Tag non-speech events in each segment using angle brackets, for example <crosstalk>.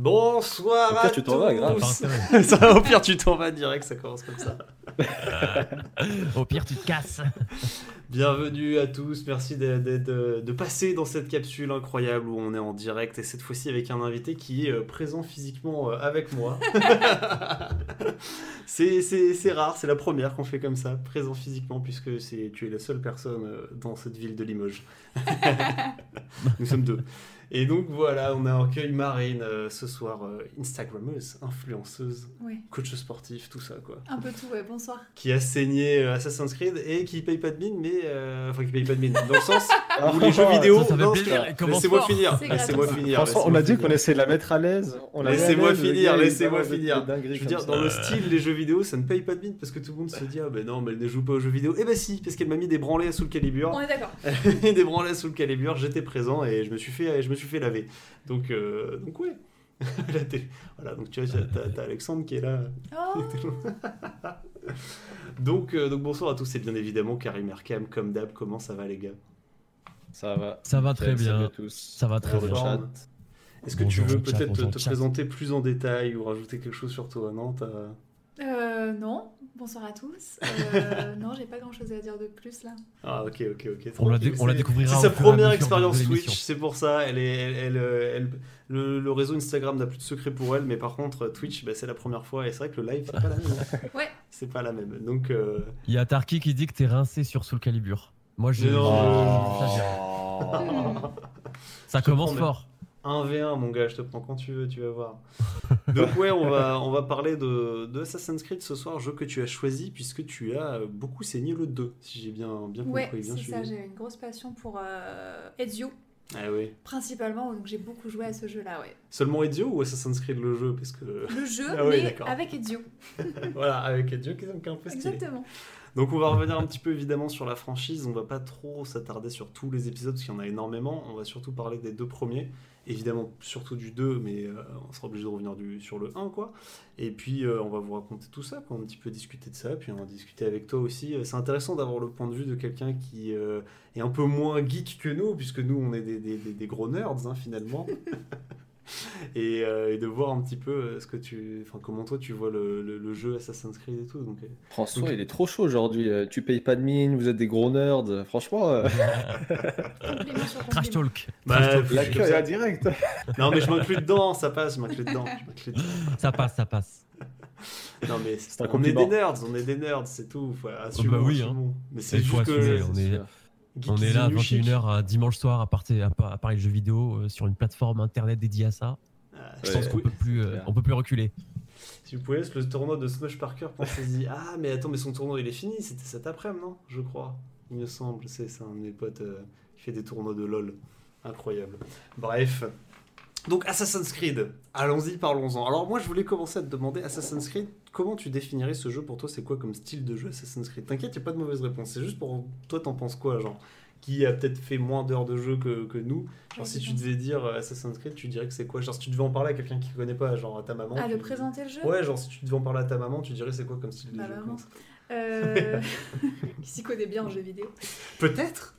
Bonsoir Au à pire, tu t'en vas, grave. tous. <laughs> Ça, Au pire, tu t'en vas direct, ça commence comme ça. Au pire, tu te casses. Bienvenue à tous, merci de, de- de- de passer dans cette capsule incroyable où on est en direct et cette fois-ci avec un invité qui est euh, présent physiquement euh, avec moi. <laughs> c'est, rare, c'est la première qu'on fait comme ça, présent physiquement puisque c'est, tu es la seule personne euh, dans cette ville de Limoges. <laughs> Nous sommes deux. Et donc voilà, on a accueilli Marine euh, ce soir, euh, Instagrammeuse, influenceuse, Oui, coach sportif, tout ça quoi un peu tout, ouais, bonsoir. <laughs> qui a saigné euh, Assassin's Creed et qui paye pas de mine, mais euh, enfin qui paye pas de mine dans le sens Ah, <laughs> où les jeux vidéo. Il commence Laissez-moi finir. Laissez-moi finir. On a dit qu'on essayait de la mettre à l'aise. Laissez-moi finir, laissez-moi finir. Je veux dire, dans le style des jeux vidéo, ça ne paye pas de mine parce que tout le monde se dit ah ben non, mais elle ne joue pas aux jeux vidéo. Eh ben si, parce qu'elle m'a mis des branlés sous le calibre. On est d'accord. <laughs> des branlées sous le calibre, j'étais présent et je me suis fait, je suis fait laver. Donc, euh, donc ouais. <laughs> Voilà, donc tu vois, t'as, Alexandre qui est là. Oh, <laughs> <laughs> Donc, euh, donc bonsoir à tous et bien évidemment Karim Erkam, comme d'hab, comment ça va les gars? Ça va. Ça va très bien. à tous. Ça va très bien. Est-ce que tu veux peut-être te, présenter plus en détail ou rajouter quelque chose sur toi? Non t'as- euh, non, bonsoir à tous. Euh, non, j'ai pas grand chose à dire de plus là. Ah ok ok ok. On la, dé- on la c'est- découvrira. C'est sa première expérience. Twitch, c'est pour ça. Elle est, elle, elle, euh, elle- le, le réseau Instagram n'a plus de secret pour elle, mais par contre Twitch, bah, c'est la première fois et c'est vrai que le live c'est pas la même. hein. Ouais. C'est pas la même. Donc euh, Il y a Tarki qui dit que t'es rincé sur Soul Calibur. Moi, je. Non. Oh. Ça commence fort. 1v1 mon gars, je te prends quand tu veux, tu vas voir. Donc ouais, on va, on va parler de, de Assassin's Creed ce soir, jeu que tu as choisi puisque tu as beaucoup saigné le 2, si j'ai bien, bien Ouais, compris, bien c'est ça, j'ai une grosse passion pour euh, Ezio, Ah oui. principalement, donc j'ai beaucoup joué à ce jeu-là, ouais. Seulement Ezio ou Assassin's Creed le jeu parce que Le jeu, <laughs> Ah ouais, mais avec Ezio. <laughs> voilà, avec Ezio qui est un peu stylé. Exactement. Donc on va revenir un petit peu évidemment sur la franchise, on va pas trop s'attarder sur tous les épisodes parce qu'il y en a énormément, on va surtout parler des deux premiers, évidemment surtout du 2 mais euh, on sera obligé de revenir du, sur le 1 quoi. Et puis euh, on va vous raconter tout ça, quoi, un petit peu discuter de ça, puis on va discuter avec toi aussi. Euh, C'est intéressant d'avoir le point de vue de quelqu'un qui est un peu moins geek que nous, puisque nous on est des- des gros nerds hein, finalement. <laughs> <laughs> Et, euh, et de voir un petit peu euh, ce que tu, enfin comment toi tu vois le, le- le jeu Assassin's Creed et tout. Donc, euh, François, il est trop chaud aujourd'hui. Tu payes pas de mine, vous êtes des gros nerds. Franchement, euh, <laughs> Trash talk. Bah, l'accueil est direct. <laughs> Non, mais je m'inclus dedans, ça passe, je m'inclus dedans. dedans. Ça passe, ça passe. Non, mais un on est des nerds, on est des nerds, c'est tout. Faut assumer, bah oui, assumons. Mais c'est juste que. assumer, on est- Geek On est là à the new chic. 21h un dimanche soir à, partir, à, à parler de jeux vidéo euh, sur une plateforme internet dédiée à ça. Ah, Je pense qu'on peut plus, euh, on peut plus reculer. Si vous pouvez, le tournoi de Smush Parker, pensez-y. <laughs> Ah, mais attends, mais son tournoi il est fini, c'était cet après-midi, non? Je crois. Il me semble, c'est c'est un de mes potes euh, qui fait des tournois de LoL. Incroyable. Bref. Donc Assassin's Creed, allons-y, parlons-en. Alors moi je voulais commencer à te demander, Assassin's Creed, comment tu définirais ce jeu pour toi? C'est quoi comme style de jeu Assassin's Creed? T'inquiète, il a pas de mauvaise réponse. C'est juste pour toi, t'en penses quoi genre Qui a peut-être fait moins d'heures de jeu que, que nous? Genre Ouais, si tu devais dire euh, Assassin's Creed, tu dirais que c'est quoi? Genre si tu devais en parler à quelqu'un qui connaît pas, genre à ta maman. Ah, tu- de présenter le jeu? Ouais, genre si tu devais en parler à ta maman, tu dirais c'est quoi comme style de jeu? Euh... <laughs> <laughs> qui s'y connaît bien en jeux vidéo. Peut-être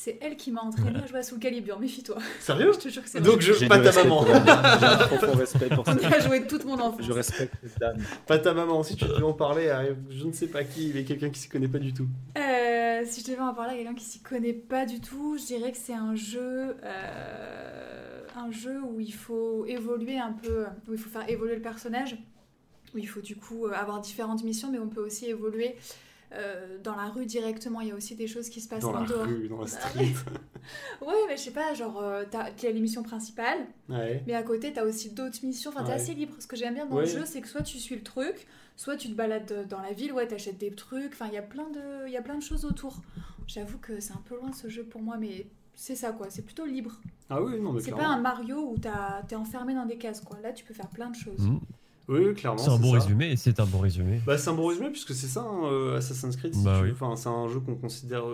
C'est elle qui m'a entraîné à jouer à Soul Calibur, méfie-toi. Sérieux <laughs> Je te jure que c'est Donc je, pas ta maman. J'ai un profond <laughs> respect pour ça. On y a joué toute mon enfance. Je respecte cette dame. Pas ta maman. Si tu devais en parler à je ne sais pas qui, mais quelqu'un qui s'y connaît pas du tout. Euh, si je devais en parler à quelqu'un qui s'y connaît pas du tout, je dirais que c'est un jeu, euh, un jeu où il faut évoluer un peu, où il faut faire évoluer le personnage, où il faut du coup euh, avoir différentes missions, mais on peut aussi évoluer euh, dans la rue directement. Il y a aussi des choses qui se passent Dans en la dehors. rue, dans la Bah, street. Ouais, <laughs> mais je sais pas, genre, euh, t'as t'as les missions principales, Ouais. mais à côté, t'as aussi d'autres missions. Enfin, t'es Ouais. assez libre. Ce que j'aime bien dans Ouais. le jeu, c'est que soit tu suis le truc, soit tu te balades dans la ville, ouais, t'achètes des trucs. Enfin, il y a plein de, il y a plein de choses autour. J'avoue que c'est un peu loin ce jeu pour moi, mais c'est ça quoi. C'est plutôt libre. Ah oui, non, mais C'est pas un Mario où t'as- t'es enfermé dans des cases quoi. Là, tu peux faire plein de choses. Mm. Oui, clairement. C'est un bon ça. résumé, c'est un bon résumé. Bah, c'est un bon résumé puisque c'est ça, hein, euh, Assassin's Creed. si Bah oui. Enfin, c'est un jeu qu'on considère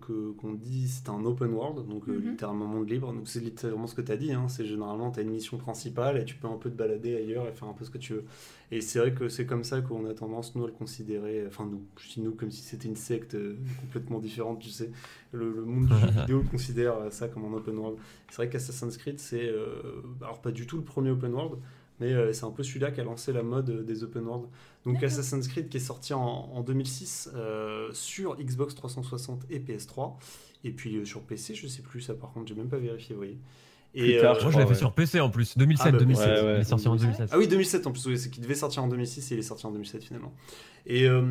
que qu'on dit c'est un open world, donc euh, Mhm. littéralement monde libre. Donc c'est littéralement ce que tu as dit. Hein, c'est généralement tu as une mission principale et tu peux un peu te balader ailleurs et faire un peu ce que tu veux. Et c'est vrai que c'est comme ça qu'on a tendance nous à le considérer. Enfin nous, je dis nous comme si c'était une secte euh, complètement différente. Tu sais, le, le monde du jeu <laughs> vidéo le considère euh, ça comme un open world. C'est vrai qu'Assassin's Creed c'est euh, alors pas du tout le premier open world. Mais euh, c'est un peu celui-là qui a lancé la mode euh, des open world. Donc. Assassin's Creed qui est sorti en, en 2006 euh, sur Xbox 360 et PS3. Et puis euh, sur PC, je sais plus ça par contre, j'ai même pas vérifié, vous voyez. Plus Et, tard, Moi, je je l'avais fait ouais. sur PC en plus, 2007, Ah bah, 2007. ouais, ouais. Il est sorti en 2007. Ah oui, 2007 en plus, oui, c'est qui devait sortir en 2006 et il est sorti en 2007 finalement. Et, euh,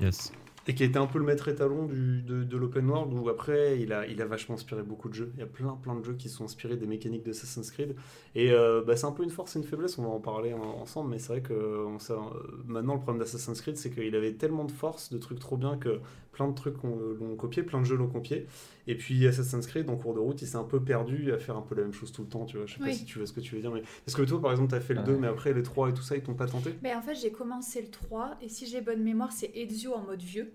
Yes. Et qui a été un peu le maître étalon du, de, l'open world où après il a, il a vachement inspiré beaucoup de jeux. Il y a plein plein de jeux qui sont inspirés des mécaniques d'Assassin's Creed et euh, bah, c'est un peu une force et une faiblesse, on va en parler en- ensemble mais c'est vrai que on sait, euh, maintenant le problème d'Assassin's Creed c'est qu'il avait tellement de force, de trucs trop bien que plein de trucs ont- l'ont copié, plein de jeux l'ont copié et puis Assassin's Creed en cours de route il s'est un peu perdu à faire un peu la même chose tout le temps, tu vois. Je sais pas Oui. si tu vois ce que tu veux dire mais parce que toi par exemple tu as fait le Ouais. 2 mais après les 3 et tout ça ils t'ont pas tenté? Mais en fait, j'ai commencé le 3 et si j'ai bonne mémoire, c'est Ezio en mode vieux.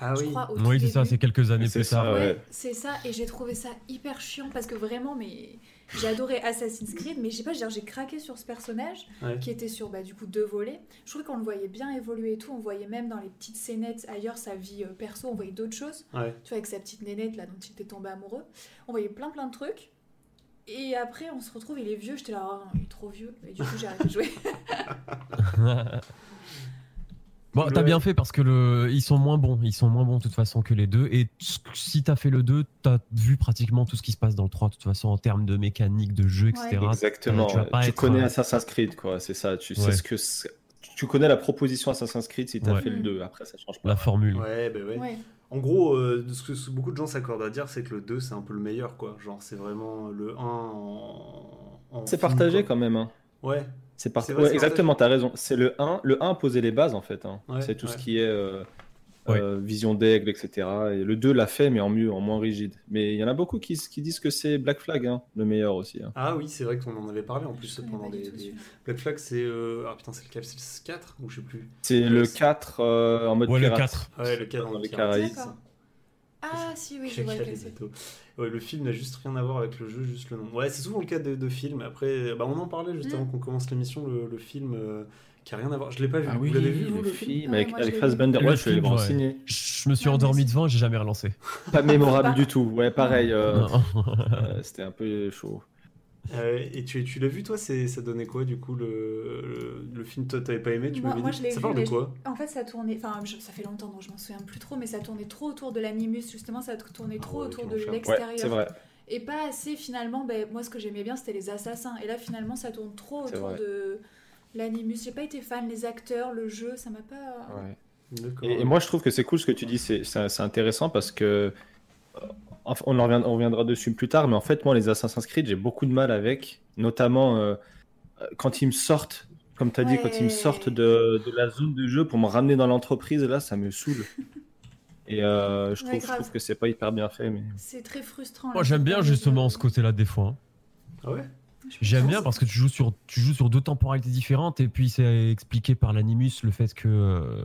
Ah je crois, au tout Oui, c'est ça, c'est quelques années C'est plus ça, tard. ouais. Ouais, c'est ça, et j'ai trouvé ça hyper chiant parce que vraiment, mais j'ai adoré Assassin's Creed, mais je sais pas, j'ai craqué sur ce personnage Ouais. qui était sur bah, du coup deux volets. Je trouvais qu'on le voyait bien évoluer et tout, on voyait même dans les petites scénettes ailleurs sa vie euh, perso, on voyait d'autres choses, Ouais. tu vois, avec sa petite nénette là dont il était tombé amoureux. On voyait plein plein de trucs. Et après, on se retrouve, il est vieux, j'étais là, oh non, il est trop vieux. Et du coup, j'ai arrêté de jouer. <laughs> Bon, t'as bien fait parce que le... ils sont moins bons. Ils sont moins bons de toute façon que les deux. Et si t'as fait le 2, t'as vu pratiquement tout ce qui se passe dans le 3 de toute façon en termes de mécanique, de jeu, etc. Ouais. Exactement. tu vas ouais. pas Tu être, connais euh, Assassin's Creed, quoi. C'est ça. Tu sais ce que tu connais la proposition Assassin's Creed si t'as Ouais. fait le Mm. 2. Après, ça change pas. La formule. Ouais, bah ouais. ouais. En gros, euh, ce que beaucoup de gens s'accordent à dire, c'est que le 2, c'est un peu le meilleur, quoi. Genre, c'est vraiment le 1 en. en C'est partagé quoi. quand même. Hein. Ouais, C'est part- C'est vrai, ouais, exactement, t'as raison. C'est le 1. Le 1 posait les bases en fait. hein. Ouais, c'est tout ouais. ce qui est euh, Ouais. euh, vision d'aigle, etc. Et le 2 l'a fait, mais en mieux, en moins rigide. Mais il y en a beaucoup qui, qui disent que c'est Black Flag, hein, le meilleur aussi. hein. Ah oui, c'est vrai qu'on en avait parlé en plus pendant les, les-. Black Flag, c'est. euh, Ah putain, c'est lequel C'est le 4 ou je sais plus. C'est le c'est- 4 euh, en mode Ouais, le pirate. 4. Ouais, le 4 Dans dans les le Caraïbes. Ah si, oui, je vois c'est. Ouais, le film n'a juste rien à voir avec le jeu, juste le nom. Ouais, c'est souvent le cas de, de films. Après, bah, on en parlait juste Mm. avant qu'on commence l'émission, le, le film euh, qui a rien à voir. Je l'ai pas vu. Ah oui, Vous l'avez vu, vous, le le film avec, avec l'ai Fassbender. vu. Ouais, je. Je me suis Ouais, endormi devant et j'ai jamais relancé. Pas mémorable du tout. Ouais, pareil. euh, euh, C'était un peu chaud. Euh, et tu, tu l'as vu, toi Ça donnait quoi, du coup, le, le, le film Toi, t'avais pas aimé Tu Moi- m'avais moi, dit je l'ai Ça vu, parle de quoi En fait, ça tournait, enfin, ça fait longtemps, donc je m'en souviens plus trop, mais ça tournait trop autour de l'animus, justement, ça tournait Ah trop ouais, autour de. Ouais, l'extérieur. c'est vrai. Et pas assez, finalement, ben, moi, ce que j'aimais bien, c'était les assassins. Et là, finalement, ça tourne trop autour vrai. de l'animus. J'ai pas été fan, les acteurs, le jeu, ça m'a pas. Ouais. Et, et moi, je trouve que c'est cool ce que tu dis, c'est intéressant parce que on, en revient- on reviendra dessus plus tard, mais en fait, moi, les Assassin's Creed, j'ai beaucoup de mal avec, notamment euh, quand ils me sortent, comme tu as dit, quand ils me sortent de, de la zone de jeu pour me ramener dans l'entreprise, là, ça me saoule. <laughs> Et euh, je, Ouais, trouve, je grave. trouve que c'est pas hyper bien fait. Mais... C'est très frustrant. Moi j'aime bien justement ce côté-là des fois. hein. Ah ouais? J'aime bien parce que tu joues sur tu joues sur deux temporalités différentes et puis c'est expliqué par l'animus le fait que euh,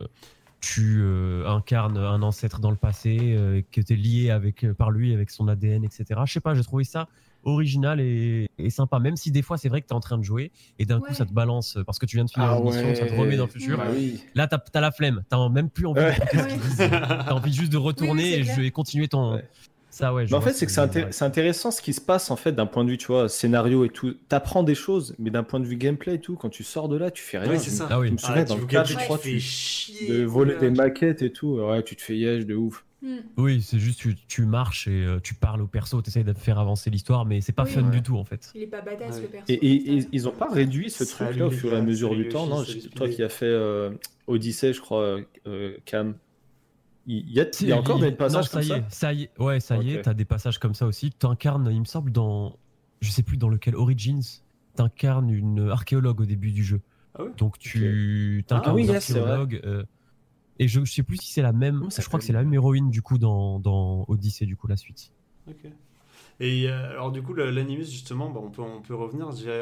tu euh, incarnes un ancêtre dans le passé euh, que tu es lié avec par lui avec son ADN etc. Je sais pas, j'ai trouvé ça original et, et sympa même si des fois c'est vrai que tu es en train de jouer et d'un coup ça te balance parce que tu viens de finir une mission, ça te remet dans le futur. Bah oui. Là t'as as la flemme, t'as même plus envie Ouais. d'écouter ce qu'ils disent. T'as envie juste de retourner Oui, et, je- et continuer ton Ouais. Ça ouais. je Mais en fait, ce c'est que c'est inté- c'est intéressant ce qui se passe en fait d'un point de vue, tu vois, scénario et tout. T'apprends des choses, mais d'un point de vue gameplay et tout, quand tu sors de là, tu fais rien. Ouais, c'est ça. Ah oui. Je me souviens, dans tu le joues 4, gameplay, je crois, tu fais tu, chier. de voler des maquettes et tout. Ouais, tu te fais yèche de ouf. Hmm. Oui, c'est juste tu, tu marches et euh, tu parles au perso, tu essayes de faire avancer l'histoire, mais c'est pas Oui. fun Ouais. du tout en fait. Il est pas badass Ouais. le perso. Et, et- et ils ont pas réduit ce truc-là au fur et à mesure du temps, non Toi qui as fait euh, Odyssey, je crois, euh, Cam. Il y a, il y a Si, encore il- des passages non, comme ça y ça est, ça y est, ouais, ça y est, t'as des passages comme ça aussi. T'incarnes, il me semble, dans, je sais plus dans lequel Origins, t'incarnes une archéologue au début du jeu. Ah Donc tu t'incarnes Ah oui, une archéologue. euh, et je, je sais plus si c'est la même, ça je crois que c'est la même héroïne du coup dans, dans Odyssey du coup la suite. Ok. Et euh, alors du coup, l'animus justement, bah, on peut on peut revenir. J'ai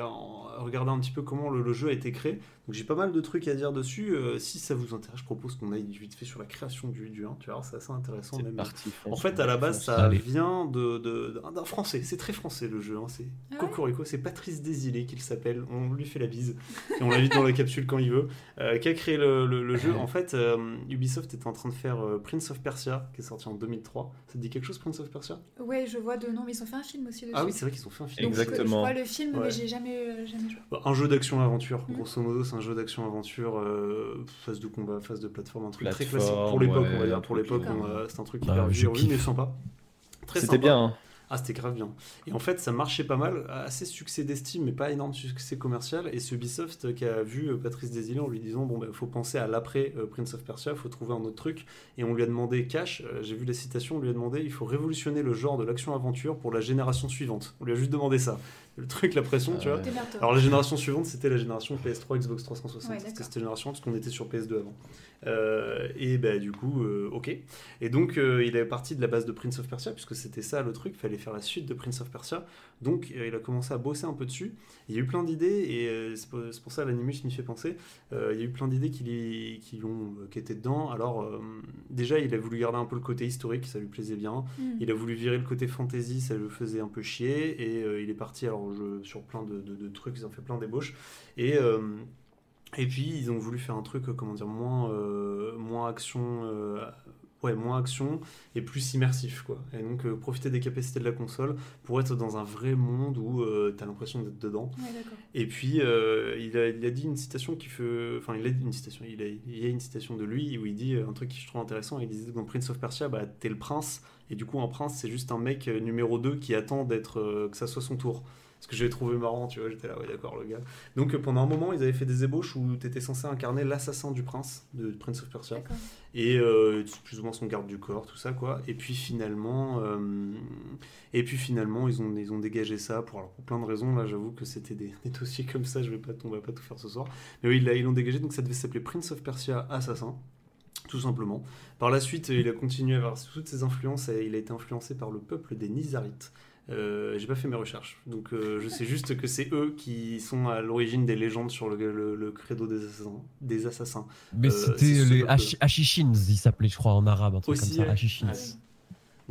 regardé un petit peu comment le, le jeu a été créé. Donc j'ai pas mal de trucs à dire dessus. Euh, si ça vous intéresse, je propose qu'on aille vite fait sur la création du, du 1. Tu voir, c'est assez intéressant. C'est même. parti. En fait, à la base, ça Allez. vient de, de- d'un d'un français. C'est très français le jeu. hein. C'est Ah ouais Cocorico. C'est Patrice Désilé qu'il s'appelle. On lui fait la bise et on l'invite dans la capsule quand il veut. Euh, qui a créé le, le- le jeu En fait, euh, Ubisoft était en train de faire euh, Prince of Persia, qui est sorti en 2003. Ça te dit quelque chose, Prince of Persia? Ouais, je vois de nom, mais ils ont fait un film aussi dessus. Ah oui, c'est vrai qu'ils ont fait un film. Donc, je- Je, Exactement. vois le film, Ouais. mais j'ai jamais, euh, jamais joué. Bah, Un jeu d'action-aventure, Mhm. grosso modo, c'est un jeu d'action-aventure, euh, phase de combat, phase de plateforme, un truc très classique pour l'époque, on va dire. un Pour l'époque, c'est un truc Ah, hyper revu, mais sympa. C'était bien. hein. Ah, c'était grave bien. Et en fait, ça marchait pas mal, assez succès d'estime, mais pas énorme succès commercial. Et ce Ubisoft qui a vu euh, Patrice Desilets en lui disant Bon, il faut penser à l'après euh, Prince of Persia, il faut trouver un autre truc. Et on lui a demandé, cash, euh, j'ai vu la citation, on lui a demandé Il faut révolutionner le genre de l'action-aventure pour la génération suivante. On lui a juste demandé ça. Le truc, la pression, tu vois. Alors la génération suivante, c'était la génération PS3, Xbox 360. Ouais, c'était cette génération parce qu'on était sur PS2 avant. Euh, et bah du coup, euh, ok. Et donc il est parti de la base de Prince of Persia puisque c'était ça le truc, fallait faire la suite de Prince of Persia. Donc euh, il a commencé à bosser un peu dessus. Il y a eu plein d'idées et euh, c'est pour, ça l'animus m'y fait penser. Euh, il y a eu plein d'idées qui, qui, ont, qui étaient dedans. Alors déjà il a voulu garder un peu le côté historique, ça lui plaisait bien. Hmm. Il a voulu virer le côté fantasy, ça le faisait un peu chier, et il est parti alors je- sur plein de, de- de trucs, ils ont fait plein d'ébauches, et et puis ils ont voulu faire un truc, comment dire, moins euh, moins action, euh, ouais moins action et plus immersif quoi. Et donc euh, profiter des capacités de la console pour être dans un vrai monde où tu t'as l'impression d'être dedans. Ouais. Et puis, euh, il, a, il a dit une citation qui fait. Enfin, il a dit une citation. Il, a, il y a une citation de lui où il dit un truc qui je trouve intéressant. Il disait dans Prince of Persia, bah, t'es le prince. Et du coup, un prince, c'est juste un mec euh, numéro 2 qui attend d'être, euh, que ça soit son tour. Ce que j'ai trouvé marrant, tu vois. J'étais là, ouais, d'accord, le gars. Donc, euh, pendant un moment, ils avaient fait des ébauches où t'étais censé incarner l'assassin du prince, de Prince of Persia et euh, plus ou moins son garde du corps, tout ça quoi. Et puis finalement, euh, et puis finalement, ils ont ils ont dégagé ça pour, alors, pour plein de raisons. Là, j'avoue que c'était des, des dossiers comme ça. Je vais pas, on va pas tout faire ce soir. Mais oui, là, ils l'ont dégagé. Donc ça devait s'appeler Prince of Persia Assassin. Tout simplement. Par la suite, il a continué à avoir toutes ses influences et il a été influencé par le peuple des Nizarites. Euh, j'ai pas fait mes recherches, donc euh, je sais juste que c'est eux qui sont à l'origine des légendes sur le, le- le credo des assassins. Des assassins. Mais Euh, c'était les Hashishins, ils s'appelaient, je crois, en arabe, un truc Aussi, comme ça. Hashishins. Ouais.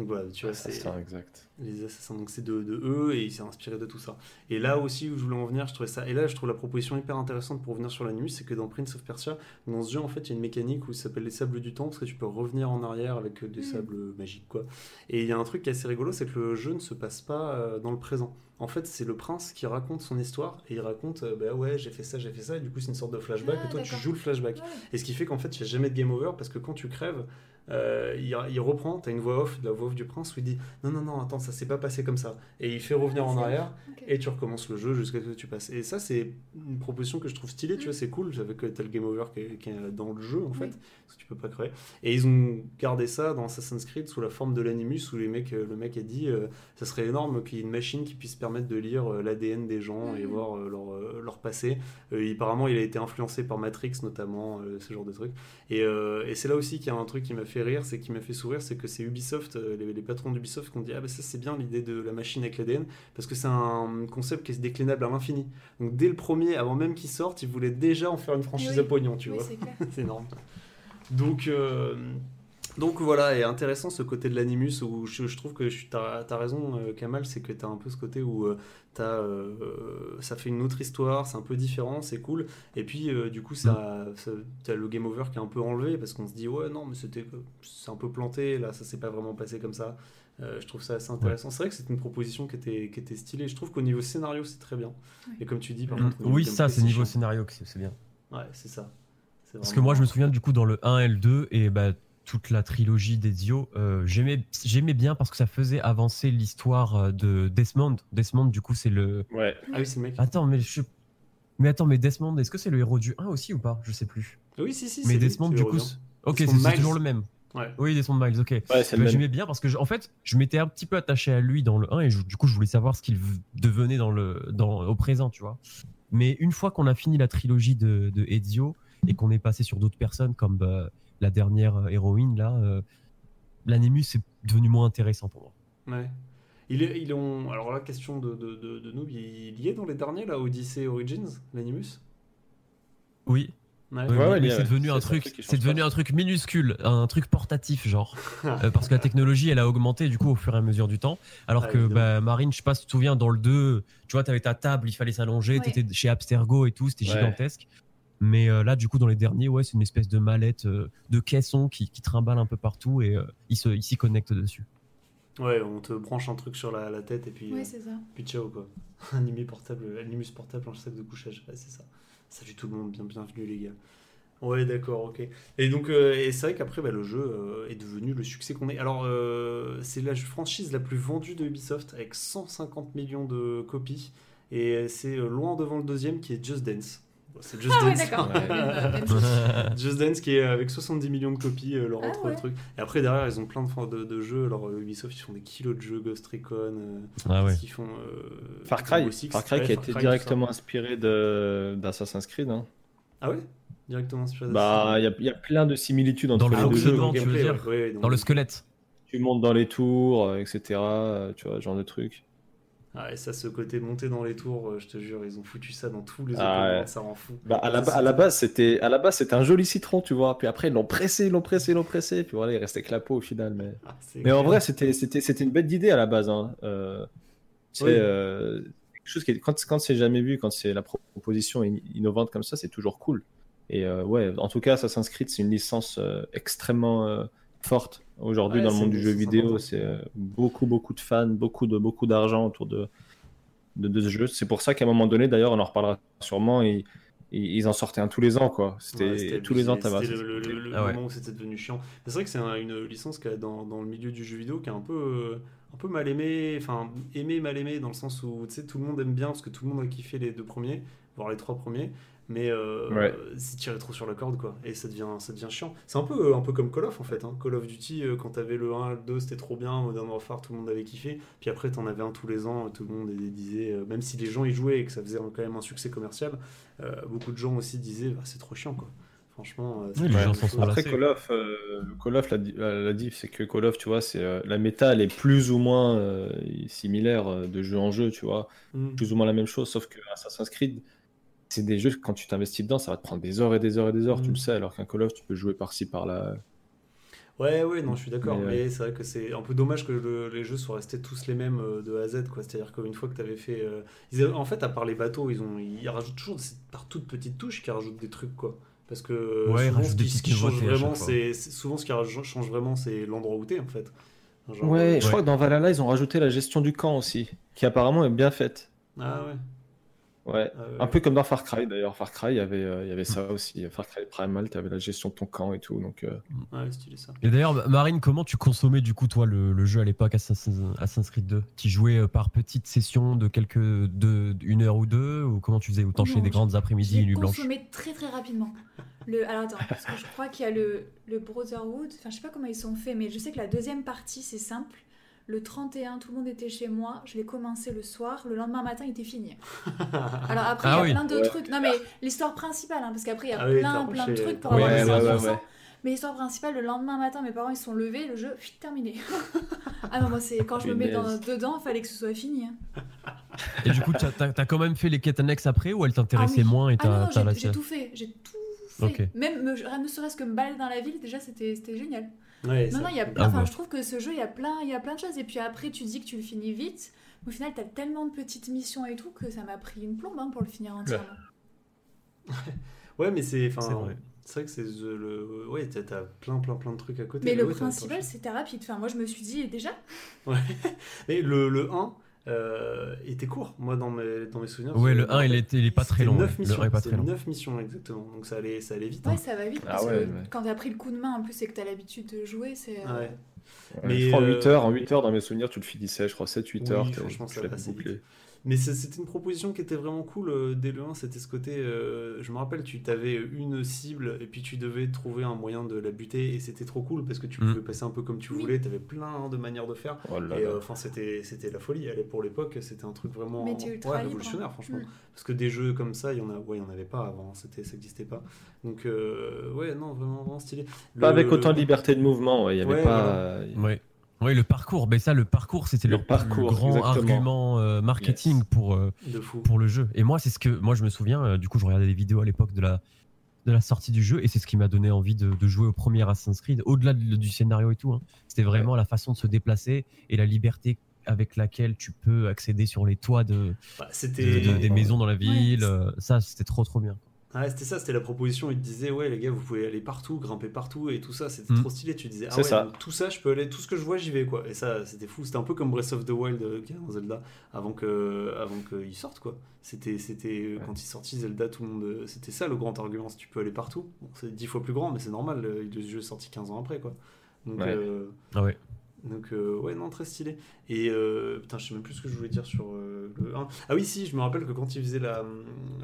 Donc voilà, tu vois, c'est ça, exact. les assassins. Donc c'est de, de eux et il s'est inspiré de tout ça. Et là aussi où je voulais en venir, je trouvais ça. Et là, je trouve la proposition hyper intéressante pour revenir sur l'animus, c'est que dans Prince of Persia, dans ce jeu, en fait, il y a une mécanique où ça s'appelle les sables du temps, parce que tu peux revenir en arrière avec des Mhm. sables magiques, quoi. Et il y a un truc qui est assez rigolo, c'est que le jeu ne se passe pas euh, dans le présent. En fait, c'est le prince qui raconte son histoire et il raconte, euh, bah ouais, j'ai fait ça, j'ai fait ça, et du coup, c'est une sorte de flashback, Ah, et toi, tu joues le flashback. Ouais. Et ce qui fait qu'en fait, il n'y a jamais de game over parce que quand tu crèves, euh, il, il reprend, tu as une voix off, la voix off du prince, où il dit Non, non, non, attends, ça s'est pas passé comme ça. Et il fait revenir Ah, en arrière et tu recommences le jeu jusqu'à ce que tu passes. Et ça, c'est une proposition que je trouve stylée, tu vois, c'est cool. J'avais que t'as le game over qui est, qui est dans le jeu en fait, Oui. parce que tu peux pas créer. Et ils ont gardé ça dans Assassin's Creed sous la forme de l'animus où les mecs, euh, le mec a dit euh, Ça serait énorme qu'il y ait une machine qui puisse permettre de lire euh, l'ADN des gens et Mhm. voir leur, leur passé. Apparemment, il a été influencé par Matrix notamment, ce genre de trucs. Et, et c'est là aussi qu'il y a un truc qui m'a fait rire, c'est qui m'a fait sourire, c'est que c'est Ubisoft, euh, les, les patrons d'Ubisoft qui ont dit ah bah ça c'est bien l'idée de la machine avec l'ADN parce que c'est un concept qui est déclinable à l'infini. Donc dès le premier, avant même qu'il sorte, ils voulaient déjà en faire une franchise Oui. à pognon, tu Oui, vois. c'est <laughs> énorme. Donc euh, donc voilà, et intéressant ce côté de l'animus où je, je trouve que tu as, raison, euh, Kamal, c'est que tu as un peu ce côté où euh, t'as, euh, ça fait une autre histoire, c'est un peu différent, c'est cool. Et puis euh, du coup, ça, ça, t'as le game over qui est un peu enlevé parce qu'on se dit ouais, non, mais c'était c'est un peu planté, là, ça s'est pas vraiment passé comme ça. Euh, je trouve ça assez intéressant. C'est vrai que c'est une proposition qui était, qui était stylée. Je trouve qu'au niveau scénario, c'est très bien. Ouais. Et comme tu dis, par Mm. contre, Oui, ça, c'est niveau scénario que c'est bien. Ouais, c'est ça. Parce que moi, je me souviens du coup dans le 1 et le 2 et bah, toute la trilogie d'Ezio, euh, j'aimais j'aimais bien parce que ça faisait avancer l'histoire euh, de Desmond. Desmond, du coup, c'est le. Ouais. Ah oui, c'est le mec. Attends, mais je. Mais attends, mais Desmond, est-ce que c'est le héros du 1 aussi ou pas? Je sais plus. Oui, si, si. mais lui, Desmond, c'est du coup. c'est- Ok, c'est toujours le même. Ouais. Oui, Desmond Miles, ok. Ouais, c'est le Bah, même. J'aimais bien parce que, je- en fait, je m'étais un petit peu attaché à lui dans le 1 et je- du coup, je voulais savoir ce qu'il devenait dans le, dans, au présent, tu vois. Mais une fois qu'on a fini la trilogie de, de Ezio et qu'on est passé sur d'autres personnes comme bah, la dernière euh, héroïne, là, euh, l'animus est devenu moins intéressant pour moi. Ouais. Il est, ils ont, alors là, question de, de, de, de noob, il y est dans les derniers, là, Odyssey Origins, l'Animus? Oui. Ouais. Oui, Ouais, mais- ouais, c'est devenu un truc, c'est devenu pas. un truc minuscule, un truc portatif genre, <laughs> Euh, parce que la technologie elle a augmenté du coup au fur et à mesure du temps. Alors Ah, que bah, Marine, je sais pas si tu te souviens dans le 2, tu vois, t'avais ta table, il fallait s'allonger, Ouais. t'étais chez Abstergo et tout, c'était Ouais. gigantesque. Mais euh, là, du coup, dans les derniers, ouais, c'est une espèce de mallette euh, de caisson qui, qui trimballe un peu partout et euh, il se- il s'y connecte dessus. Ouais, on te branche un truc sur la, la tête et puis, Oui, c'est ça. puis ciao, quoi. <laughs> Animé portable, Animus portable en sac de couchage, ouais, c'est ça. Salut tout le monde, bien, bienvenue les gars. Ouais, d'accord, ok. Et donc, euh, et c'est vrai qu'après, bah, le jeu euh, est devenu le succès qu'on est. Alors, euh, c'est la franchise la plus vendue de Ubisoft avec 150 millions de copies. Et c'est loin devant le deuxième qui est Just Dance. C'est Just Ah Dance. Ouais. Chose. <laughs> Just Dance qui est avec 70 millions de copies, euh, leur Ah autre ouais. truc. Et après, derrière, ils ont plein de, de, de jeux. Alors, euh, Ubisoft, ils font des kilos de jeux, Ghost Recon. euh, Ah ouais. ils font. euh, Far Cry, Six, Far Cry ouais, qui a Far été Cry, directement inspiré de- d'Assassin's Creed. hein. Ah ouais? Directement inspiré Bah, il y a, il y a plein de similitudes entre Dans le les deux jeux. fonctionnement, tu veux gameplay, dire, ouais, ouais, Dans le squelette. Tu montes dans les tours, euh, etc. euh, Tu vois, genre de truc. Ah, et ça, ce côté monter dans les tours, euh, je te jure, ils ont foutu ça dans tous les Ah ouais. ça rend fou. Bah, à, la, à la base, c'était à la base c'était un joli citron, tu vois. Puis après, ils l'ont pressé, ils l'ont pressé, ils l'ont pressé. Puis voilà, il restait que la peau au final. Mais, Ah, mais en vrai, c'était c'était c'était une belle idée à la base. Hein. Euh, c'est Oui. euh, quelque chose qui est- quand quand c'est jamais vu, quand c'est la proposition in- innovante comme ça, c'est toujours cool. Et euh, ouais, en tout cas, Assassin's Creed, c'est une licence extrêmement forte aujourd'hui Ouais, dans le c'est monde du jeu vidéo. C'est euh, beaucoup beaucoup de fans, beaucoup de beaucoup d'argent autour de, de de ce jeu. C'est pour ça qu'à un moment donné, d'ailleurs, on en reparlera sûrement. Ils, en sortaient un tous les ans, quoi. C'était Ouais, tous les ans, C'était le, le- le- le Ah ouais. moment où c'était devenu chiant. C'est vrai que c'est un- une licence qui a dans, dans le milieu du jeu vidéo qui est un peu, euh, un peu mal aimé, enfin aimé, mal aimé, dans le sens où tu sais, tout le monde aime bien parce que tout le monde a kiffé les deux premiers, voire les trois premiers. Mais euh, Ouais. c'est tiré trop sur la corde, quoi. Et ça devient, ça devient chiant. C'est un peu, un peu comme Call of, en fait. hein. Call of Duty, euh, quand t'avais le 1, le 2, c'était trop bien. Modern Warfare, tout le monde avait kiffé. Puis après, t'en avais un tous les ans. Tout le monde disait, euh, même si les gens y jouaient et que ça faisait quand même un succès commercial, euh, beaucoup de gens aussi disaient, bah, c'est trop chiant, quoi. Franchement, euh, Oui, les gens sont Après. Call of, euh, Call of, la, la, la diff, c'est que Call of, tu vois, c'est euh, la méta, elle est plus ou moins euh, similaire euh, de jeu en jeu, tu vois, Mm. plus ou moins la même chose, sauf que Assassin's Creed, c'est des jeux quand tu t'investis dedans, ça va te prendre des heures et des heures et des heures, tu Mm. le sais, alors qu'un Call of, tu peux jouer par-ci par là. Ouais, ouais, non, je suis d'accord, Mais, mais, ouais. c'est vrai que c'est un peu dommage que le- les jeux soient restés tous les mêmes euh, de A à Z, quoi. C'est-à-dire qu'une fois que tu avais fait. euh, ils avaient- en fait, à part les bateaux, ils, ont, ils rajoutent toujours des- par toutes petites touches qui rajoutent des trucs, quoi. Parce que euh, Ouais, souvent, ce qui, ce qui petites change vraiment, c'est c'est- souvent ce qui change vraiment, c'est l'endroit où t'es, en fait. Genre, Ouais, euh, je crois que dans Valhalla, ils ont rajouté la gestion du camp aussi, qui apparemment est bien faite. Ah ouais. Ouais. Un peu comme dans Far Cry d'ailleurs. Far Cry, il y avait, euh, il y avait ça aussi. Far Cry Primal, tu avais la gestion de ton camp et tout. Donc, euh, Ouais, stylé ça. Et d'ailleurs, Marine, comment tu consommais du coup toi le, le jeu à l'époque Assassin's, Assassin's Creed 2 Tu jouais euh, par petites sessions de quelques de une heure ou deux ou comment tu faisais? Ou t'enchaînais des grandes après-midi et nuits blanches consommé très très rapidement. Le, alors attends, parce que je crois qu'il y a le, le Brotherhood, enfin je sais pas comment ils sont faits, mais je sais que la deuxième partie c'est simple. Le 31, tout le monde était chez moi, je l'ai commencé le soir, le lendemain matin il était fini. <laughs> Alors après il Ah y a oui. plein de Ouais. trucs, non mais l'histoire principale, hein, parce qu'après il y a Ah plein plein de trucs pour Ouais, avoir ouais, ouais, 100%. ouais. Mais l'histoire principale, le lendemain matin, mes parents ils sont levés, le jeu, pfft, terminé. <laughs> ah non, moi c'est quand je me mets dans, dedans, il fallait que ce soit fini. hein. Et du coup, t'as as, quand même fait les quêtes annexes après ou elles t'intéressaient Ah oui. moins et t'as j'ai- tout fait, j'ai tout fait. Ok. Même ne serait-ce que me balader dans la ville, déjà c'était c'était génial. Ouais, Non, non, il y a Ah plein, enfin, ouais. je trouve que ce jeu, il y a plein, il y a plein de choses. Et puis après, tu dis que tu le finis vite. Au final, t'as tellement de petites missions et tout que ça m'a pris une plombe hein, pour le finir entièrement. <laughs> Ouais, mais c'est. enfin, C'est vrai. Que c'est the- le. Ouais, t'as- plein, plein, plein de trucs à côté. Mais le ouais, t'as- principal, c'était rapide. Enfin, moi, je me suis dit, déjà, Ouais. <laughs> Mais le, le 1 euh, était court, moi, dans mes, dans mes souvenirs. Ouais, Je- le 1 il, est, il est pas très long. neuf ouais. missions, Le 1 est pas très long. 9 missions, exactement. Donc ça allait, ça allait vite. ouais, hein. ça va vite. Ah Parce ouais, que ouais. quand t'as pris le coup de main, en plus, c'est que t'as l'habitude de jouer. C'est. euh, Ouais. ouais, Mais, je crois en euh, 8 heures, en 8 heures dans mes souvenirs, tu le finissais, je crois 7-8 Oui, heures. franchement, tu ça assez bouclé. vite. Mais c'est- c'était une proposition qui était vraiment cool euh, dès le 1, c'était ce côté, euh, je me rappelle, tu avais une cible et puis tu devais trouver un moyen de la buter et c'était trop cool parce que tu Mm. pouvais passer un peu comme tu Oui. voulais, tu avais plein de manières de faire. Oh là Et euh, enfin, c'était c'était la folie. Allez, pour l'époque, c'était un truc vraiment ouais, révolutionnaire, hein. franchement. Mm. Parce que des jeux comme ça, il y en a, ouais, il y en avait pas avant. C'était, ça n'existait pas. Donc, euh, ouais, non, vraiment, vraiment stylé. Pas avec autant de liberté de mouvement, ouais, il y avait Ouais, pas. Oui, le parcours. Mais ça, le parcours, c'était Le le, parcours, grand exactement. argument euh, marketing Yes. pour, euh, pour le jeu. Et moi, c'est ce que moi je me souviens. euh, du coup, je regardais des vidéos à l'époque de la de la sortie du jeu et c'est ce qui m'a donné envie de, de jouer au premier Assassin's Creed. Au-delà de- du scénario et tout, hein. c'était vraiment la façon de se déplacer et la liberté avec laquelle tu peux accéder sur les toits de, Bah, de- des maisons dans la ville. Ouais. ça, c'était trop trop bien. Ouais, c'était ça, c'était la proposition. Il te disait, ouais, les gars, vous pouvez aller partout, grimper partout et tout ça. C'était Mm. trop stylé. Tu disais, ah ouais, ça. tout ça, je peux aller, tout ce que je vois, j'y vais, quoi. Et ça, c'était fou. C'était un peu comme Breath of the Wild euh, qui dans Zelda avant que, avant qu'il sorte, quoi. C'était, c'était quand il sortit Zelda, tout le monde, euh, c'était ça le grand argument. Si tu peux aller partout, bon, c'est dix fois plus grand, mais c'est normal. Le, le jeu est sorti 15 ans après, quoi. Donc, Ouais. euh, Ah ouais. donc euh, ouais, non, très stylé. Et euh, putain, je sais même plus ce que je voulais dire sur euh, le 1. Ah oui, si, je me rappelle que quand ils faisaient la,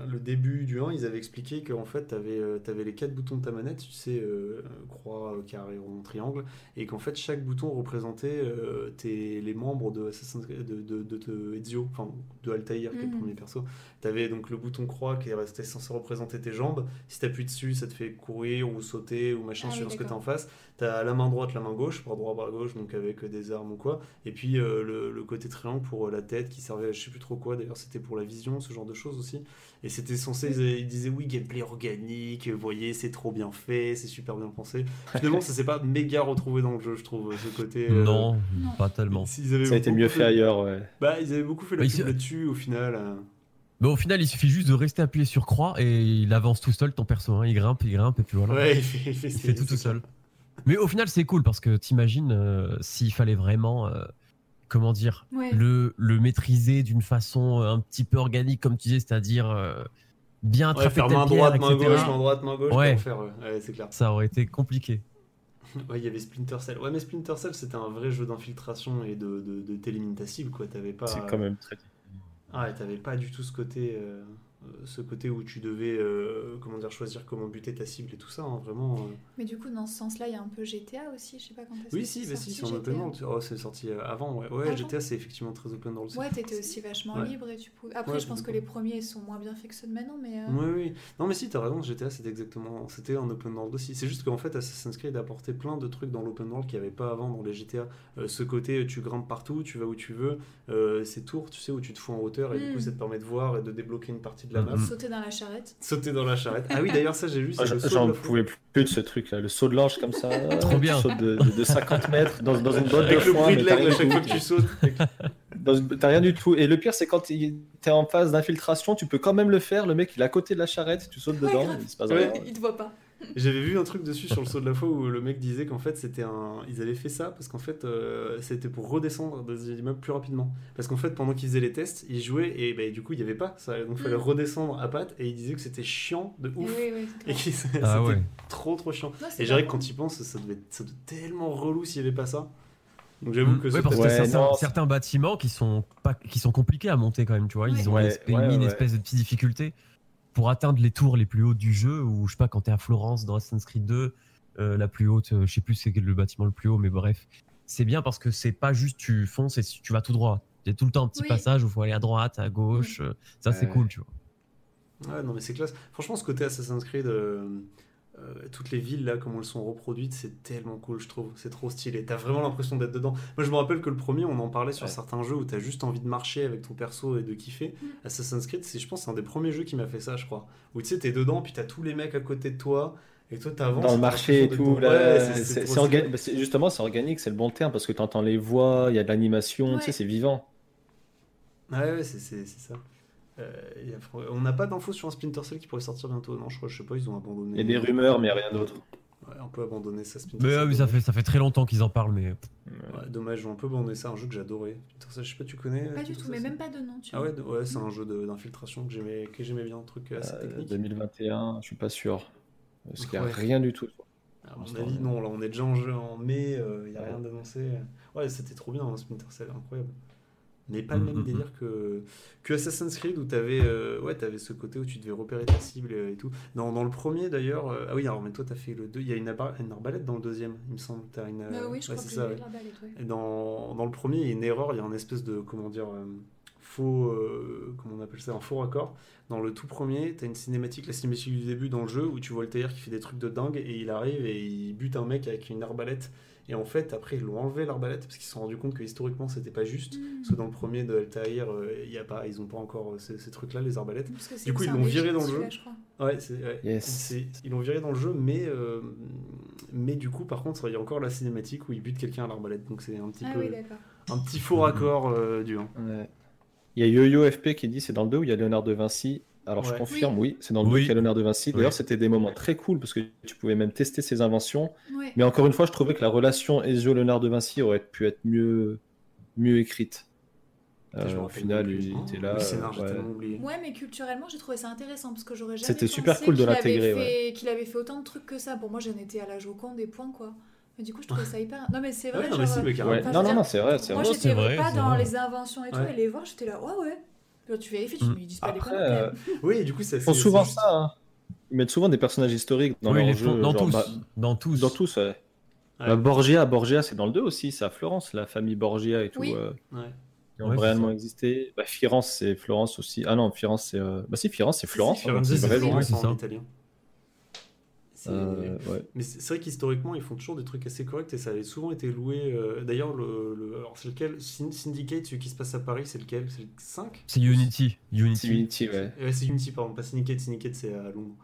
le début du 1, ils avaient expliqué qu'en fait, t'avais euh, t'avais les quatre boutons de ta manette, tu sais, euh, croix, euh, carré, rond, triangle, et qu'en fait, chaque bouton représentait euh, tes, les membres de Assassin's Creed- de, de, de, de Ezio, enfin, de Altaïr, qui est le Mhm. premier perso. T'avais donc le bouton croix qui restait censé représenter tes jambes. Si t'appuies dessus, ça te fait courir ou sauter ou machin Ah sur ce que d'accord. en face. T'as la main droite, la main gauche, bras droit, bras gauche, donc avec euh, des armes ou quoi. Et puis le, le côté triangle pour euh, la tête qui servait à je sais plus trop quoi. D'ailleurs, c'était pour la vision, ce genre de choses aussi. Et c'était censé, ils, ils disaient oui, gameplay organique, vous voyez, c'est trop bien fait, c'est super bien pensé. Finalement, ça s'est pas méga retrouvé dans le jeu, je trouve, ce côté. euh, non, pas tellement. s'ils avaient Ça a été mieux fait ailleurs, ouais. Bah, ils avaient beaucoup fait la Bah, ils- là-dessus au final. euh. Mais au final, il suffit juste de rester appuyé sur croix et il avance tout seul ton perso. hein. Il grimpe, il grimpe et puis voilà. Ouais, il fait, il fait, Il fait tout tout seul. Mais au final, c'est cool parce que t'imagines euh, s'il fallait vraiment, euh, comment dire, Ouais. le, le maîtriser d'une façon euh, un petit peu organique, comme tu disais, c'est-à-dire euh, bien Ouais, faire main pierre, droite, main etc. gauche, main droite, main gauche, Ouais. pour faire, ouais. Ouais, c'est clair. Ça aurait été compliqué. <laughs> Ouais, il y avait Splinter Cell. Ouais, mais Splinter Cell, c'était un vrai jeu d'infiltration et de, de, de t'élimines ta cible, quoi. T'avais pas. C'est quand même très. Ah, ouais, t'avais pas du tout ce côté, euh, euh, ce côté où tu devais, euh, comment dire, choisir comment buter ta cible et tout ça, hein, vraiment. euh. Mais du coup, dans ce sens-là, il y a un peu GTA aussi. Je sais pas quand est-ce Oui, que si, c'est bah si, sorti, c'est en open world. Oh, c'est sorti euh, avant, ouais. Ouais, Avant GTA, c'est effectivement très open world. Ouais, t'étais <laughs> aussi vachement Ouais. libre et tu pouvais. Après, Ouais, je pense que les premiers sont moins bien faits que ceux de maintenant, mais. euh, Oui, oui. Non, mais si, t'as raison, GTA, c'était exactement. C'était un open world aussi. C'est juste qu'en fait, Assassin's Creed a apporté plein de trucs dans l'open world qu'il n'y avait pas avant dans les GTA. Euh, ce côté, tu grimpes partout, tu vas où tu veux. Euh, ces tours, tu sais, où tu te fous en hauteur et du coup, ça te permet de voir et de débloquer une partie de la map. Mhm. Sauter dans la charrette. Sauter dans la charrette. Ah oui, d'ailleurs, ça, j'ai vu. Ah, saut J'en pouvais plus de ce truc-là, le saut de l'ange comme ça. <laughs> Trop bien. Tu sautes de, de- de 50 mètres dans, dans une botte de Avec le foin, bruit de t'as l'aigle à rien chaque du fois tout. que tu sautes. <laughs> T'as rien du tout. Et le pire, c'est quand t'es en phase d'infiltration, tu peux quand même le faire. Le mec, il est à côté de la charrette, tu sautes Ouais, dedans, il se passe Ouais. rien. Il te voit pas. J'avais vu un truc dessus sur le saut de la foi où le mec disait qu'en fait c'était un. Ils avaient fait ça parce qu'en fait euh, c'était pour redescendre des immeubles plus rapidement. Parce qu'en fait pendant qu'ils faisaient les tests, ils jouaient et bah, du coup il n'y avait pas ça. Donc il fallait Mm. redescendre à pattes et ils disaient que c'était chiant de ouf. oui, oui, c'est Et que c'était Ah ouais. trop trop chiant. Non, Et j'arrive marrant. quand ils pensent, ça devait, être- ça devait être tellement relou s'il n'y avait pas ça. Donc j'avoue que Ouais, ce parce que Ouais, certains, non, certains bâtiments qui sont, pas, qui sont compliqués à monter quand même, tu vois. Ils ont Ouais, une espèce, une ouais. espèce de petite difficulté pour atteindre les tours les plus hautes du jeu. Ou je sais pas, quand t'es à Florence dans Assassin's Creed 2, euh, la plus haute, euh, je sais plus c'est le bâtiment le plus haut, mais bref. C'est bien parce que c'est pas juste tu fonces et tu vas tout droit. Il y a tout le temps un petit Oui. passage où il faut aller à droite, à gauche. euh, Ça, c'est cool, tu vois. Ouais, non, mais c'est classe. Franchement, ce côté Assassin's Creed, euh, euh, toutes les villes là, comme elles sont reproduites, c'est tellement cool, je trouve. C'est trop stylé. T'as vraiment l'impression d'être dedans. Moi, je me rappelle que le premier, on en parlait sur Ouais. certains jeux où t'as juste envie de marcher avec ton perso et de kiffer. Mm. Assassin's Creed, c'est, je pense, c'est un des premiers jeux qui m'a fait ça, je crois. Où tu sais, t'es dedans, puis t'as tous les mecs à côté de toi. Et toi, t'avances. Dans le marché et tout, là, dans- Ouais, c'est- c'est c'est trop orga- stylé. bah, c'est- justement, c'est organique, c'est le bon terme, parce que tu entends les voix, il y a de l'animation, Ouais. tu sais, c'est vivant. Ouais, ouais, c'est, c'est, c'est ça. Euh, on n'a pas d'infos sur un Splinter Cell qui pourrait sortir bientôt, non je crois, je sais pas, ils ont abandonné. Il y a des rumeurs, mais il n'y a rien d'autre. Ouais, un peu abandonné ça, Splinter Mais, Cell. mais ça, fait, ça fait très longtemps qu'ils en parlent, mais Ouais, dommage, ils ont un peu abandonné ça, un jeu que j'adorais. Splinter Cell, je sais pas, tu connais Pas euh, du tout, mais même pas de nom, tu Ah vois. ouais, c'est un jeu d'infiltration que j'aimais, que j'aimais bien, un truc assez Euh, technique. 2021, je suis pas sûr. Parce qu'il n'y a Ouais. rien du tout. À mon avis, ouais. non, là on est déjà en jeu en mai, il n'y a Ouais. rien d'annoncé. Ouais, c'était trop bien, hein, Splinter Cell, incroyable. Mais pas le Mm, même mm, délire que, que Assassin's Creed où t'avais euh, ouais, avais ce côté où tu devais repérer ta cible et, et tout. Dans, dans le premier d'ailleurs, euh, ah oui, alors mais toi t'as fait le 2, il y a une, une arbalète dans le deuxième, il me semble. T'as une, Euh, oui, je ouais, crois c'est que ça, j'ai ouais. l'arbalète, ouais. Et dans, dans le premier, il y a une erreur, il y a un espèce de, comment dire, euh, faux, euh, comment on appelle ça, un faux raccord. Dans le tout premier, t'as une cinématique, la cinématique du début dans le jeu où tu vois Altair qui fait des trucs de dingue et il arrive et il bute un mec avec une arbalète. Et en fait, après, ils l'ont enlevé l'arbalète parce qu'ils se sont rendus compte que historiquement, c'était pas juste. Hmm. Parce que dans le premier de Altair, euh, il y a pas, ils ont pas encore euh, ces, ces trucs-là, les arbalètes. Du coup, ils l'ont viré dans le jeu. je crois. Ouais. Yes. Ils l'ont viré dans le jeu, mais, euh, mais du coup, par contre, il y a encore la cinématique où il bute quelqu'un à l'arbalète. Donc c'est un petit Ah peu oui, un petit faux raccord euh, du 1. Ouais. Il y a YoYo FP qui dit c'est dans le 2 où il y a Léonard de Vinci. Alors je Ouais. confirme, oui, c'est dans le 2 Oui. Léonard de Vinci. D'ailleurs, Oui. c'était des moments très cool parce que tu pouvais même tester ses inventions. Ouais. Mais encore une fois, je trouvais que la relation Ezio-Léonard de Vinci aurait pu être mieux, mieux écrite. Euh, au final, il Oh, était là. Le scénar, j'ai euh, ouais. Ouais, mais culturellement, j'ai trouvé ça intéressant parce que j'aurais jamais C'était pensé super cool de qu'il avait l'intégrer, fait- Qu'il avait fait autant de trucs que ça. Pour moi, j'en étais à la Joconde des points, quoi. Mais du coup, je trouvais ça hyper. Non, mais c'est vrai. Ouais, genre, mais. Ouais. Enfin, Non, non, non, c'est vrai. c'est Moi, j'étais pas dans vrai. les inventions et tout, Ouais. et les voir, j'étais là, ouais, ouais. Là, tu vérifies, tu Mm. me dis pas des Après, quand euh. Oui, et du coup, ça ils font c'est- souvent juste- ça. hein. Ils mettent souvent des personnages historiques dans Oui, leur les jeu. dans genre, tous. bah, Dans tous. dans tous, ouais. Ouais. Bah, Borgia, Borgia, c'est dans le 2 aussi, c'est à Florence, la famille Borgia et tout. Oui. euh, Ouais. qui ont réellement existé. Bah, Firenze, c'est Florence aussi. Ah non, Firenze, c'est. euh, Bah si, Firenze, c'est Florence. Si, Firenze, c'est Florence, Florence c'est en ça. C'est- Euh, ouais. Mais c'est vrai qu'historiquement, ils font toujours des trucs assez corrects et ça avait souvent été loué. euh, D'ailleurs, le, le- alors c'est lequel? Syn- Syndicate, celui qui se passe à Paris, c'est lequel? C'est le 5 C'est Unity. Unity. C'est Unity, ouais. Ouais, c'est Unity, pardon, pas Syndicate. Syndicate, c'est à Londres.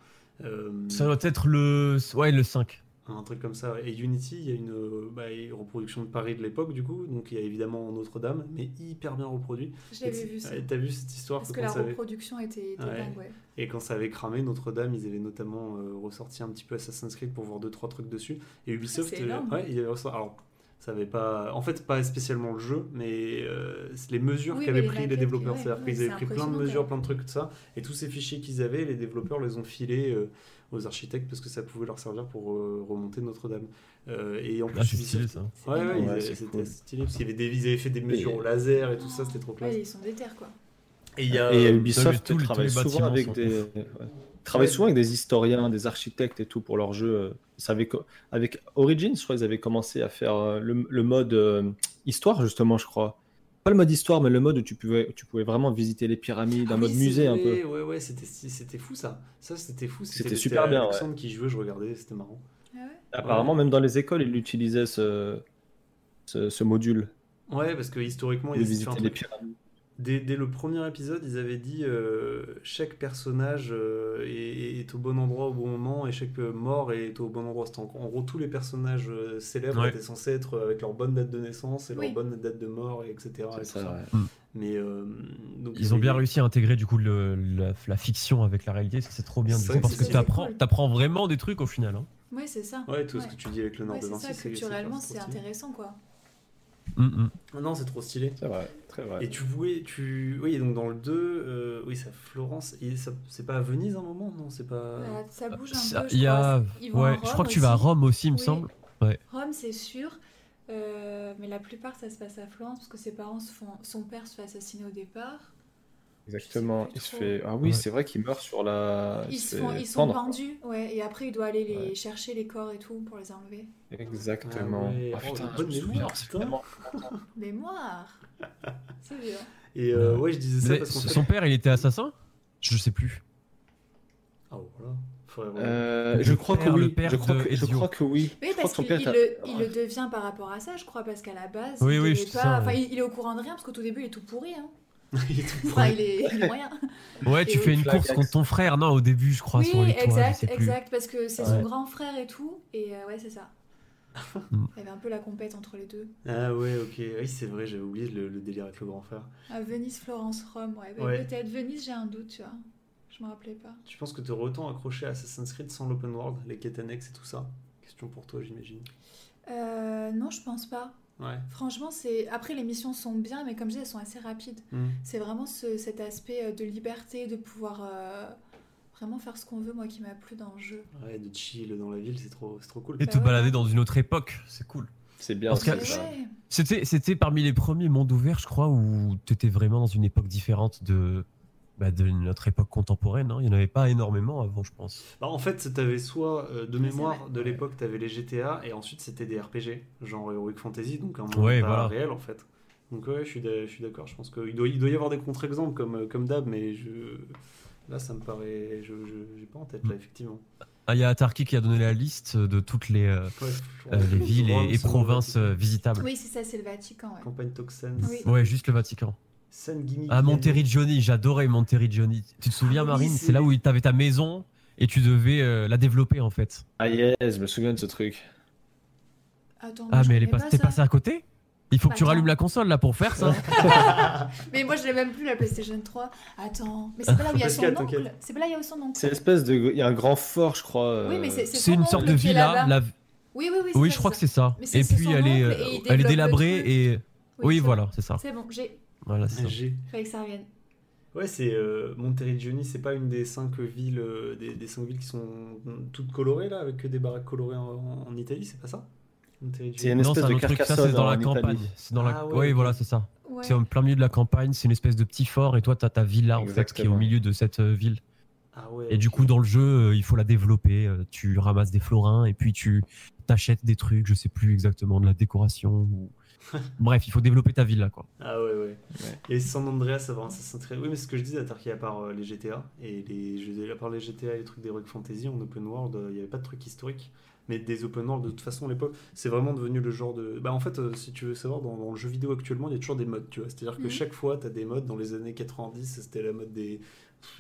Euh, Ça doit être le. Ouais, le 5. Un truc comme ça. Et Unity, il y a une, bah, une reproduction de Paris de l'époque, du coup. Donc il y a évidemment Notre-Dame, mais hyper bien reproduit. Je l'avais vu ça. T'as vu cette histoire Parce que la avait- reproduction était, était Ouais. dingue, ouais. Et quand ça avait cramé, Notre-Dame, ils avaient notamment euh, ressorti un petit peu Assassin's Creed pour voir deux trois trucs dessus. Et Ubisoft, Ah, euh, ouais, il avait ressorti- Alors, ça avait pas, en fait, pas spécialement le jeu, mais euh, les mesures Oui, qu'avaient pris les développeurs. ouais, C'est-à-dire ouais, qu'ils avaient pris plein de mesures, plein de trucs, tout ça, et tous ces fichiers qu'ils avaient, les développeurs les ont filés euh, aux architectes parce que ça pouvait leur servir pour euh, remonter Notre-Dame. Euh, et en plus, Ah, c'est stylé ça. C'est Ouais, ouais, énorme. ils Ouais, avaient- c'est c'était cool. stylé parce qu'il y avait des, ils avaient fait des mesures au laser et tout ça, c'était trop classe. Ouais, ils sont déter, quoi. Et il y a, Et euh, Ubisoft tous travaille les souvent avec des. Travaille souvent avec des historiens, des architectes et tout pour leurs jeux. Ils co- Avec Origins, je crois qu'ils avaient commencé à faire le, le mode euh, histoire, justement, je crois. Pas le mode histoire, mais le mode où tu pouvais, tu pouvais vraiment visiter les pyramides, Ah un oui, mode musée un peu. Ouais, ouais, c'était c'était fou ça. Ça, c'était fou. C'était super bien, Alexandre qui jouait, je regardais, c'était marrant. Ah ouais? Apparemment, même dans les écoles, ils utilisaient ce, ce, ce module Ouais, parce que historiquement, ils visiter les pyramides. Dès, dès le premier épisode, ils avaient dit euh, chaque personnage euh, est, est au bon endroit au bon moment et chaque euh, mort est au bon endroit. En, en gros, tous les personnages euh, célèbres Ouais. étaient censés être avec leur bonne date de naissance et Oui. leur bonne date de mort, et etc. et C'est tout ça, ça. ouais. Mais euh, donc, Ils ont bien réussi à intégrer du coup le- la, la fiction avec la réalité, c'est trop bien du C'est coup, vrai que parce que cool. t'apprends vraiment des trucs au final. hein. Ouais, c'est ça. Ouais, tout ce que tu dis avec le Nord Ouais, de ça, c'est- culturellement, c'est intéressant, quoi. Mm, mm. Ah Non, c'est trop stylé. C'est vrai, très vrai. Et tu voulais, tu, oui, donc dans le 2, euh, oui, c'est à Florence. Et ça, c'est pas à Venise un moment, non C'est pas. Voilà, ça bouge un Ça- peu. je Il y a, crois. Ils vont ouais, je crois Rome que tu vas à. Rome aussi, il me semble. Rome, c'est sûr. Euh, mais la plupart, ça se passe à Florence parce que ses parents se font. Son père se fait assassiner au départ. Exactement. Il se trop. fait. Ah oui, Ouais. c'est vrai qu'il meurt sur la. Ils, il se font, ils sont pendus, ouais, et après il doit aller les Ouais. chercher les corps et tout pour les enlever. Exactement. Ah ouais. Ah, Oh, putain, bonne je mémoire, c'est tellement- <laughs> Mémoire C'est bien. Et euh, Ouais. je disais ça Mais parce fait. Son père, il était assassin? Je sais plus. Ah voilà. Faudrait voir. Euh, je crois que père- le oui. père Je crois que, je crois que oui. Oui, Je parce que qu'il le, il le devient par rapport à ça, je crois, parce qu'à la base, Oui, il oui, c'est pas... ça, enfin, il est au courant de rien, parce qu'au tout début, il est tout pourri. Hein. <laughs> Il est Enfin, il est, il est moyen. <laughs> Ouais, tu Et fais une course contre ton frère, non, au début, je crois, oui, sur les toits, je exact, sais plus. exact, parce que c'est son grand frère et tout, et euh, ouais, c'est ça. Mm. Il y avait un peu la compète entre les deux. Ah ouais, ok. Oui, c'est vrai, j'avais oublié le, le délire avec le grand frère. À Venise, Florence, Rome, ouais. bah, Ouais. Peut-être Venise, j'ai un doute, tu vois. Je me rappelais pas. Tu penses que tu aurais autant accroché à Assassin's Creed sans l'open world, les quêtes annexes et tout ça? Question pour toi, j'imagine. Euh, non, je pense pas. Ouais. Franchement, c'est. Après, les missions sont bien, mais comme je dis, elles sont assez rapides. Hmm. C'est vraiment ce- cet aspect euh, de liberté, de pouvoir euh, vraiment faire ce qu'on veut, moi, qui m'a plu dans le jeu. Ouais, de chill dans la ville, c'est trop, c'est trop cool. Et Bah te ouais. balader dans une autre époque, c'est cool. C'est bien. C'était parmi les premiers mondes ouverts, je crois, où tu étais vraiment dans une époque différente de, bah, de notre époque contemporaine. hein. Il n'y en avait pas énormément avant, je pense. Bah, en fait, t'avais soit euh, de mémoire de l'époque, t'avais les GTA et ensuite c'était des RPG, genre Heroic Fantasy, donc un monde Ouais, pas voilà. réel en fait. Donc ouais, je suis d'a- je suis d'accord. Je pense qu'il doit, il doit y avoir des contre-exemples comme, comme d'hab, mais je... là, ça me paraît... Je n'ai pas en tête, là, effectivement. Ah, il y a Tarki qui a donné la liste de toutes les, euh, Ouais, euh, les villes et, provinces euh, visitables. Oui, c'est ça, c'est le Vatican. Ouais. Campagne Toxens. Oui. Ouais, juste le Vatican. San Gimignano. Ah, Monteriggioni, j'adorais Monteriggioni. Tu te souviens, Ah oui, Marine? C'est- là où tu avais ta maison et tu devais euh, la développer en fait. Ah yes, je me souviens de ce truc. Attends, Ah, mais elle est pas, pas t'es passé à côté? Il faut que tu Attends. rallumes la console là pour faire ça. <laughs> <laughs> Mais moi, je l'ai même plus la PlayStation 3. Attends, mais c'est pas là où il y a son oncle. C'est pas là où il y a son oncle C'est l'espèce de. Il y a un grand fort, je crois. Oui, euh, mais c'est C'est une sorte de villa. la- Oui, oui, oui. Oui, ça, je crois que c'est ça. Mais Et puis elle est, euh, elle est délabrée et. Oui, c'est voilà, c'est ça. C'est bon, j'ai. Voilà, c'est ça. G. Fallait que ça revienne. Ouais, c'est euh, Monteriggioni, c'est pas une des cinq villes, euh, des, des cinq villes qui sont toutes colorées là, avec des baraques colorées en, en Italie, c'est pas ça? C'est une Non, espèce c'est un de autre truc, ça Carcassonne c'est dans la campagne. C'est dans la... Ah ouais, Oui, voilà, c'est ça. Ouais. C'est en plein milieu de la campagne, c'est une espèce de petit fort et toi tu as ta villa en fait qui est au Exactement. milieu de cette euh, ville. Ah ouais. Et du coup dans le jeu, euh, il faut la développer, euh, tu ramasses des florins et puis tu t'achètes des trucs, je sais plus exactement de la décoration ou <laughs> Bref, il faut développer ta villa quoi. Ah ouais, ouais. Ouais. Et San Andreas, avant Assassin's Creed. Oui, mais ce que je disais, à Tarki, à part euh, les GTA, et les, je, à part les GTA et les trucs d'Heroic Fantasy, en open world, euh, il n'y avait pas de trucs historiques. Mais des open world, de toute façon, à l'époque, c'est vraiment devenu le genre de. Bah, en fait, euh, si tu veux savoir, dans, dans le jeu vidéo actuellement, il y a toujours des modes, tu vois. C'est-à-dire que Mhm. chaque fois, tu as des modes. Dans les années 90, c'était la mode des,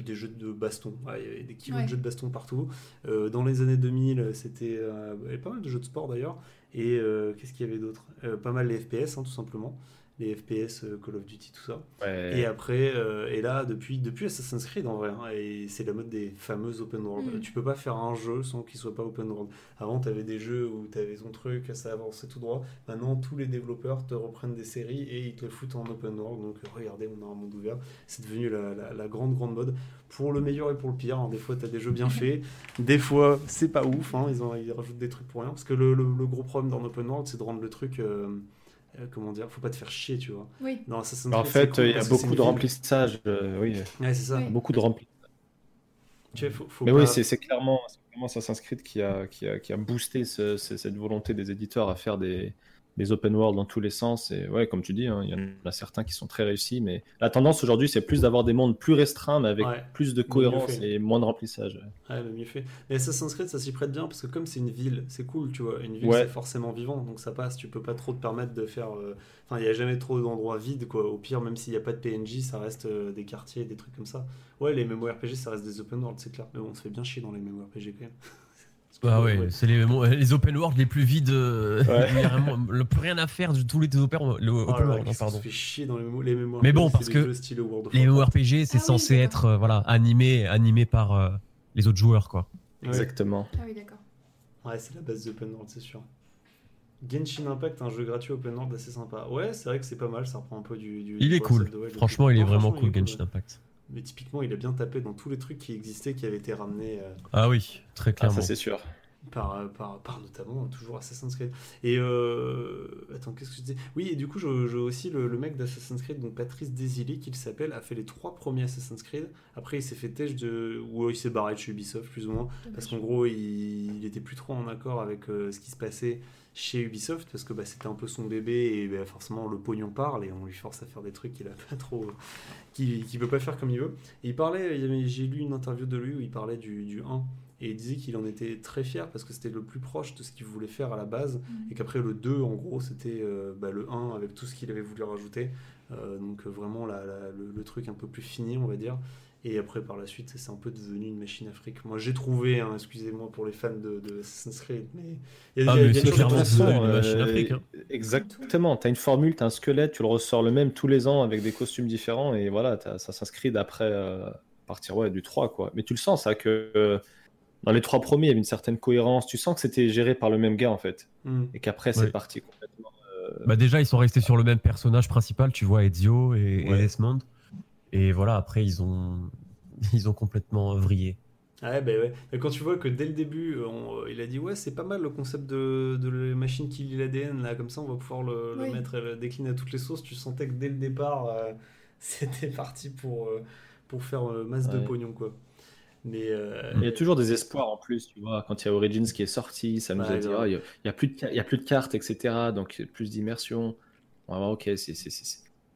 des jeux de baston. Ouais, il y avait des kilos Ouais. de jeux de baston partout. Euh, dans les années 2000, c'était. euh, il y avait pas mal de jeux de sport d'ailleurs. Et euh, qu'est-ce qu'il y avait d'autre? Euh, Pas mal les FPS, hein, tout simplement. Les FPS, euh, Call of Duty, tout ça. Ouais. Et après, euh, et là, depuis, depuis Assassin's Creed en vrai, hein, et c'est la mode des fameuses open world. Mm. Tu peux pas faire un jeu sans qu'il soit pas open world. Avant, tu avais des jeux où tu avais ton truc, ça avançait tout droit. Maintenant, tous les développeurs te reprennent des séries et ils te le foutent en open world. Donc, euh, regardez, on a un monde ouvert. C'est devenu la, la- la grande, grande mode. Pour le meilleur et pour le pire. hein. Des fois, tu as des jeux bien <laughs> faits. Des fois, c'est pas ouf. hein. Ils, ont, ils rajoutent des trucs pour rien. Parce que le, le- le gros problème dans open world, c'est de rendre le truc. euh, euh, comment dire Faut pas te faire chier, tu vois. Oui. Dans Assassin's En fait, cool il y a beaucoup de remplissage. euh, oui, Ouais, c'est ça. Oui. beaucoup de remplissage. Tu vois, faut, faut Mais pas- oui, c'est c'est clairement, c'est clairement Assassin's Creed qui a, qui a, qui a boosté ce- ce- cette volonté des éditeurs à faire des, des open world dans tous les sens. Et ouais, comme tu dis, hein, il y en a certains qui sont très réussis, mais la tendance aujourd'hui, c'est plus d'avoir des mondes plus restreints, mais avec Ouais, plus de cohérence et moins de remplissage. Ouais, le mieux fait. Mais Assassin's Creed, ça s'y prête bien parce que comme c'est une ville, c'est cool, tu vois. Une ville, Ouais. c'est forcément vivant, donc ça passe. Tu peux pas trop te permettre de faire. euh, Enfin, il y a jamais trop d'endroits vides, quoi. Au pire, même s'il n'y a pas de PNJ, ça reste euh, des quartiers, des trucs comme ça. Ouais, les MMORPG, ça reste des open world, c'est clair. Mais bon, on se fait bien chier dans les MMORPG quand même. Ah ouais, c'est les, les open world les plus vides. euh, Ouais. <laughs> il y a vraiment le plus rien à faire de tous les open, le Oh open world, hein, pardon. se fait chier dans les. Les MMORPG, Mais bon, parce que Les. MMORPG, c'est Ah censé être euh, voilà, animé, animé par euh, les autres joueurs quoi. Exactement. Ah oui, d'accord. Ouais, c'est la base d'open world, c'est sûr. Genshin Impact, un jeu gratuit open world assez sympa. Ouais, c'est vrai que c'est pas mal, ça reprend un peu du. du Il du est cool. Franchement, il est vraiment cool Genshin Impact. Mais typiquement, il a bien tapé dans tous les trucs qui existaient, qui avaient été ramenés euh, Ah oui, très Ah, clairement. ça, c'est sûr. par, euh, par, par notamment toujours Assassin's Creed. Et euh, attends, qu'est-ce que je disais? Oui, et du coup, je, je- aussi le, le mec d'Assassin's Creed, donc Patrice Desilets, qu'il s'appelle, a fait les trois premiers Assassin's Creed. Après, il s'est fait têche de. ou il s'est barré de chez Ubisoft, plus ou moins. Parce qu'en gros, il, il était plus trop en accord avec euh, ce qui se passait chez Ubisoft, parce que bah, c'était un peu son bébé, et bah, forcément le pognon parle, et on lui force à faire des trucs qu'il a pas trop. qu'il qu'il peut pas faire comme il veut. Et il parlait, j'ai lu une interview de lui où il parlait du, du 1, et il disait qu'il en était très fier, parce que c'était le plus proche de ce qu'il voulait faire à la base, et qu'après le 2, en gros, c'était euh, bah, le 1 avec tout ce qu'il avait voulu rajouter. Euh, donc vraiment la- la- le, le truc un peu plus fini, on va dire. Et après, par la suite, c'est un peu devenu une machine fric. Moi, j'ai trouvé, hein, excusez-moi pour les fans de, de Assassin's Creed, mais il y a, Ah, y a- y a façon, une machine à fric, hein. Exactement. Tu as une formule, tu as un squelette, tu le ressors le même tous les ans avec des costumes différents et voilà, ça s'inscrit d'après euh, à partir ouais, du 3. Quoi. Mais tu le sens, ça, que euh, dans les trois premiers, il y avait une certaine cohérence. Tu sens que c'était géré par le même gars en fait Hmm. et qu'après, Ouais. c'est parti complètement. Bah déjà, ils sont restés sur le même personnage principal, tu vois, Ezio et, et Ouais. Et voilà, après, ils ont, <laughs> ils ont complètement vrillé. Ouais, ben ouais. Et quand tu vois que dès le début, euh, on- euh, il a dit ouais, c'est pas mal le concept de, de la machine qui lit l'ADN là, comme ça on va pouvoir le, mettre, et le décliner à toutes les sources. Tu sentais que dès le départ, euh, <laughs> c'était parti pour euh, pour faire euh, masse de pognon quoi. Mais euh, Il y a toujours des espoirs en plus, tu vois. Quand il y a Origins qui est sorti, ça nous Ouais, a dit. Ah, il y a- il y a plus de ca- il y a plus de cartes, etc. Donc plus d'immersion. on va voir, ok, c'est,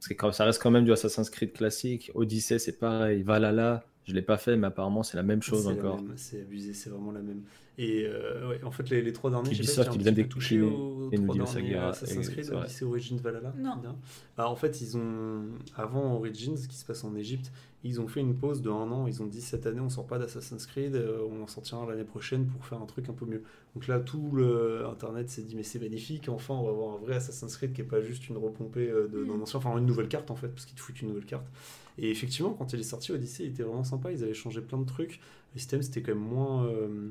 c'est, quand- ça reste quand même du Assassin's Creed classique. Odyssey, c'est pareil. Valhalla, je l'ai pas fait, mais apparemment, c'est la même chose encore. C'est abusé, c'est vraiment la même. Et euh, ouais, en fait, les, les trois derniers, j'ai pas été peu touché aux et nous trois derniers Saga, Assassin's Creed. Odyssey Origins Valhalla. Non. bien. Bah, en fait, ils ont avant Origins, qui se passe en Égypte, ils ont fait une pause de un an. Ils ont dit cette année, on sort pas d'Assassin's Creed, euh, on en sortira l'année prochaine pour faire un truc un peu mieux. Donc là, tout le internet s'est dit mais c'est magnifique. Enfin, on va avoir un vrai Assassin's Creed qui est pas juste une repompée euh, de- d'un Mm. ancien, enfin une nouvelle carte en fait, parce qu'ils te foutent une nouvelle carte. Et effectivement, quand il est sorti, Odyssey il était vraiment sympa. Ils avaient changé plein de trucs. Le système c'était quand même moins euh,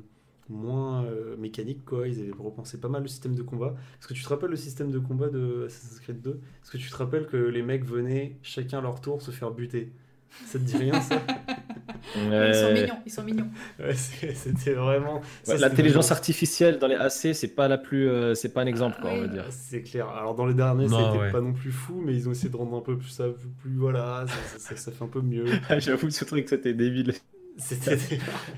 moins euh, mécanique quoi. Ils avaient repensé pas mal le système de combat. Est-ce que tu te rappelles le système de combat de Assassin's Creed 2 Est-ce que tu te rappelles que les mecs venaient chacun à leur tour se faire buter? Ça te dit rien ça <laughs> Ils sont mignons, ils sont mignons. Ouais, C'était vraiment. Ouais, c'était L'intelligence vraiment- artificielle dans les AC, c'est pas la plus, euh, c'est pas un exemple, quoi, on va dire. C'est clair. Alors dans les derniers, été ouais. pas non plus fou, mais ils ont essayé de rendre un peu plus ça, plus, plus- voilà, ça, ça- ça- ça fait un peu mieux. <laughs> J'avoue, ce truc, c'était débile. C'était.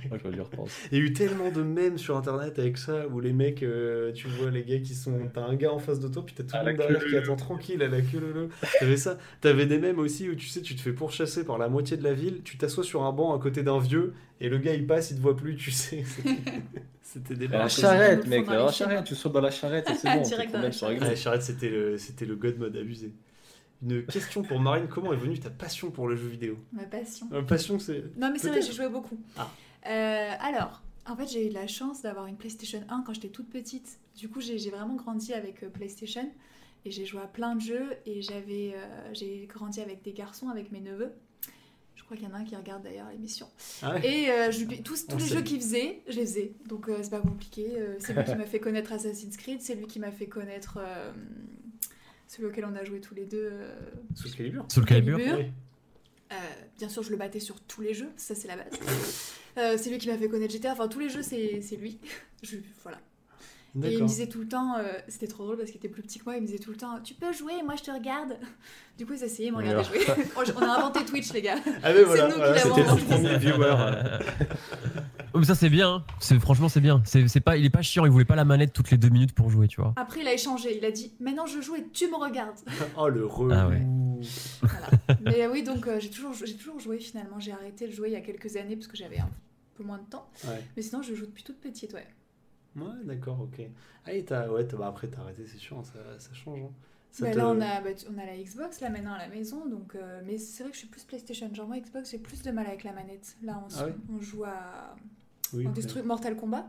Moi, je lui repense. <laughs> Il y a eu tellement de mèmes sur internet avec ça où les mecs, euh, tu vois les gars qui sont. T'as un gars en face de toi, puis t'as tout À le la monde derrière qui attend tranquille à la queue leu T'avais ça. T'avais des mèmes aussi où tu sais, tu te fais pourchasser par la moitié de la ville, tu t'assois sur un banc à côté d'un vieux et le gars il passe, il te voit plus, tu sais. <laughs> C'était- des La charrette, le mec, la charrette, tu sautes dans la charrette et c'est <laughs> bon, Direct dans la sont charrette. Ouais, Charrette, c'était le, c'était le god mode abusé. Une question pour Marine, comment est venue ta passion pour le jeu vidéo? Ma passion. Euh, Passion, c'est. Non, mais c'est vrai, j'ai joué beaucoup. Ah. Euh, alors, en fait, j'ai eu de la chance d'avoir une PlayStation 1 quand j'étais toute petite. Du coup, j'ai vraiment grandi avec euh, PlayStation et j'ai joué à plein de jeux et j'avais euh, j'ai grandi avec des garçons, avec mes neveux. Je crois qu'il y en a un qui regarde d'ailleurs l'émission. Ah ouais Et euh, je tous, On les jeux qu'il faisait, je les faisais. Donc euh, c'est pas compliqué. Euh, c'est lui qui m'a fait connaître Assassin's Creed, c'est lui qui m'a fait connaître euh, celui auquel on a joué tous les deux. euh, Sous Calibur Soul Calibur. Calibur. Oui. euh, bien sûr, je le battais sur tous les jeux, ça c'est la base. Euh, c'est lui qui m'a fait connaître GTA, enfin tous les jeux c'est c'est lui. <laughs> Je, voilà. Et il me disait tout le temps, euh, c'était trop drôle parce qu'il était plus petit que moi, il me disait tout le temps Tu peux jouer, moi je te regarde. Du coup, il s'essayait, il me regardait jouer. <laughs> on a inventé Twitch, les gars. Ah, voilà, nous qui l'avons c'était le inventé. premier viewer. <laughs> Oh, mais ça c'est bien, hein. c'est franchement c'est bien. C'est c'est pas, il est pas chiant, il voulait pas la manette toutes les deux minutes pour jouer, tu vois. Après, il a échangé, il a dit Maintenant je joue et tu me regardes. <laughs> Oh, le relou. Ah ouais. Voilà. Mais oui, donc euh, j'ai toujours, j'ai toujours joué finalement. J'ai arrêté de jouer il y a quelques années parce que j'avais un peu moins de temps. Ouais. Mais sinon, je joue depuis toute petite, ouais. Ouais, d'accord, ok. Ah, et t'as, ouais, t'as- bah, après, t'as arrêté, c'est sûr, ça, ça change. hein. Ça Bah, te- Là, on a, bah, on a la Xbox là maintenant à la maison, donc. euh, mais c'est vrai que je suis plus PlayStation. Genre moi, Xbox, j'ai plus de mal avec la manette. Là, on, Ah ouais? on joue à Oui, ouais. destruit Mortal Kombat.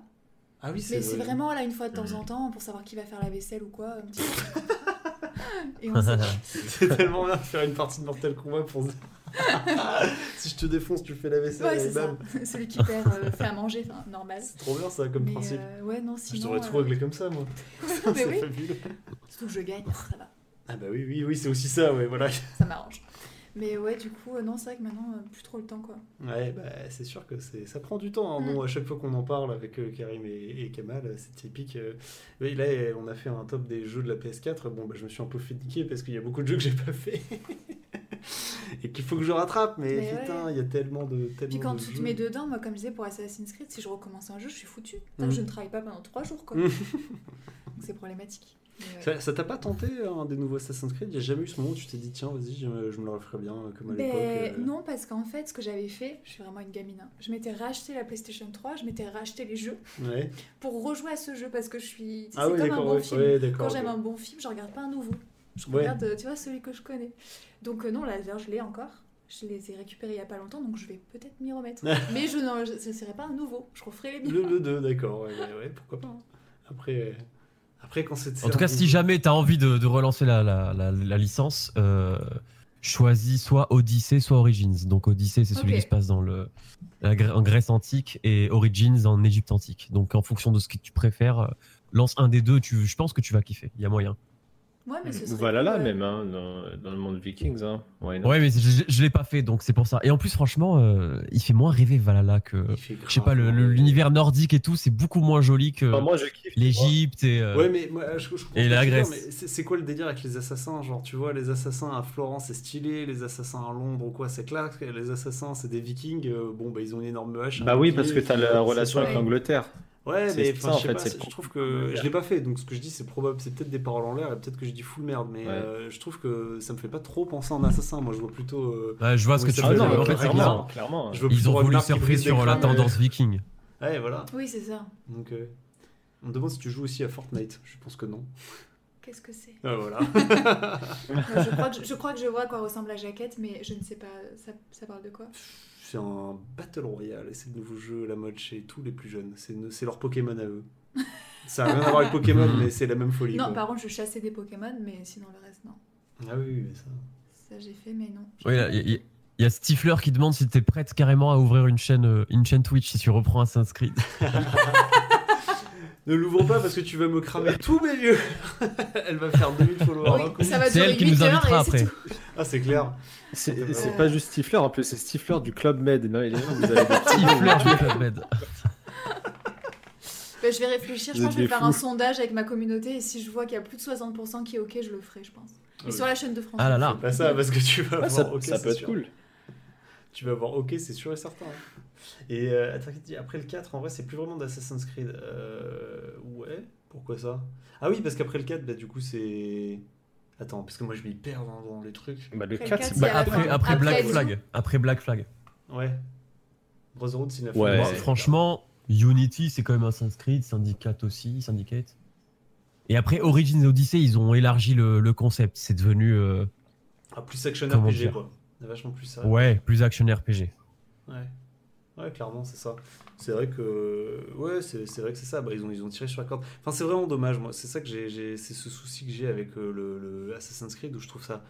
Ah oui, Mais c'est vrai. vraiment là une fois de temps en temps pour savoir qui va faire la vaisselle ou quoi. un petit peu. <laughs> Et on sait. <laughs> C'est tellement bien de faire une partie de Mortal Kombat pour se- <laughs> si je te défonce, tu fais la vaisselle Ouais, et c'est ça. bam. Celui qui perd euh, fait à manger, enfin normal. C'est trop bien ça comme Mais principe. euh, ouais, non, je sinon. t'aurais tout euh, réglé comme ça, moi. mais c'est oui, fabuleux. surtout que je gagne, ça va, Ah bah oui, oui, oui, c'est aussi ça, ouais, voilà. ça m'arrange. Mais ouais, du coup, euh, non, c'est vrai que maintenant, euh, plus trop le temps quoi. Ouais, bah c'est sûr que c'est, ça prend du temps. hein. Bon, Mm. à chaque fois qu'on en parle avec euh, Karim et, et Kamal, c'est typique. oui, là, on a fait un top des jeux de la PS4. Bon, bah, je me suis un peu fait niquer parce qu'il y a beaucoup de jeux que j'ai pas fait. <laughs> et qu'il faut que je rattrape, mais, Mais putain, ouais. il y a tellement de. Tellement Puis quand de tu te jeux. mets dedans, moi, comme je disais pour Assassin's Creed, si je recommence un jeu, je suis foutu. Mm. que je ne travaille pas pendant trois jours quoi. Mm. Donc c'est problématique. Ouais. Ça, t'a pas tenté un des nouveaux Assassin's Creed? Il n'y a jamais eu ce moment où tu t'es dit, tiens, vas-y, je, me- le referais bien, euh, comme à Ben, l'époque. euh. Non, parce qu'en fait, ce que j'avais fait, je suis vraiment une gamine, hein. je m'étais racheté la PlayStation 3, je m'étais racheté les jeux Ouais. pour rejouer à ce jeu parce que je suis. Ah c'est ouais, comme un d'accord, bon ouais, film. Quand j'aime un bon film, je regarde pas un nouveau. Je regarde, euh, tu vois, celui que je connais. Donc euh, non, là, je l'ai encore. Je les ai récupérés il y a pas longtemps, donc je vais peut-être m'y remettre. <laughs> Mais je ne serait pas un nouveau. Je referai les miens. Le, le 2, d'accord, pourquoi pas. hein. Après, après quand c'est. En tout cas, si jamais t'as envie de, de relancer la, la, la, la licence, euh, choisis soit Odyssey, soit Origins. Donc Odyssey, c'est celui qui se passe dans le, en Grèce antique et Origins en Égypte antique. Donc en fonction de ce que tu préfères, euh, lance un des deux. Tu, je pense que tu vas kiffer. Il y a moyen. Ouais, mais ce serait Voilà là cool, euh, même, hein, dans, dans le monde Vikings. Hein. Ouais, mais je, je l'ai pas fait, donc c'est pour ça. Et en plus, franchement, euh, il fait moins rêver Valhalla que. Je sais pas, l'univers nordique et tout, c'est beaucoup moins joli que Enfin, moi, vois. l'Égypte et. euh, Ouais, mais moi, je, je comprends Et la Grèce. C'est quoi le délire avec les assassins Genre, tu vois, les assassins à Florence, c'est stylé, les assassins à Londres ou quoi, c'est clair. Les assassins, c'est des vikings, euh, bon, bah, ils ont une énorme hache. Bah oui, parce que t'as la relation avec l'Angleterre. Ouais, mais ça, en je sais fait, pas, je trouve que je l'ai pas fait, donc ce que je dis c'est probable, c'est peut-être des paroles en l'air et peut-être que je dis full merde, mais Ouais. euh, je trouve que ça me fait pas trop penser en assassin. Moi, je vois plutôt. euh, Ouais, je vois ce que tu veux dire. mal, En fait, clairement. clairement. je vois ils ont voulu surfer sur la tendance euh, viking. Ouais, voilà. Oui, c'est ça. Donc, euh, on me demande si tu joues aussi à Fortnite. Je pense que non. Qu'est-ce que c'est? Ah, voilà. Ouais, <laughs> je, crois que, je, je crois que je vois à quoi ressemble la jaquette, mais je ne sais pas. Ça, ça parle de quoi? C'est un Battle Royale et c'est le nouveau jeu à la mode chez tous les plus jeunes. C'est leur Pokémon à eux. <laughs> Ça n'a rien à voir avec Pokémon, mais c'est la même folie. Non, quoi. par contre, je chassais des Pokémon, mais sinon le reste, non. Ah oui, oui, mais ça. Ça, j'ai fait, mais non. Oui, il y, a- il y a Stifler qui demande si t'es prête carrément à ouvrir une chaîne, euh, une chaîne Twitch si tu reprends Assassin's Creed. <laughs> Ne l'ouvre pas parce que tu vas me cramer tous mes vieux. <laughs> Elle va faire 2000 followers. Oui, ça va C'est durer elle qui 8 nous heures invitera après. tout. Ah, c'est clair. C'est c'est pas juste Stifler, en plus, c'est Stifler du Club Med. Non, il est- vous avez Stifler du Club Med. <laughs> Bah, je vais réfléchir, je Vous pense que je vais faire un sondage avec ma communauté et si je vois qu'il y a plus de 60% qui est ok, je le ferai, je pense. Et Ouais. sur la chaîne de France. Ah là là. Pas ça, parce que tu vas Ah, avoir ça, OK, ça c'est peut être sûr. cool. Tu vas avoir OK, c'est sûr et certain. hein. Et euh, après le 4, en vrai, c'est plus vraiment d'Assassin's Creed. Euh, ouais, pourquoi ça? Ah oui, parce qu'après le 4, bah, du coup, c'est. Attends, parce que moi je m'y perds dans, dans les trucs. Bah, le Après le 4, quatre, c'est il y a Bah, la après, fin. après Après, Black Flag. Après Black Flag. Ouais. Brotherhood, c'est la fin. Ouais. Bon, c'est- franchement, Unity, c'est quand même Assassin's Creed, Syndicate aussi, Syndicate. Et après Origins Odyssey, ils ont élargi le, le concept. C'est devenu euh, Ah, plus action Comment RPG, quoi. C'est vachement plus ça. ouais, plus action RPG. Ouais. Ouais, clairement, c'est ça. C'est vrai que ouais, c'est c'est vrai que c'est ça. Bah, ils ont ils ont tiré sur la corde. Enfin, c'est vraiment dommage. Moi, c'est ça que j'ai j'ai- c'est ce souci que j'ai avec euh, le, le Assassin's Creed où je trouve ça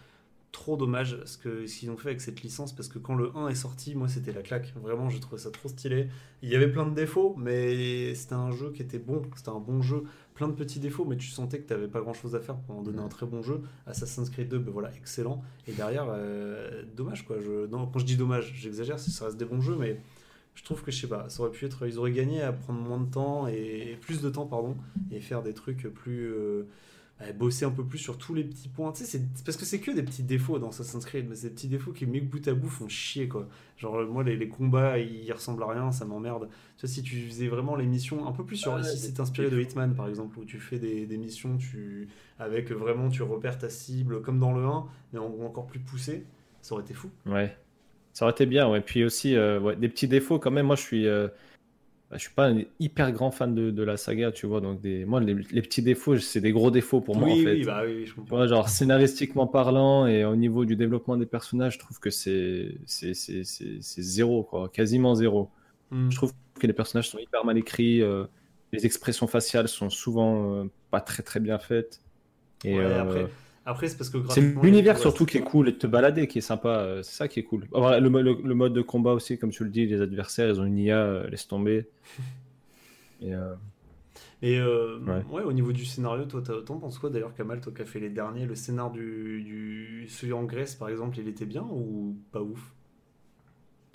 trop dommage ce que ce qu'ils ont fait avec cette licence parce que quand le 1 est sorti, moi c'était la claque. Vraiment, j'ai trouvé ça trop stylé. Il y avait plein de défauts, mais c'était un jeu qui était bon. C'était un bon jeu. Plein de petits défauts, mais tu sentais que tu n'avais pas grand chose à faire pour en donner un très bon jeu. Assassin's Creed 2, ben voilà, excellent. Et derrière, euh, dommage quoi. Je, non, quand je dis dommage, j'exagère, ça reste des bons jeux, mais je trouve que je sais pas, ça aurait pu être, ils auraient gagné à prendre moins de temps et plus de temps pardon et faire des trucs plus euh, bah, bosser un peu plus sur tous les petits points. Tu sais, parce que c'est que des petits défauts dans Assassin's Creed, mais c'est des petits défauts qui mis bout à bout font chier quoi. Genre moi les, les combats ils ressemblent à rien, ça m'emmerde. Tu vois si tu faisais vraiment les missions un peu plus sur Ah, si c'est inspiré de Hitman par exemple où tu fais des, des missions tu avec vraiment tu repères ta cible comme dans le 1 mais en- encore plus poussé, ça aurait été fou. Ouais, ça aurait été bien. Ouais. Puis aussi, euh, ouais, des petits défauts quand même. Moi, je suis, euh, bah, je suis pas un hyper grand fan de, de la saga, tu vois. Donc, des... moi, les, les petits défauts, c'est des gros défauts pour moi, oui, en fait. oui, bah oui, je comprends. genre scénaristiquement parlant et au niveau du développement des personnages, je trouve que c'est zéro, quoi, quasiment zéro. Hmm. Je trouve que les personnages sont hyper mal écrits, euh, les expressions faciales sont souvent pas très très bien faites. Et Ouais, après, après c'est parce que c'est l'univers surtout qui est cool et de te balader qui est sympa, euh, c'est ça qui est cool. Le, mo- le- le mode de combat aussi, comme tu le dis, les adversaires, ils ont une IA, euh, laisse tomber. <laughs> Et, euh, Et euh, Ouais. ouais. au niveau du scénario, toi, t'en penses quoi d'ailleurs, Kamal, toi qui as fait les derniers, le scénar du, du celui en Grèce par exemple, il était bien ou pas ouf?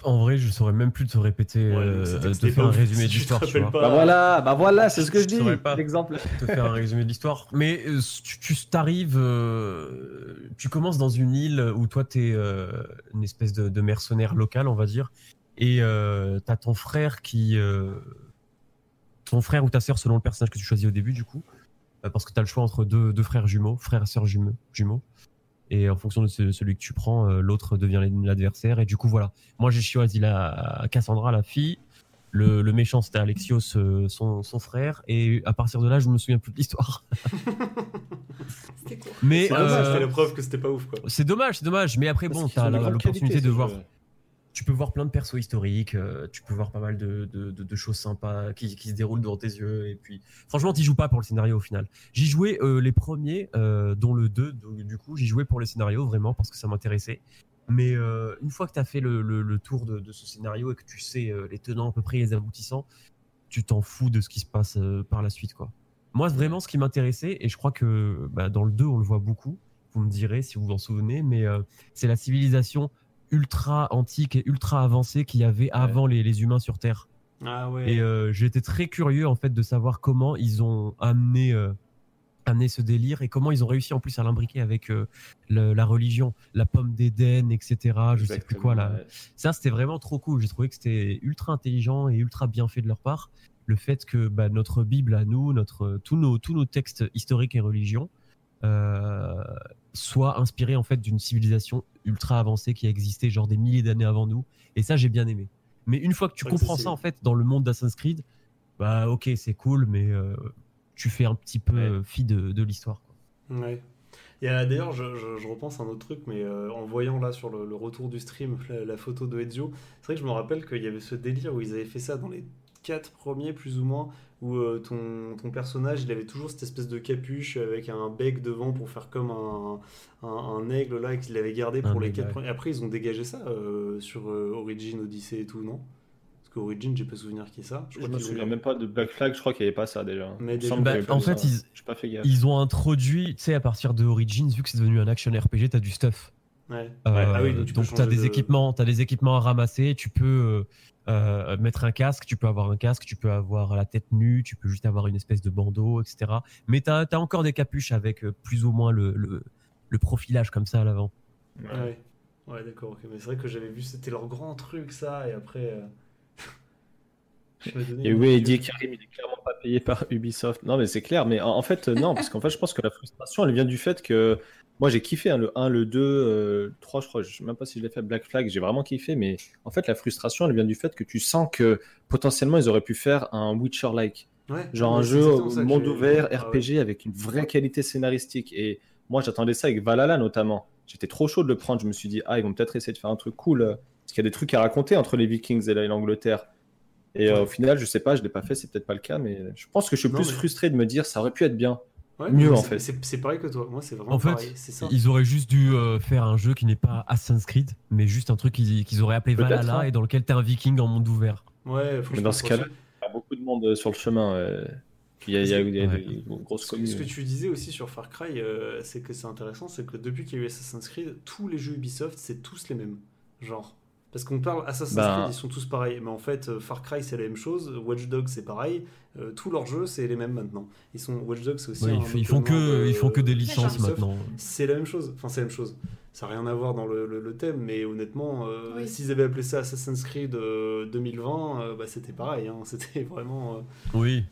En vrai, je saurais même plus te répéter, Ouais, euh, te faire un résumé <laughs> si tu tu vois. pas. Bah voilà, bah voilà, c'est ce que je Je dis. saurais pas. L'exemple. te faire un résumé de l'histoire. Mais euh, tu, tu t'arrives, euh, tu commences dans une île où toi t'es euh, une espèce de, de mercenaire local, on va dire, et euh, t'as ton frère qui, euh, ton frère ou ta sœur selon le personnage que tu choisis au début du coup, euh, parce que t'as le choix entre deux, deux frères jumeaux, frères et sœurs jumeaux, jumeaux. Et en fonction de ce- celui que tu prends, euh, l'autre devient l'adversaire. Et du coup, voilà. Moi, j'ai choisi la Cassandra, la fille. Le, le méchant, c'était Alexios, euh, son, son frère. Et à partir de là, je me souviens plus de l'histoire. <laughs> Mais C'est dommage, euh, c'était la preuve que c'était pas ouf quoi. c'est dommage, c'est dommage. Mais après, Parce bon, t'as l'opportunité de voir. jeu. Tu peux voir plein de persos historiques, euh, tu peux voir pas mal de, de, de- de choses sympas qui, qui se déroulent devant tes yeux. Et puis, franchement, t'y joues pas pour le scénario au final. J'y jouais euh, les premiers, euh, dont le 2, donc, du coup, j'y jouais pour le scénario vraiment parce que ça m'intéressait. Mais euh, une fois que tu as fait le, le- le tour de, ce scénario et que tu sais les tenants à peu près, les aboutissants, tu t'en fous de ce qui se passe par la suite. quoi. Moi, vraiment, ce qui m'intéressait, et je crois que bah, dans le 2, on le voit beaucoup, vous me direz si vous vous en souvenez, mais c'est la civilisation ultra antique et ultra avancée qu'il y avait avant les, les humains sur Terre. Ah ouais. Et euh, j'étais très curieux en fait de savoir comment ils ont amené, euh, amené ce délire et comment ils ont réussi en plus à l'imbriquer avec euh, le- la religion, la pomme d'Éden, etc. Je sais plus quoi là. Ouais. Ça, c'était vraiment trop cool. J'ai trouvé que c'était ultra intelligent et ultra bien fait de leur part. le fait que bah, notre Bible à nous, notre, tous, nos, tous nos textes historiques et religions, euh, soient inspirés en fait d'une civilisation ultra avancée qui a existé genre des milliers d'années avant nous. Et ça, j'ai bien aimé. Mais une fois que tu Ouais, comprends ça en fait dans le monde d'Assassin's Creed, bah ok, c'est cool, mais euh, tu fais un petit peu Ouais. euh, fi de, de l'histoire. Ouais. Y a- D'ailleurs, je, je- je repense à un autre truc, mais euh, en voyant là sur le, le retour du stream la, la photo de Ezio, c'est vrai que je me rappelle qu'il y avait ce délire où ils avaient fait ça dans les quatre premiers, plus ou moins, où euh, ton, ton personnage il avait toujours cette espèce de capuche avec un bec devant pour faire comme un, un, un aigle là qu'il avait gardé pour Un les aigle, quatre ouais. premiers. Après, ils ont dégagé ça euh, sur euh, Origin, Odyssey et tout, non? Parce qu'Origin, j'ai pas souvenir qu'il y ait ça. Je crois me ont- souviens même pas de Black Flag, je crois qu'il n'y avait pas ça déjà. Mais Bah, en fait, ça. ils- J'ai pas fait gaffe. Ils ont introduit, tu sais, à partir de Origins, vu que c'est devenu un action RPG, t'as du stuff. Ouais. Euh, Ah oui, donc tu donc, as des de- équipements, t'as des équipements à ramasser. Tu peux euh, mettre un casque, tu peux avoir un casque, tu peux avoir la tête nue, tu peux juste avoir une espèce de bandeau, etc. Mais tu as, encore des capuches avec euh, plus ou moins le, le, le profilage comme ça à l'avant. Ouais. Ouais, ouais d'accord. Mais c'est vrai que j'avais vu, c'était leur grand truc, ça, et après. euh, <laughs> Et oui, dit Karim, il est clairement pas payé par <laughs> Ubisoft. Non, mais c'est clair. Mais en, en fait, non, parce qu'en fait, je pense que la frustration, elle vient du fait que moi, j'ai kiffé hein, le 1, le 2, euh, le 3, je crois. Je sais même pas si je l'ai fait. Black Flag, j'ai vraiment kiffé. Mais en fait, la frustration, elle vient du fait que tu sens que potentiellement, ils auraient pu faire un Witcher-like. Ouais, Genre un jeu monde ouvert, Ah. RPG, avec une vraie qualité scénaristique. Et moi, j'attendais ça avec Valhalla notamment. J'étais trop chaud de le prendre. Je me suis dit, ah, ils vont peut-être essayer de faire un truc cool. euh, Parce qu'il y a des trucs à raconter entre les Vikings et la- et l'Angleterre. Et euh, Ouais. au final, je sais pas, je l'ai pas fait, c'est peut-être pas le cas, mais je pense que je suis Non, plus mais- frustré de me dire, ça aurait pu être bien. Ouais, mieux, en c'est- fait. C'est pareil que toi. Moi, c'est vraiment En fait, pareil. Ça. Ils auraient juste dû euh, faire un jeu qui n'est pas Assassin's Creed, mais juste un truc qu'ils qu'ils auraient appelé Valhalla hein. et dans lequel t'es un viking en monde ouvert. Ouais, Mais dans ce cas-là, il y a beaucoup de monde euh, sur le chemin. euh, Il y a, il y a- il y a Ouais. des grosses Ce que, communes. ce que tu disais aussi sur Far Cry, euh, c'est que c'est intéressant, c'est que depuis qu'il y a eu Assassin's Creed, tous les jeux Ubisoft, c'est tous les mêmes. Genre. Parce qu'on parle Assassin's Ben- Creed, ils sont tous pareils. Mais en fait, euh, Far Cry, c'est la même chose. Watch Dogs, c'est pareil. Euh, tous leurs jeux, c'est les mêmes maintenant. Ils sont Watch Dogs, c'est aussi. Ouais, un ils, font que, de- ils font que des de licences maintenant. C'est la même chose. Enfin, c'est la même chose. Ça n'a rien à voir dans le, le- le thème, mais honnêtement, euh, Oui. s'ils avaient appelé ça Assassin's Creed euh, 2020, euh, bah, c'était pareil. hein. <laughs> C'était vraiment. euh, Oui.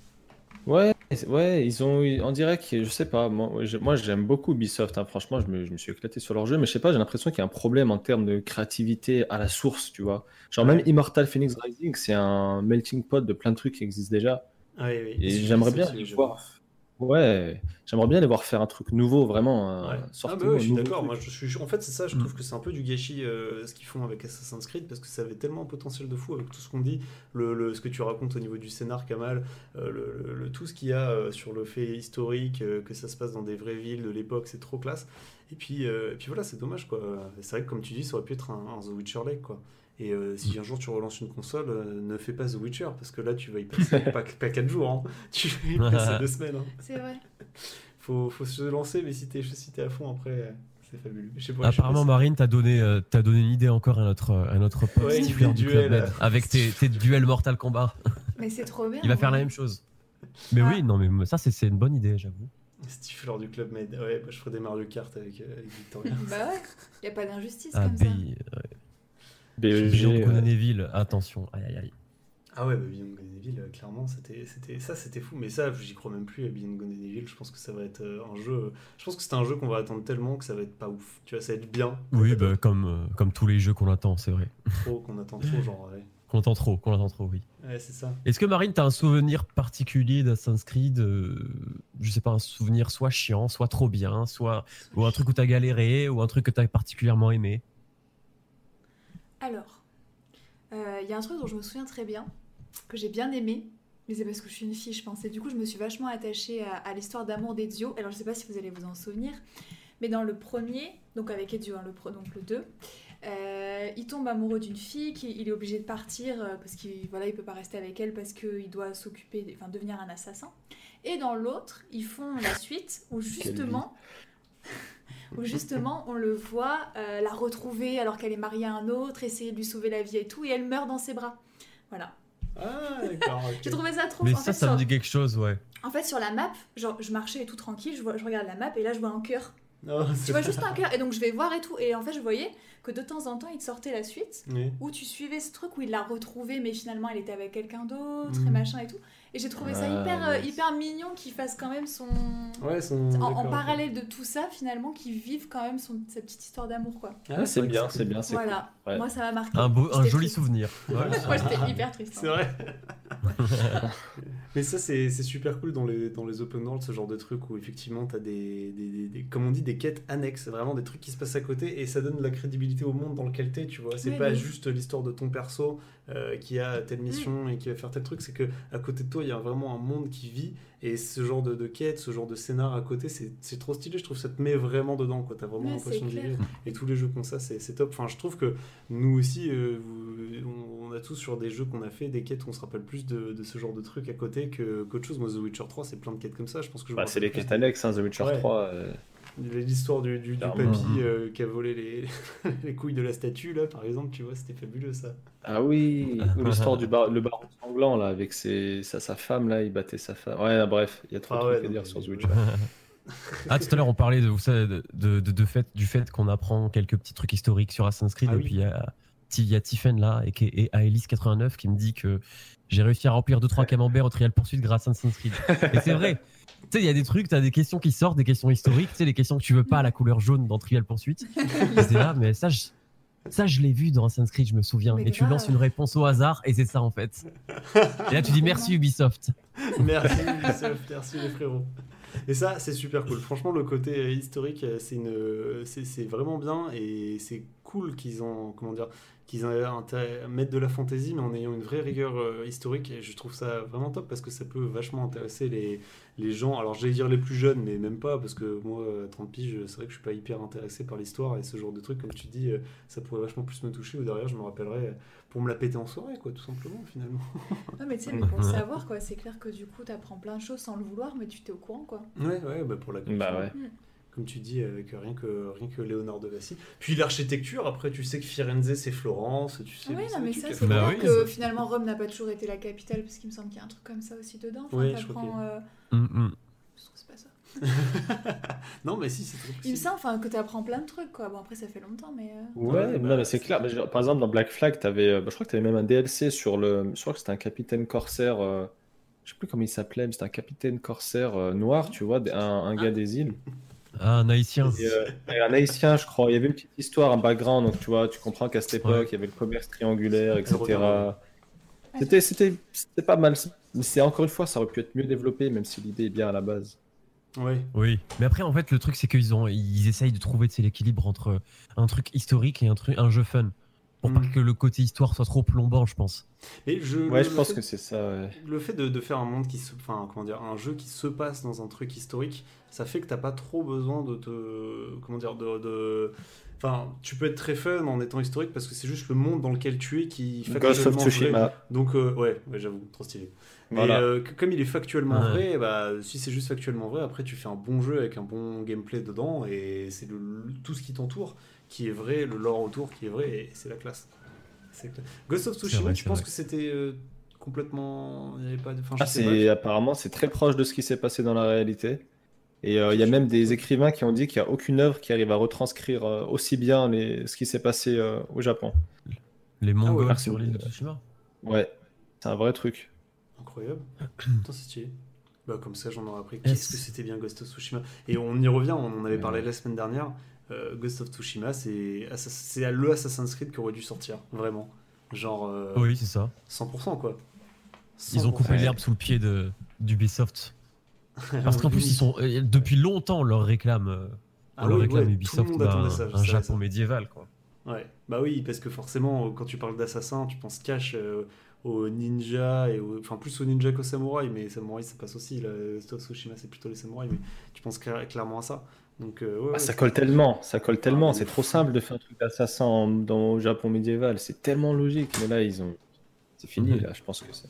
Ouais, ouais, ils ont, on dirait que, je sais pas, moi, je- moi j'aime beaucoup Ubisoft, hein, franchement, je me, je me suis éclaté sur leur jeu, mais je sais pas, j'ai l'impression qu'il y a un problème en termes de créativité à la source, tu vois. Genre Ouais. même Immortal Phoenix Rising, c'est un melting pot de plein de trucs qui existent déjà, ah oui, oui. et j'aimerais bien les voir, ouais, j'aimerais bien les voir faire un truc nouveau, vraiment, Ouais. Ah bah ouais, je suis d'accord. truc. Moi, je suis. En fait, c'est ça. Je Mm. trouve que c'est un peu du gâchis euh, ce qu'ils font avec Assassin's Creed parce que ça avait tellement un potentiel de fou avec tout ce qu'on dit, le, le- ce que tu racontes au niveau du scénar, Kamal, euh, le, tout ce qu'il y a euh, sur le fait historique, que ça se passe dans des vraies villes de l'époque, c'est trop classe. Et puis, et puis voilà, c'est dommage quoi. C'est vrai que comme tu dis, ça aurait pu être un, un The Witcher like quoi. Et euh, si un jour tu relances une console, euh, ne fais pas The Witcher parce que là tu vas y passer <laughs> pas, pas 4 jours, hein. <laughs> tu vas y passer 2 semaines. hein C'est vrai. <laughs> faut, faut se lancer, mais si t'es si t'es à fond après, c'est fabuleux. Je sais pas, je sais Apparemment, Marine, t'as donné, euh, t'as donné une idée encore à notre, à notre pote Ouais, du duels. Club Med, avec tes, tes duels Mortal Kombat. Mais c'est trop bien. Il va faire la ouais. même chose. Mais Ah. oui, non, mais ça, c'est c'est une bonne idée, j'avoue. Stifler du Club Med. Ouais, bah, je ferai des Mario Kart avec, euh, avec Victoria. Bah ouais, y a pas d'injustice Ah, comme ça. BI, BEG, Beyond euh, Good and Evil, attention. Aïe, aïe, aïe. ah ouais, bah, Beyond Good and Evil, euh, clairement, c'était, c'était, ça c'était fou. Mais ça, j'y crois même plus à Beyond Good and Evil. Je pense que ça va être euh, un jeu. Je pense que c'est un jeu qu'on va attendre tellement que ça va être pas ouf. Tu vois, ça va être bien. Oui, bah, comme, euh, comme tous les jeux qu'on attend, c'est vrai. <laughs> trop, qu'on attend trop, genre. Ouais, Qu'on attend trop, qu'on attend trop, oui. Ouais, c'est ça. Est-ce que Marine, t'as un souvenir particulier d'Assassin's Creed euh, Je sais pas, un souvenir soit chiant, soit trop bien, soit. Ou un truc où t'as galéré, ou un truc que t'as particulièrement aimé? Alors, il y a un truc dont je me souviens très bien, que j'ai bien aimé, mais c'est parce que je suis une fille, je pense. Et du coup, je me suis vachement attachée à, à l'histoire d'amour d'Ezio. Alors, je sais pas si vous allez vous en souvenir, mais dans le premier, donc avec Ezio, hein, le donc le 2, euh, il tombe amoureux d'une fille, qui, il est obligé de partir euh, parce qu'il voilà, il peut pas rester avec elle parce qu'il doit s'occuper, enfin devenir un assassin. Et dans l'autre, ils font la suite où justement, où justement on le voit euh, la retrouver alors qu'elle est mariée à un autre, essayer de lui sauver la vie et tout, et elle meurt dans ses bras. Voilà. Ah, d'accord. <laughs> J'ai trouvé ça trop. Mais en, ça, fait, ça sur, me dit quelque chose, ouais. en fait, sur la map, genre, je marchais tout tranquille, je, vois, je regarde la map et là, je vois un cœur. Oh, Tu <laughs> c'est- vois juste un cœur. Et donc, je vais voir et tout. Et en fait, je voyais que de temps en temps, il te sortait la suite Oui. où tu suivais ce truc où il l'a retrouvée, mais finalement, elle était avec quelqu'un d'autre et machin et tout. Et j'ai trouvé ça Ah, hyper, euh, nice. hyper mignon qu'il fasse quand même son. Ouais, son. En, parallèle de tout ça, finalement, qu'il vive quand même son, sa petite histoire d'amour, quoi. Ah, c'est bien, c'est bien, c'est cool. Voilà, Ouais. moi ça m'a marqué. Un, beau, un joli triste. souvenir. <laughs> Moi j'étais hyper triste. C'est hein. vrai. <laughs> Mais ça, c'est c'est super cool dans les, dans les open world, ce genre de truc où effectivement, tu as des, des, des- des- comme on dit, des quêtes annexes, vraiment des trucs qui se passent à côté et ça donne de la crédibilité au monde dans lequel t'es, tu vois. C'est Oui, pas juste l'histoire de ton perso euh, qui a telle mission et qui va faire tel truc, c'est que à côté de toi, il y a vraiment un monde qui vit et ce genre de, de quête, ce genre de scénar à côté, c'est c'est trop stylé. Je trouve que ça te met vraiment dedans, quoi. T'as vraiment Ouais, l'impression de vivre. Et tous les jeux comme ça, c'est c'est top. Enfin, je trouve que nous aussi, euh, vous- on, on a tous sur des jeux qu'on a fait des quêtes où on se rappelle plus de, de ce genre de trucs à côté que- qu'autre chose. Moi, The Witcher 3, c'est plein de quêtes comme ça. Je pense que Bah, c'est les quêtes annexes, hein, The Witcher Ouais. 3. euh, plus. L'histoire du, du, papy euh, qui a volé les, <laughs> les couilles de la statue, là, par exemple, tu vois, c'était fabuleux ça. Ah oui, ou l'histoire du bar, le baron sanglant, là, avec ses, sa, sa femme, là, il battait sa femme. Ouais, bref, il y a trop Ah de ouais, trucs à dire sur The Witcher. <laughs> Ah, tout à l'heure, on parlait de, vous savez, de, de, de- de fait, du fait qu'on apprend quelques petits trucs historiques sur Assassin's Creed. Ah et oui. puis, il y a, il y a Tiffen là, et, qui- et Aelis89 qui me dit que j'ai réussi à remplir 2-3 camemberts au Trial Poursuite grâce à Assassin's Creed. Et c'est vrai. <laughs> Tu sais, il y a des trucs, tu as des questions qui sortent, des questions historiques, tu sais, les questions que tu veux pas à la couleur jaune dans. Et <laughs> c'est là, mais ça, je, ça, je l'ai vu dans Assassin's Creed, je me souviens. Mais et tu lances une réponse au hasard, et c'est ça, en fait. Et là, tu dis merci Ubisoft. Merci Ubisoft, merci les frérots. Et ça, c'est super cool. Franchement, le côté historique, euh, c'est une, c'est vraiment bien et c'est cool qu'ils ont, comment dire, qu'ils mettre de la fantaisie, mais en ayant une vraie rigueur euh, historique. Et je trouve ça vraiment top parce que ça peut vachement intéresser les, gens. Alors, j'allais dire les plus jeunes, mais même pas parce que moi, à 30 piges, c'est vrai que je suis pas hyper intéressé par l'histoire et ce genre de trucs, comme tu dis, euh, ça pourrait vachement plus me toucher. Ou derrière, je me rappellerai pour me la péter en soirée, quoi, tout simplement, finalement. <laughs> Non, mais tu sais, mais pour le savoir, quoi, c'est clair que du coup, t'apprends plein de choses sans le vouloir, mais tu t'es au courant, quoi. Ouais, ouais, bah pour la Bah ouais. Comme tu dis, avec rien que, rien que Léonard de Vinci. Puis l'architecture, après, tu sais que Firenze, c'est Florence, tu sais. Oui, c'est non, des mais ça, c'est. Bah vrai oui, que ça- finalement, Rome n'a pas toujours été la capitale, parce qu'il me semble qu'il y a un truc comme ça aussi dedans. Enfin, Ouais, je crois euh. je trouve que c'est pas ça. <laughs> Non, mais si, c'est Il me semble enfin, que t'apprends plein de trucs, quoi. Bon, après, ça fait longtemps, mais. euh, Ouais, Ouais, non, bah, mais c'est clair. Mais genre, par exemple, dans Black Flag, t'avais, euh, bah, je crois que tu avais même un DLC sur le. Je crois que c'était un capitaine corsaire. euh, Je sais plus comment il s'appelait, mais c'était un capitaine corsaire euh, noir, tu vois, un, un gars des îles. Ah, un haïtien. Et, euh, et un haïtien, je crois. Il y avait une petite histoire, un background, donc tu vois, tu comprends qu'à cette époque, Ouais. il y avait le commerce triangulaire, etc. C'était, c'était, c'était pas mal. Mais c'est encore une fois, ça aurait pu être mieux développé, même si l'idée est bien à la base. Ouais. Oui, mais après en fait le truc c'est qu'ils ont ils essayent de trouver l'équilibre entre un truc historique et un truc un jeu fun pour Mm. pas que le côté histoire soit trop plombant je pense. Et je, Ouais, le- je le pense fait- que c'est ça. ouais. Le fait de, de faire un monde qui se. Enfin, comment dire, un jeu qui se passe dans un truc historique, ça fait que t'as pas trop besoin de te. Comment dire, de. de- Enfin, tu peux être très fun en étant historique parce que c'est juste le monde dans lequel tu es qui Ghost of. Tsushima. Donc, euh, ouais, ouais, j'avoue, trop stylé. Mais Voilà. euh, comme il est factuellement Ouais. vrai, bah, si c'est juste factuellement vrai, après tu fais un bon jeu avec un bon gameplay dedans et c'est le- le- tout ce qui t'entoure qui est vrai, le lore autour qui est vrai et c'est la classe. Ghost of Tsushima, vrai, tu penses vrai. que c'était euh, complètement. Il n'y avait pas de. Enfin, je Ah, sais c'est apparemment c'est très proche de ce qui s'est passé dans la réalité. Et euh, il y a même des écrivains qui ont dit qu'il n'y a aucune œuvre qui arrive à retranscrire euh, aussi bien les... ce qui s'est passé euh, au Japon. Les Mongols merci. sur l'île de Tsushima? Ouais, c'est un vrai truc. Incroyable. <clears throat> Putain, c'est stylé. Bah, comme ça, j'en aurais appris. Qu'est-ce que c'était bien Ghost of Tsushima Et on y revient, on en avait parlé Ouais. la semaine dernière. Euh, Ghost of Tsushima, c'est Assas- le Assassin's Creed qui aurait dû sortir, vraiment. Genre euh, Oui, c'est ça. 100% quoi. Ils ont coupé 100%. l'herbe sous le pied de d'Ubisoft <laughs> parce qu'en plus ils sont euh, depuis longtemps on leur réclame euh, on Ah leur oui, réclame ouais, Ubisoft bah, un, ça, Japon ça. médiéval quoi. Ouais, bah oui, parce que forcément, euh, quand tu parles d'assassin, tu penses cash euh, aux ninjas, et au- enfin plus aux ninjas qu'aux samouraïs, mais samouraïs ça passe aussi. Là, Ghost of Tsushima c'est plutôt les samouraïs, mais tu penses cla- clairement à ça. Donc, euh, ouais, Ah, ouais, ça colle tellement, ça colle tellement. mais c'est trop simple de faire un truc d'assassin en- dans au Japon médiéval. C'est tellement logique. Mais là, ils ont. C'est fini, Mhm. là, je pense que c'est.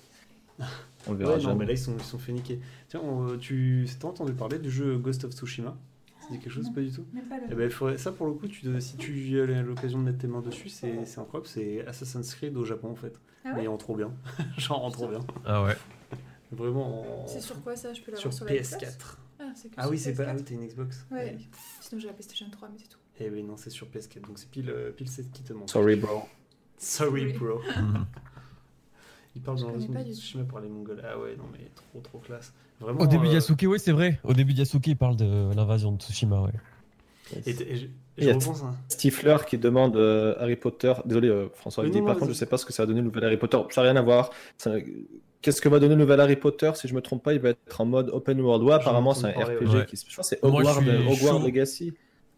<laughs> On le verra Ouais, non, jamais. mais là ils sont, ils sont fait niquer. Tiens, on- tu t'as entendu parler du jeu Ghost of Tsushima Ça dit quelque chose Non. Pas du tout Même pas le. Eh ben, il faudrait- ça pour le coup, tu, dois- si tu as l'occasion de mettre tes mains dessus, c'est c'est incroyable. C'est Assassin's Creed au Japon en fait. Ah ouais mais en trop bien. <laughs> Genre en trop bien. Ah ouais. <laughs> Vraiment en- C'est sur quoi ça Je peux sur l'avoir sur, la Xbox PS4. Ah, c'est que Ah sur oui, c'est pas. Ah PS4. oui, t'as une Xbox Ouais. Sinon j'ai la PlayStation 3, mais c'est tout. Eh oui, non, c'est sur PS4. Donc c'est pile, euh, pile c'est ce qui te manque. Sorry, bro. Sorry, bro. <laughs> Il parle dans tout. Tsushima par les Mongols. Ah ouais, non mais trop trop classe. Vraiment. Au début de euh, Yasuke, oui, c'est vrai. Au début de Yasuke, il parle de l'invasion de Tsushima, ouais. Et, et je, Il je y a- repense. hein. Stifler qui demande euh, Harry Potter. Désolé, euh, François, il dit non, par non, contre, je vas-y. sais pas ce que ça va donner le nouvel Harry Potter. Ça n'a rien à voir. Ça- Qu'est-ce que va donner le nouvel Harry Potter? Si je me trompe pas, il va être en mode open world. Ouais, apparemment, c'est un RPG ouais. qui se. Je pense que c'est Hogwarts, chaud. Legacy.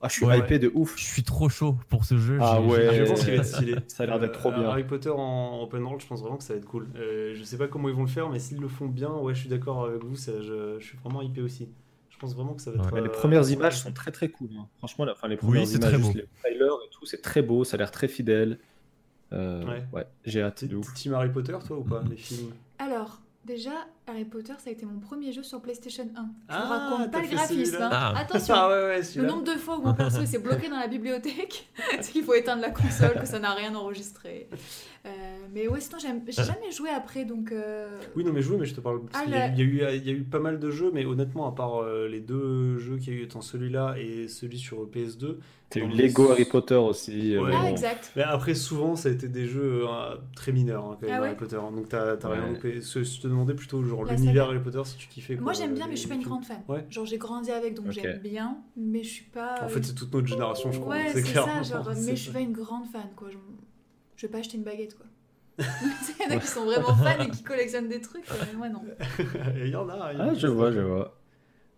Ah, je suis Ouais. hypé de ouf. Je suis trop chaud pour ce jeu. Ah ouais. j'ai- Je pense qu'il va être stylé. Ça a l'air d'être trop Euh, bien. Harry Potter en open world, je pense vraiment que ça va être cool. Euh, je sais pas comment ils vont le faire, mais s'ils le font bien, ouais, je suis d'accord avec vous. Ça, je, je suis vraiment hypé aussi. Je pense vraiment que ça va Ouais. être. Mais les euh, premières images sont très très cool. hein. Franchement, enfin, les premières c'est images, très juste beau. les trailers et tout, c'est très beau. Ça a l'air très fidèle. Euh, Ouais. ouais, j'ai hâte team Harry Potter, toi, ou pas Les films? Alors, déjà, Harry Potter, ça a été mon premier jeu sur PlayStation 1. Je Ah, vous raconte pas le graphisme. hein. Ah. Attention, Ah ouais, ouais, le nombre de fois où mon perso s'est bloqué dans la bibliothèque, <laughs> c'est qu'il faut éteindre la console, que ça n'a rien enregistré. Euh, mais ouais, sinon, j'ai jamais joué après, donc. euh, Oui, non, mais jouer, mais je te parle. parce Ah, y a- il, y a eu, il y a eu pas mal de jeux, mais honnêtement, à part euh, les deux jeux qu'il y a eu, étant celui-là et celui sur PS2. T'as eu Lego Harry Potter aussi. euh, Ouais. mais Ah, bon. exact. Mais après, souvent, ça a été des jeux euh, très mineurs, hein, quand même, Ah ouais Harry Potter. Donc, t'as t'as rien Ouais. loupé. Je te demandais plutôt, genre, l'univers. Harry Potter, si tu kiffais. Moi j'aime bien, les- mais je suis pas une grande fan. Ouais. Genre j'ai grandi avec, donc j'aime bien, mais je suis pas. En fait, c'est toute notre génération, je crois. Ouais, c'est ça, <laughs> genre, mais je suis pas une grande fan, quoi. Je, je vais pas acheter une baguette, quoi. <laughs> <laughs> Il y en a qui sont vraiment fans et qui collectionnent des trucs, euh, mais moi non. Il y en a. il y en Ah, je vois, je vois.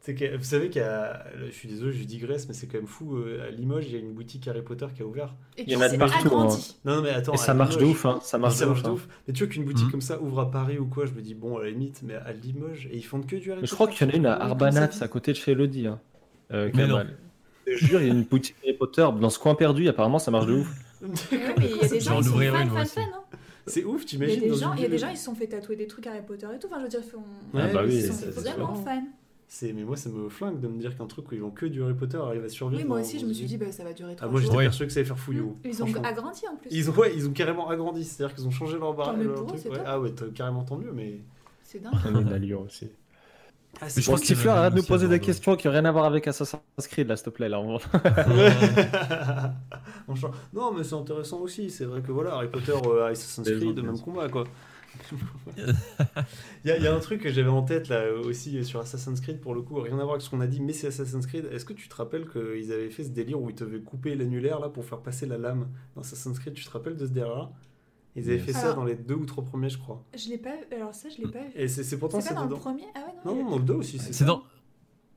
C'est que- vous savez qu'il y a. Je suis désolé, je digresse, mais c'est quand même fou. euh, À Limoges, il y a une boutique Harry Potter qui a ouvert. Et Il y en a de partout, agrandi. Non, non, mais attends. Et ça marche de ouf, hein. Ça marche ça de marche ouf. de hein. ouf. Mais tu vois qu'une boutique Mhm. comme ça ouvre à Paris ou quoi, je me dis, bon, à la limite, mais à Limoges, et ils font que du Harry Mais je Potter. crois qu'il y en a une à Arbanat, à côté de chez Elodie. Hein. Euh, Mais Kamal. Je te jure, il y a une boutique Harry Potter dans ce coin perdu, apparemment ça marche de ouf. <laughs> Oui, mais il y a des gens qui sont aussi. fans. hein. C'est ouf, Il y a t'imagines des dans gens, une il y a des gens, ils se sont fait tatouer des trucs Harry Potter et tout. Enfin, je veux dire, font- Ah bah oui, ils c'est- sont vraiment fans. C'est mais moi ça me flingue de me dire qu'un truc où ils vont que du Harry Potter arrive à survivre. Oui, moi aussi, je me suis dit, bah, ça va durer Ah trois moi j'étais persuadé que ça allait faire fouillou. Ils ont franchement. agrandi en plus. Ils ont, ouais, ils ont carrément agrandi, c'est-à-dire qu'ils ont changé leur bar. Tant mieux leur pour eux, truc, c'est ouais. top. Ah ouais, t'as carrément tant mieux, mais. C'est dingue. Une allure aussi. Ah, je crois qu'il arrête de nous poser des questions qui n'ont rien à voir avec Assassin's Creed, là, s'il te plaît. Là, on-. <laughs> Non, mais c'est intéressant aussi. C'est vrai que voilà, Harry Potter, euh, Assassin's Creed, même combat quoi. <laughs> Il y, a- il y a un truc que j'avais en tête là aussi sur Assassin's Creed pour le coup, rien à voir avec ce qu'on a dit, mais c'est Assassin's Creed. Est-ce que tu te rappelles qu'ils avaient fait ce délire où ils devaient couper l'annulaire là pour faire passer la lame dans Assassin's Creed? Tu te rappelles de ce délire là Ils avaient fait ça dans les deux ou trois premiers, je crois. Je l'ai pas. Alors ça, je l'ai pas vu. Et c'est pourtant C'est dans le premier? Ah ouais, non. Non, non, dans le 2 aussi. C'est ça. dans...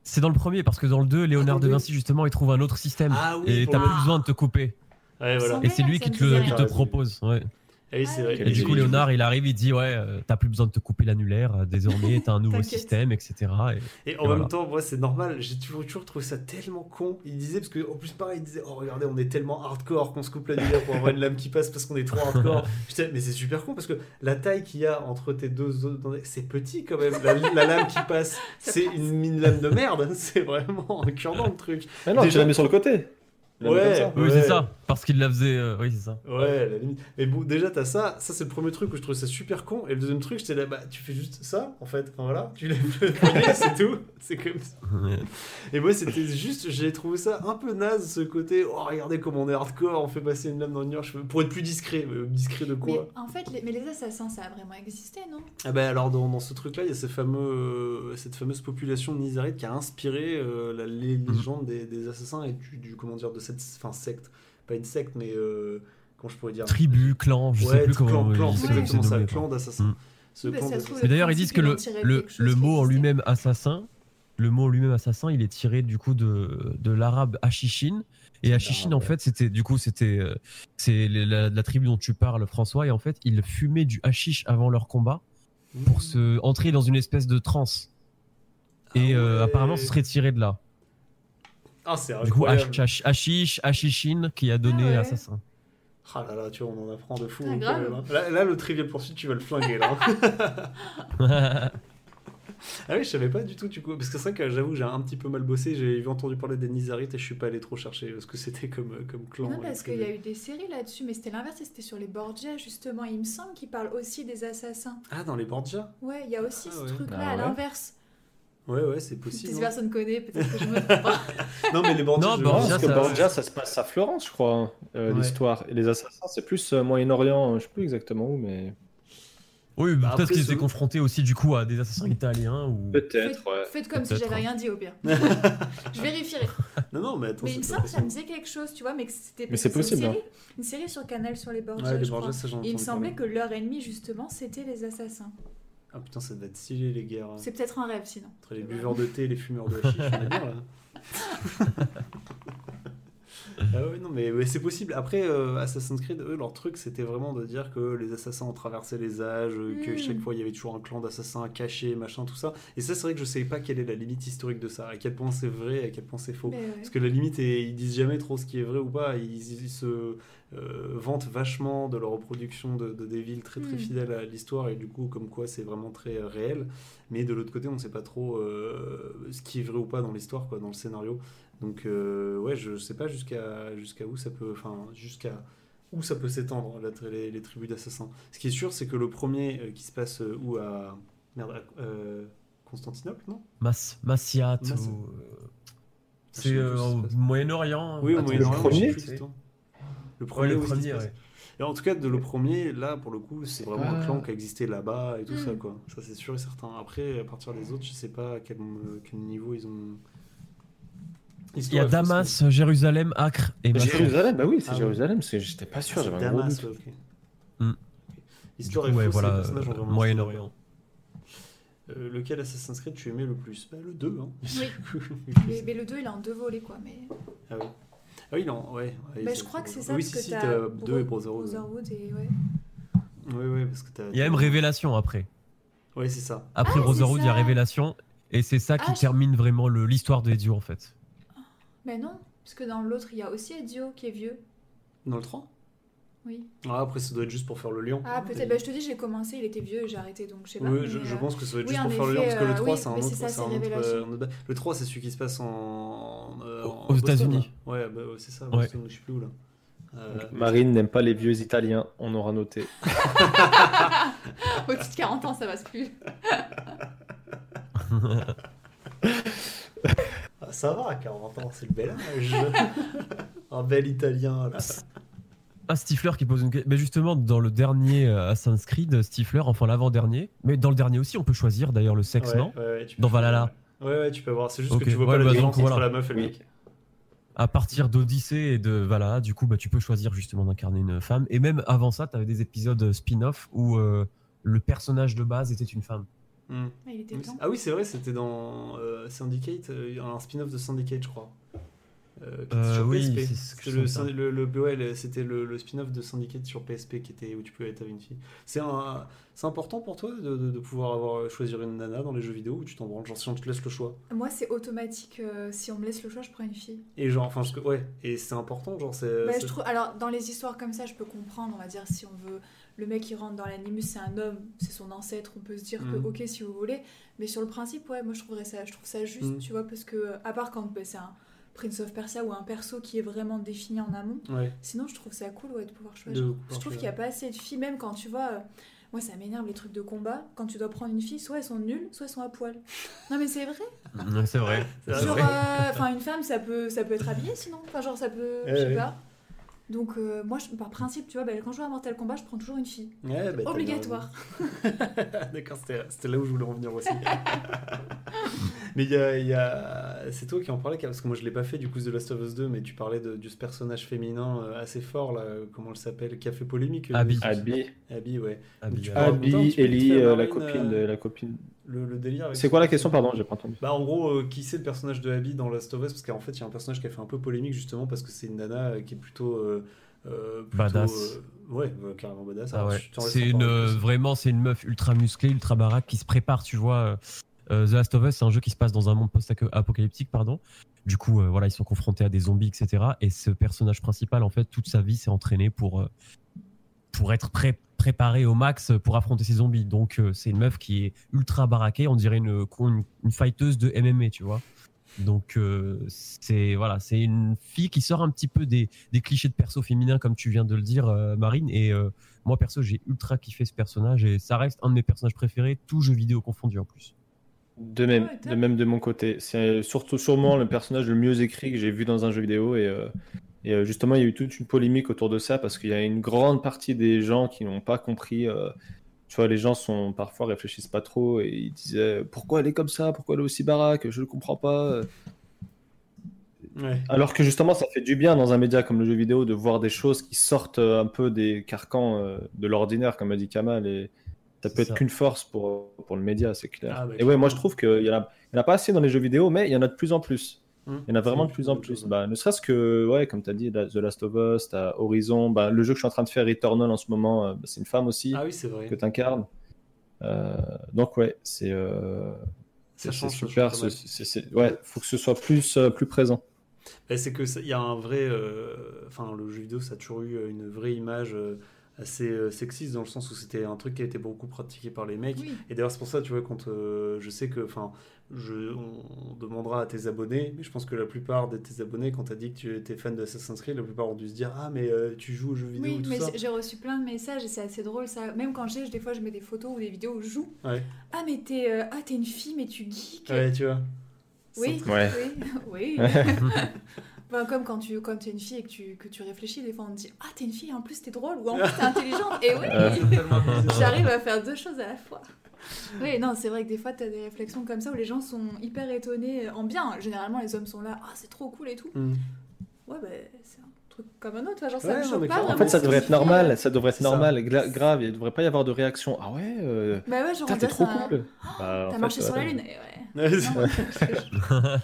C'est dans le premier, parce que dans le 2, Léonard Ah, de Vinci, justement, il trouve un autre système. Ah oui, et t'as plus besoin de te couper. Ouais, voilà. Et c'est lui qui te, qui te propose. Ouais. Et c'est vrai. Ah Et du coup, Léonard, il arrive, il dit Ouais, euh, t'as plus besoin de te couper l'annulaire, euh, désormais, t'as un nouveau système, etc. Et... Et en même temps, moi, c'est normal. J'ai toujours, toujours trouvé ça tellement con. Il disait, parce que en plus, pareil, il disait Oh, regardez, on est tellement hardcore qu'on se coupe la nuit pour avoir une lame qui passe parce qu'on est trop hardcore. <laughs> Putain, mais c'est super con parce que la taille qu'il y a entre tes deux os, c'est petit quand même. La, la lame qui passe, <laughs> c'est une, une lame de merde. <laughs> C'est vraiment un cure le truc. Mais non, Déjà- tu l'as mis sur le côté. Ouais. ça. Oui, Ouais. c'est ça, parce qu'il la faisait. euh, Oui, c'est ça. Ouais, à la limite. Mais bon, déjà, t'as ça. Ça, c'est le premier truc où je trouve ça super con. Et le deuxième truc, j'étais là, bah, tu fais juste ça, en fait. Enfin, voilà, tu lèves le <laughs> poignet, c'est tout. C'est comme ça. Et moi, c'était juste, j'ai trouvé ça un peu naze, ce côté, oh, regardez comment on est hardcore, on fait passer une lame dans une fais- pour être plus discret. Mais discret de Mais quoi en fait, les, mais les assassins, ça a vraiment existé, non? Ah bah alors, dans, dans ce truc-là, il y a ce fameux, euh, cette fameuse population de Nizarite qui a inspiré euh, la lé- Mhm. légende des, des assassins et du, du, comment dire, de cette enfin, secte. Pas une secte, mais euh, comment je pourrais dire Tribu, clan, je sais Ouais, plus clan, comment clan, c'est exactement ça, clan d'assassins. Mm. Bah, trouve, Mais Le d'ailleurs, ils disent que le, en le, le mot en lui-même assassin, le mot en lui-même assassin, il est tiré du coup de, de l'arabe Hachishin. Et Hachishin, en ouais. fait, c'était du coup, c'était euh, c'est la, la tribu dont tu parles, François. Et en fait, ils fumaient du hashish avant leur combat pour se entrer dans une espèce de transe. Et Ah euh, apparemment, ce serait tiré de là. Ah, c'est Du coup, incroyable. Hashish, Hashishin qui a donné Ah ouais. assassin. Ah là là, tu vois, on en apprend de fou. Ah, quand grave. même, hein. Là, là, le trivial poursuite, tu vas le flinguer là. <laughs> <laughs> ah oui, je savais pas du tout, du coup. Parce que c'est vrai que j'avoue, j'ai un petit peu mal bossé. J'ai entendu parler des Nizarites et je suis pas allé trop chercher parce que c'était comme, euh, comme clan. Non, parce qu'il y a eu des séries là-dessus, mais c'était l'inverse, c'était sur les Borgia, justement. Il me semble qu'ils parlent aussi des assassins. Ah, dans les Borgia? Ouais, il y a aussi Ah ce ouais. truc-là Ah à ouais. l'inverse. Ouais, ouais, c'est Si possible. hein. personne connaît, peut-être que je me trompe pas. <laughs> Non, mais les Borgia. Non, je- Borgia, parce que ça- Borgia, ça se passe à Florence, je crois, hein, euh, Ouais. l'histoire. Et les assassins, c'est plus euh, Moyen-Orient, je sais plus exactement où, mais. Oui, Bah, peut-être qu'ils étaient confrontés aussi du coup à des assassins italiens ou. Peut-être, Faites, ouais. faites comme si j'avais hein. rien dit au pire. <laughs> je vérifierai. <laughs> Non, non, mais attends. Mais il me semble que ça me disait quelque chose, tu vois, mais que c'était Mais c'est une possible, série, une série sur Canal sur les Borgias, Ouais, les je crois. Ça, Et il me semblait que leur ennemi, justement, c'était les assassins. Ah putain, ça devait être stylé, les guerres. C'est peut-être un rêve, sinon. Entre les buveurs de thé et les fumeurs de hashish, on est bien là. <laughs> ah ouais, non, mais, mais c'est possible. Après, euh, Assassin's Creed, eux, leur truc, c'était vraiment de dire que les assassins ont traversé les âges, euh, que Mm. chaque fois il y avait toujours un clan d'assassins cachés, machin, tout ça. Et ça, c'est vrai que je savais pas quelle est la limite historique de ça, à quel point c'est vrai, à quel point c'est faux. Ouais. Parce que la limite, est, ils disent jamais trop ce qui est vrai ou pas. Ils, ils se euh, vantent vachement de leur reproduction de, de des villes très très Mm. fidèles à l'histoire et du coup, comme quoi c'est vraiment très euh, réel. Mais de l'autre côté, on ne sait pas trop ce qui est vrai ou pas dans l'histoire, quoi, dans le scénario. Donc euh, ouais, je sais pas jusqu'à jusqu'à où ça peut, enfin jusqu'à où ça peut s'étendre la- les, les tribus d'assassins. Ce qui est sûr, c'est que le premier euh, qui se passe euh, où à merde, à, euh, Constantinople, non? Mas, Massiat Mas- ou. sais C'est euh, au. Moyen-Orient. Oui, au Attends, Moyen-Orient, le premier. Le Ouais, premier, le ouais. Et en tout cas, de le premier, là, pour le coup, c'est vraiment un pas- clan qui a existé là-bas et tout ça, quoi. Ça, c'est sûr et certain. Après, à partir des autres, je sais pas à quel, quel niveau ils ont. Il y a Damas, Jérusalem, Acre et Massia. Jérusalem, bah oui, c'est Ah ouais. Jérusalem, parce que j'étais pas sûr, Ah, j'avais un gros Damas, doute. ouais, ok. Mm. Histoire coup, et ouais, voilà, euh, vraiment Moyen-Orient. Euh, lequel Assassin's Creed tu aimais le plus? Bah, Le 2, hein. Oui. <laughs> Mais, mais le 2, il est en deux volets, quoi. Mais... ah oui. Ah oui, non, ouais. ouais, Bah, je crois que c'est ça, Oui, parce si, que si, t'as t'as Bro- 2 et Brotherhood. Brotherhood et ouais. Oui, oui, parce que t'as. Il y a même Révélation après. Oui, c'est ça. Après Ah, Brotherhood, il y a. Révélation. Et c'est ça qui Ah, je- termine vraiment le- l'histoire de Ezio en fait. Mais non, parce que dans l'autre, il y a aussi Ezio qui est vieux. Dans le 3 Oui. Ah, après, ça doit être juste pour faire le lien. Ah, peut-être. Bah, je te dis, j'ai commencé, il était vieux et j'ai arrêté, donc je sais pas. Oui, mais, je, je euh, pense que ça va être oui, juste pour faire le effet, parce que le euh, 3, oui, c'est un autre. ça, un autre, euh, Le 3, c'est celui qui se passe en. euh, Aux- en aux États-Unis. Ouais, bah, c'est ça, Ouais. Boston, je sais plus où là. Euh, Marine n'aime pas les vieux italiens, on aura noté. <laughs> Au-dessus de 40 ans, ça passe plus. <laughs> ça va, 40 ans, c'est le bel âge. <laughs> un bel italien, là. Ah, Stifler qui pose une question. Mais justement, dans le dernier euh, Assassin's Creed, Stifler, enfin l'avant-dernier, mais dans le dernier aussi, on peut choisir d'ailleurs le sexe, Ouais, non ouais, Dans Valhalla. Ouais, ouais, tu peux voir. C'est juste que tu vois ouais, pas la bah, différence donc, entre voilà. la meuf et le mec. À partir d'Odyssée et de Valhalla, du coup, bah, tu peux choisir justement d'incarner une femme. Et même avant ça, tu avais des épisodes spin-off où euh, le personnage de base était une femme. Hmm. Ah, il était Oui, temps. c'est- Ah oui, c'est vrai, c'était dans euh, Syndicate, euh, un spin-off de Syndicate, je crois. Euh, Euh, sur oui, PSP. C'était le, le, le- ouais, le- c'était le, le spin-off de Syndicate sur PSP qui était où tu pouvais être avec une fille. C'est un, c'est important pour toi de, de- de pouvoir avoir choisir une nana dans les jeux vidéo ou tu t'en branles? Genre si on te laisse le choix. Moi, c'est automatique. euh, si on me laisse le choix, je prends une fille. Et genre enfin ouais et c'est important genre c'est. Bah, c'est- je trouve, alors, dans les histoires comme ça, je peux comprendre, on va dire, si on veut. Le mec qui rentre dans l'animus, c'est un homme, c'est son ancêtre, on peut se dire que, ok, si vous voulez. Mais sur le principe, ouais, moi, je, trouverais ça, je trouve ça juste, Mhm. tu vois, parce que, à part quand bah, c'est un Prince of Persia ou un perso qui est vraiment défini en amont, Ouais. sinon, je trouve ça cool, ouais, de pouvoir choisir. De je trouve qu'il n'y a pas assez de filles, même quand tu vois. euh, moi, ça m'énerve les trucs de combat. Quand tu dois prendre une fille, soit elles sont nulles, soit elles sont à poil. Non, mais c'est vrai. <laughs> C'est vrai. Genre, euh, enfin, une femme, ça peut, ça peut être habillé sinon. Enfin, genre, ça peut. Je sais pas. Donc, euh, moi, je- par principe, tu vois, bah, quand je joue à Mortal Kombat, je prends toujours une fille. Ouais, bah, Obligatoire. <laughs> D'accord, c'était là où je voulais en venir aussi. <laughs> mais il y a, il y a- c'est toi qui en parlais parce que moi je l'ai pas fait du coup The Last of Us 2, mais tu parlais de, de ce personnage féminin euh, assez fort là, comment elle s'appelle, qui a fait polémique. euh, Abby. Abby, Abby, ouais. Abby, euh, Ellie, euh, la copine de euh, la copine. Le, le délire. avec C'est ce quoi la question, pardon, j'ai pas entendu. Bah en gros, euh, qui c'est le personnage de Abby dans Last of Us? Parce qu'en fait, il y a un personnage qui a fait un peu polémique justement parce que c'est une nana euh, qui est plutôt. euh, euh, plutôt, Badass. euh, ouais, euh, carrément badass. Ah Alors, ouais. C'est une euh, vraiment c'est une meuf ultra musclée, ultra baraque qui se prépare, tu vois. The Last of Us, c'est un jeu qui se passe dans un monde post-apocalyptique, pardon. Du coup, euh, voilà, ils sont confrontés à des zombies, etc. Et ce personnage principal, en fait, toute sa vie s'est entraîné pour euh, pour être pré- préparé au max pour affronter ces zombies. Donc, euh, c'est une meuf qui est ultra baraquée, on dirait une une, une fighteuse de MMA, tu vois. Donc euh, c'est voilà, c'est une fille qui sort un petit peu des, des clichés de perso féminin comme tu viens de le dire euh, Marine et euh, moi perso j'ai ultra kiffé ce personnage et ça reste un de mes personnages préférés, tout jeu vidéo confondu en plus. De même, top. de même de mon côté. C'est surtout sûrement le personnage le mieux écrit que j'ai vu dans un jeu vidéo et, euh, et, euh, justement il y a eu toute une polémique autour de ça parce qu'il y a une grande partie des gens qui n'ont pas compris euh, tu vois, les gens sont parfois réfléchissent pas trop et ils disaient pourquoi elle est comme ça, pourquoi elle est aussi baraque, je ne comprends pas. Ouais. Alors que justement, ça fait du bien dans un média comme le jeu vidéo de voir des choses qui sortent euh, un peu des carcans de l'ordinaire, comme a dit Kamal, et ça peut être qu'une force pour, pour le média, c'est clair. Ah, bah, et ouais, moi je trouve qu'il y en a, il y en a pas assez dans les jeux vidéo, mais il y en a de plus en plus. Hum. Il y en a vraiment de plus en plus. Bah, ne serait-ce que, ouais, comme tu as dit, The Last of Us, Horizon, bah, le jeu que je suis en train de faire, Returnal en ce moment, euh, bah, c'est une femme aussi Ah oui, c'est vrai. que tu incarnes. donc ouais, c'est euh, super. c'est- ouais, faut que ce soit plus, euh, plus présent. Bah, c'est que il y a un vrai, euh, enfin le jeu vidéo ça a toujours eu une vraie image euh, assez euh, sexiste dans le sens où c'était un truc qui a été beaucoup pratiqué par les mecs. Oui. Et d'ailleurs c'est pour ça tu vois quand euh, je sais que, enfin, on, on demandera à tes abonnés, mais je pense que la plupart de tes abonnés quand t'as dit que tu étais fan de Assassin's Creed, la plupart ont dû se dire ah mais euh, tu joues aux jeux vidéo Oui, tout mais j'ai reçu plein de messages et c'est assez drôle ça. Même quand j'ai, des fois je mets des photos ou des vidéos où je joue. Ouais. Ah mais t'es euh, ah, t'es une fille mais tu geeks. Ouais, tu vois. Oui, C'est- Ouais. oui, <laughs> oui. <laughs> Enfin, comme quand tu quand es une fille et que tu, que tu réfléchis, des fois on te dit Ah, t'es une fille, en plus t'es drôle, ou en plus t'es intelligente. Et oui, Euh. <laughs> j'arrive à faire deux choses à la fois. Oui, non, c'est vrai que des fois t'as des réflexions comme ça où les gens sont hyper étonnés, en bien. Généralement, les hommes sont là Ah, c'est trop cool et tout. Hum. Ouais, bah, c'est un truc comme un autre, genre ça Ouais, me non, choque mais pas. En fait, ça devrait être normal. euh, Ça devrait être normal. Gra- grave, il devrait pas y avoir de réaction. Ah ouais, euh, Bah ouais, genre t'es trop ça- cool. Bah, en T'as fait, marché sur la ouais. <laughs> lune. Et ouais. <laughs>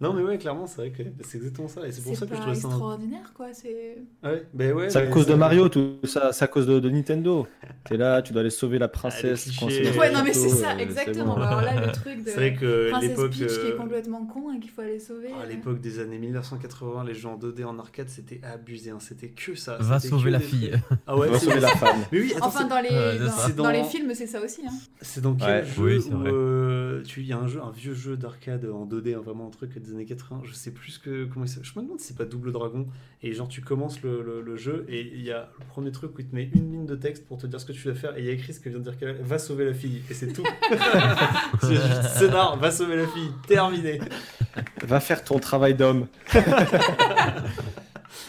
C'est- Non, c'est mais ouais clairement c'est vrai que bah, c'est exactement ça et c'est pour ça c'est que je trouvais ça. un- extraordinaire, quoi. C'est. Ouais, bah ouais. C'est à cause de Mario, tout ça. C'est à cause de, de Nintendo. T'es là, tu dois aller sauver la princesse. le Ouais, Ouais, non, mais c'est ça, euh, exactement. bon. Bah, alors là, le truc <laughs> de. C'est vrai que Princesse. Peach qui est euh, complètement con et qu'il faut aller sauver. À euh. l'époque des années 1980, les jeux en 2D en arcade, c'était abusé. hein. C'était que ça. Va sauver que la des fille. Ah ouais, <laughs> Va c'est sauver la femme. Mais oui, attends, Enfin, c'est- dans les, Ouais, dans, c'est les films, c'est ça aussi. Hein. c'est dans quel jeu c'est il y a un jeu, un vieux jeu d'arcade en 2D, hein, vraiment un truc des années 80. Je sais plus que comment il. Je me demande si c'est pas Double Dragon. Et genre tu commences le, le- le jeu et il y a le premier truc où il te met une ligne de texte pour te dire ce que tu dois faire et il y a écrit ce que vient de dire Kamel, va sauver la fille et c'est tout. <laughs> c'est juste scénar, va sauver la fille, terminé. Va faire ton travail d'homme. <laughs>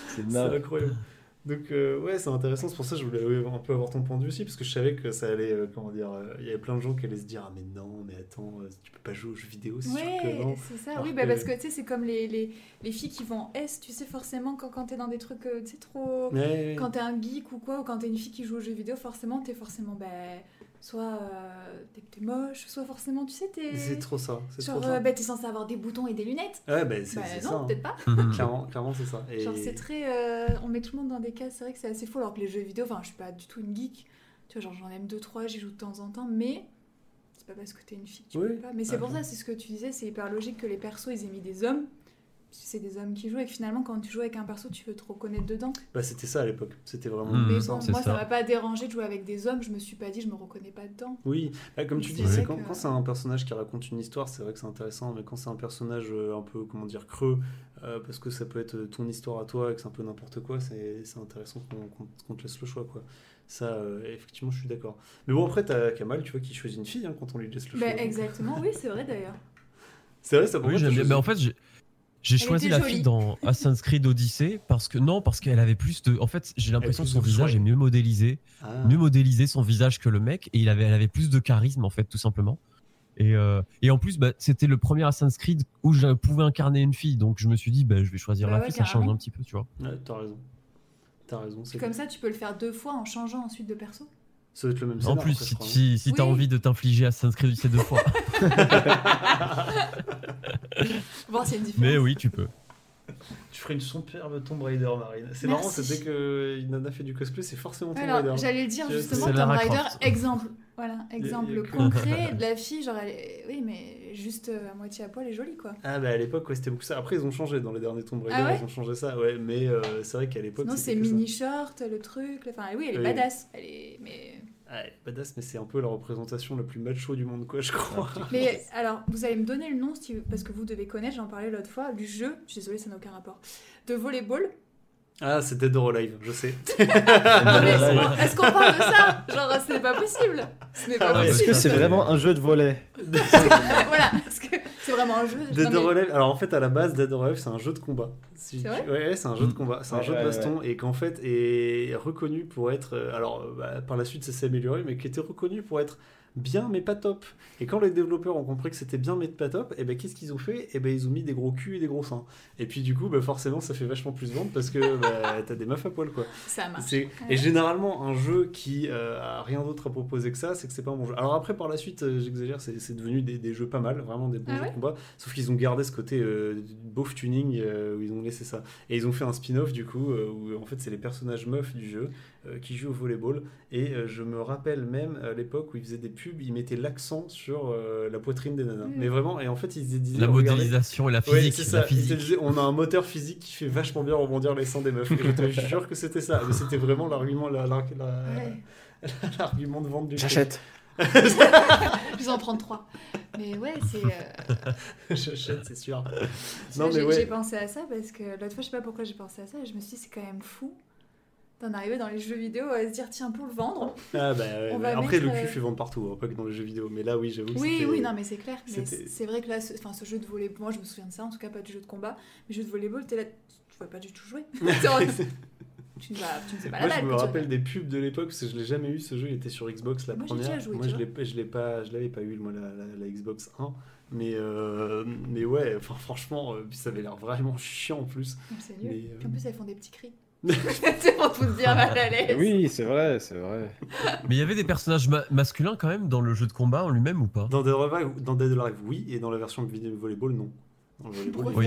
c'est incroyable. Donc euh, ouais, c'est intéressant. C'est pour ça que je voulais un peu avoir ton point de vue aussi, parce que je savais que ça allait, euh, comment dire, euh, il y avait plein de gens qui allaient se dire ah mais non, mais attends, tu peux pas jouer aux jeux vidéo, c'est Ouais, c'est ça. Alors Oui, bah, parce que tu sais, c'est comme les, les, les filles qui vont en S, tu sais, forcément, quand, quand t'es dans des trucs, tu sais, trop. Ouais, ouais. Quand t'es un geek ou quoi, ou quand t'es une fille qui joue aux jeux vidéo, forcément, t'es forcément, bah, soit euh, t'es t'es moche, soit forcément, tu sais, t'es. c'est trop ça, c'est Genre, trop euh, ça. bah, t'es censé avoir des boutons et des lunettes. Ouais, bah c'est Bah c'est ça. non, hein. peut-être pas. <laughs> Clairement, clairement c'est ça. Et... Genre, c'est très. euh, on met tout le monde dans des cases, c'est vrai que c'est assez fou, alors que les jeux vidéo, enfin, je suis pas du tout une geek. Tu vois, genre, j'en aime deux, trois, j'y joue de temps en temps, mais. C'est pas parce que t'es une fille que tu Oui. peux pas. Mais c'est Ah, pour non. ça, c'est ce que tu disais, c'est hyper logique que les persos, ils aient mis des hommes. C'est des hommes qui jouent et que finalement, quand tu joues avec un perso, tu veux te reconnaître dedans. Bah c'était ça à l'époque. C'était vraiment Hmm. Mais ça. bon, moi, ça m'a pas dérangé de jouer avec des hommes, je me suis pas dit, je me reconnais pas dedans. Oui, Bah, comme tu dis, c'est quand, que- quand c'est un personnage qui raconte une histoire, c'est vrai que c'est intéressant, mais quand c'est un personnage euh, un peu, comment dire, creux, euh, parce que ça peut être ton histoire à toi et que c'est un peu n'importe quoi, c'est c'est intéressant qu'on qu'on- qu'on te laisse le choix, quoi. Ça, euh, effectivement, je suis d'accord. Mais bon, après, t'as Kamal, tu vois, qui choisit une fille hein, quand on lui laisse le choix. Bah, donc. exactement, oui, c'est vrai d'ailleurs. C'est vrai, ça pour Oui, moi, j'aime t'as bien. Mais en fait, j'ai- choisi la jolie. fille dans <laughs> Assassin's Creed Odyssey parce que non, parce qu'elle avait plus de. En fait, j'ai l'impression que son visage est mieux modélisé, Ah. mieux modélisé son visage que le mec, et il avait, elle avait plus de charisme en fait, tout simplement. Et, euh, et en plus, bah, c'était le premier Assassin's Creed où je pouvais incarner une fille, donc je me suis dit, bah, je vais choisir Bah la ouais, fille, ça change un petit peu, tu vois. Ouais, t'as raison. T'as raison, c'est Comme ça, tu peux le faire deux fois en changeant ensuite de perso. Ça doit être le même En scénar, plus, si, si, si t'as Oui. envie de t'infliger Assassin's Creed Odyssey deux fois. <laughs> Y a une différence. Mais oui, tu peux. Tu ferais une superbe Tomb Raider, Marine. C'est Merci. marrant, c'est dès qu'une nana fait du cosplay, c'est forcément Tomb Alors, Raider. j'allais dire C'est- justement, c'est Tomb Raider, Croft. exemple. Voilà, exemple y a que- concret <laughs> de la fille, genre elle est... Oui, mais juste euh, à moitié à poil et jolie, quoi. Ah bah à l'époque ouais, c'était beaucoup ça. Après ils ont changé dans les derniers Tomb Raider, Ah ouais ils ont changé ça. Ouais, mais euh, c'est vrai qu'à l'époque c'était c'est que ça. mini short, le truc. le- Enfin, oui, elle est Oui. badass. Elle est... Mais... Ah, elle est badass, mais c'est un peu la représentation la plus macho du monde quoi, je crois. mais alors, vous allez me donner le nom, si- parce que vous devez connaître, j'en parlais l'autre fois, du jeu, je suis désolée, ça n'a aucun rapport, de volleyball. Ah, c'est Dead or Alive, je sais. <laughs> Non, mais Voilà. Est-ce qu'on parle de ça? Genre, ce n'est pas possible. Ce n'est pas Ah ouais. Est-ce possible. que c'est vraiment un jeu de volet? <laughs> Voilà, parce que c'est vraiment un jeu? Dead Non, mais- or Alive, alors en fait à la base Dead or Alive c'est un jeu de combat. Si C'est tu- vrai? Ouais, c'est un jeu de Mm. combat, c'est un Ouais, jeu de ouais, baston et qu'en fait est reconnu pour être, euh, alors bah, par la suite ça s'est amélioré, mais qui était reconnu pour être bien mais pas top. Et quand les développeurs ont compris que c'était bien mais pas top, et ben qu'est-ce qu'ils ont fait? Et ben ils ont mis des gros culs et des gros seins. Et puis du coup bah, forcément ça fait vachement plus vendre parce que bah, <laughs> t'as des meufs à poil quoi. Ça marche. Et généralement, un jeu qui euh, a rien d'autre à proposer que ça, c'est que c'est pas un bon jeu. Alors après, par la suite, euh, j'exagère, c'est devenu des, des jeux pas mal, vraiment des bons Ah jeux de combat. Sauf qu'ils ont gardé ce côté euh, beauf tuning euh, où ils ont laissé ça. Et ils ont fait un spin-off du coup euh, où en fait c'est les personnages meufs du jeu qui jouent au volleyball. Et euh, je me rappelle même à l'époque où ils faisaient des pubs, ils mettaient l'accent sur euh, la poitrine des nanas. Mais vraiment, et en fait ils disaient La regardez- modélisation et la Ouais, physique. la ça. Te physique. disaient, on a un moteur physique qui fait vachement bien rebondir les seins des meufs. Et je te <laughs> jure que c'était ça. Mais c'était vraiment l'argument, la- la- la- Ouais. <laughs> l'argument de vente du J'achète. <laughs> Je vais en prendre trois. Mais ouais, c'est. euh. J'achète, c'est sûr. Non, mais j'ai ouais. j'ai pensé à ça parce que l'autre fois, je sais pas pourquoi j'ai pensé à ça, et je me suis dit, c'est quand même fou d'en arriver dans les jeux vidéo à se dire, tiens, pour le vendre. Ah bah ouais, bah, après, mettre, le cul euh, fait vendre partout, hein, pas que dans les jeux vidéo. Mais là, oui, j'avoue. Oui, oui, non, mais c'est clair. Mais c'est vrai que là, ce, enfin, ce jeu de volleyball, moi je me souviens de ça, en tout cas pas du jeu de combat, mais jeu de volleyball, t'es là, tu vas pas du tout jouer. <laughs> <laughs> tu ne vas, tu ne fais pas la Moi, balle. je me rappelle des pubs de l'époque parce que je l'ai jamais eu. Ce jeu, il était sur Xbox la Moi, première. déjà joué, moi, je l'ai, je l'ai pas, je l'avais pas eu moi la, la- la Xbox 1. Mais euh, mais ouais, enfin franchement, euh, ça avait l'air vraiment chiant en plus. Donc, C'est nul. Mais, euh, en plus, elles font des petits cris. C'est pour tout dire mal à l'aise. Oui, c'est vrai, c'est vrai. Mais il y avait des personnages ma- masculins quand même dans le jeu de combat en lui-même ou pas? Dans Dead or Alive, oui, et dans la version de vidéo volleyball, non. Dans le volleyball, Pourquoi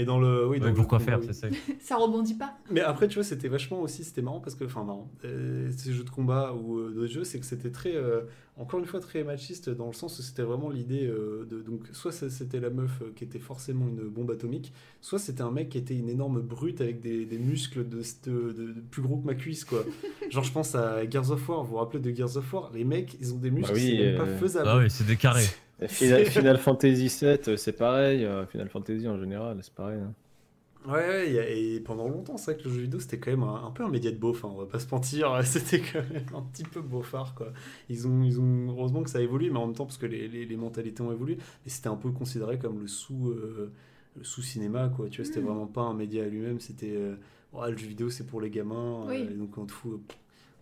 Mais dans le, oui, dans Ouais, le Pourquoi faire, c'est ça <laughs> Ça rebondit pas. Mais après, tu vois, c'était vachement aussi, c'était marrant parce que, enfin, marrant, euh, ces jeux de combat ou euh, d'autres jeux, c'est que c'était très, euh, encore une fois, très machiste dans le sens où c'était vraiment l'idée euh, de, donc, soit c'était la meuf qui était forcément une bombe atomique, soit c'était un mec qui était une énorme brute avec des, des muscles de, de- de- de plus gros que ma cuisse, quoi. <laughs> Genre, je pense à Gears of War, vous vous rappelez de Gears of War, les mecs, ils ont des muscles, Bah oui, c'est même pas faisable. Ah oui, c'est des carrés. <laughs> Final, Fantasy VII, euh, c'est pareil. euh, Final Fantasy en général, c'est pareil. hein. Ouais, et pendant longtemps, c'est vrai que le jeu vidéo, c'était quand même un, un peu un média de beauf, hein, on va pas se mentir, <laughs> c'était quand même un petit peu beaufard, quoi. Ils ont, ils ont, heureusement que ça a évolué, mais en même temps, parce que les, les, les mentalités ont évolué, mais c'était un peu considéré comme le sous, euh, le sous-cinéma, quoi, tu vois, c'était Mm. vraiment pas un média à lui-même, c'était, euh, le jeu vidéo, c'est pour les gamins, Oui. euh, et donc on te fout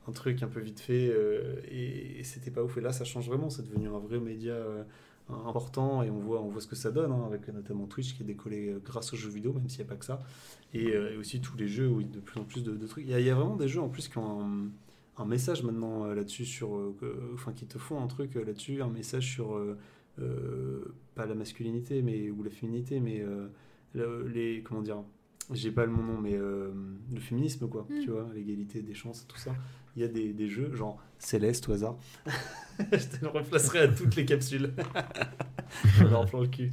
un truc un peu vite fait, euh, et, et c'était pas ouf, et là, ça change vraiment, c'est devenu un vrai média... important et on voit, on voit ce que ça donne hein, avec notamment Twitch qui est décollé euh, grâce aux jeux vidéo même s'il n'y a pas que ça. Et, euh, et aussi tous les jeux où il y a de plus en plus de, de trucs. Il y, a, il y a vraiment des jeux en plus qui ont un, un message maintenant euh, là-dessus sur euh, enfin qui te font un truc là-dessus un message sur pas la masculinité mais ou la féminité mais le- les comment dire j'ai pas le mon nom mais le féminisme quoi Mm. tu vois l'égalité des chances tout ça il y a des, des jeux genre Céleste au <laughs> hasard je te le replacerai à toutes les capsules <laughs> J'adore plan le cul.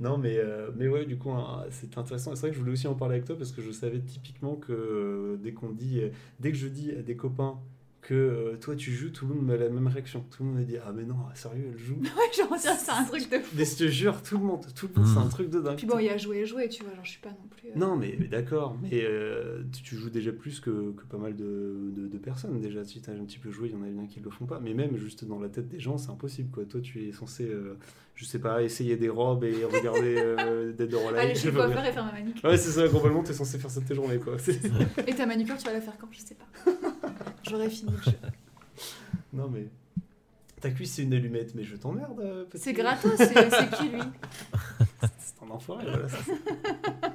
Non, mais, euh, mais ouais, du coup, hein, c'est intéressant. C'est vrai que je voulais aussi en parler avec toi parce que je savais typiquement que euh, dès qu'on dit, euh, dès que je dis à des copains que euh, toi tu joues, tout le monde a la même réaction. Tout le monde me dit Ah, mais non, sérieux, elle joue. <laughs> Ouais, genre, c'est un <laughs> truc de fou. Mais je te jure, tout le monde, tout le monde, c'est un Mm. truc de dingue. Puis bon, il y a joué et joué, tu vois, genre, je suis pas non plus. euh, Non, mais, mais d'accord, mais euh, tu- joues déjà plus que, que pas mal de, de, de personnes déjà. Si tu as un petit peu joué, il y en a bien qui le font pas. Mais même juste dans la tête des gens, c'est impossible quoi. Toi, tu es censé, euh, je sais pas, essayer des robes et regarder <laughs> euh, Dead or chez je pas coiffeur et faire ma manicure. Ouais, c'est ça, globalement, t'es censé faire ça de tes journées, quoi. Et ta manicure, tu vas la faire quand? Je sais pas. J'aurais fini le <laughs> jeu. Non, mais. Ta cuisse, c'est une allumette, mais je t'emmerde. euh, petit. C'est gratos, c'est qui lui? <laughs> C'est un enfoiré, voilà. ça. <laughs>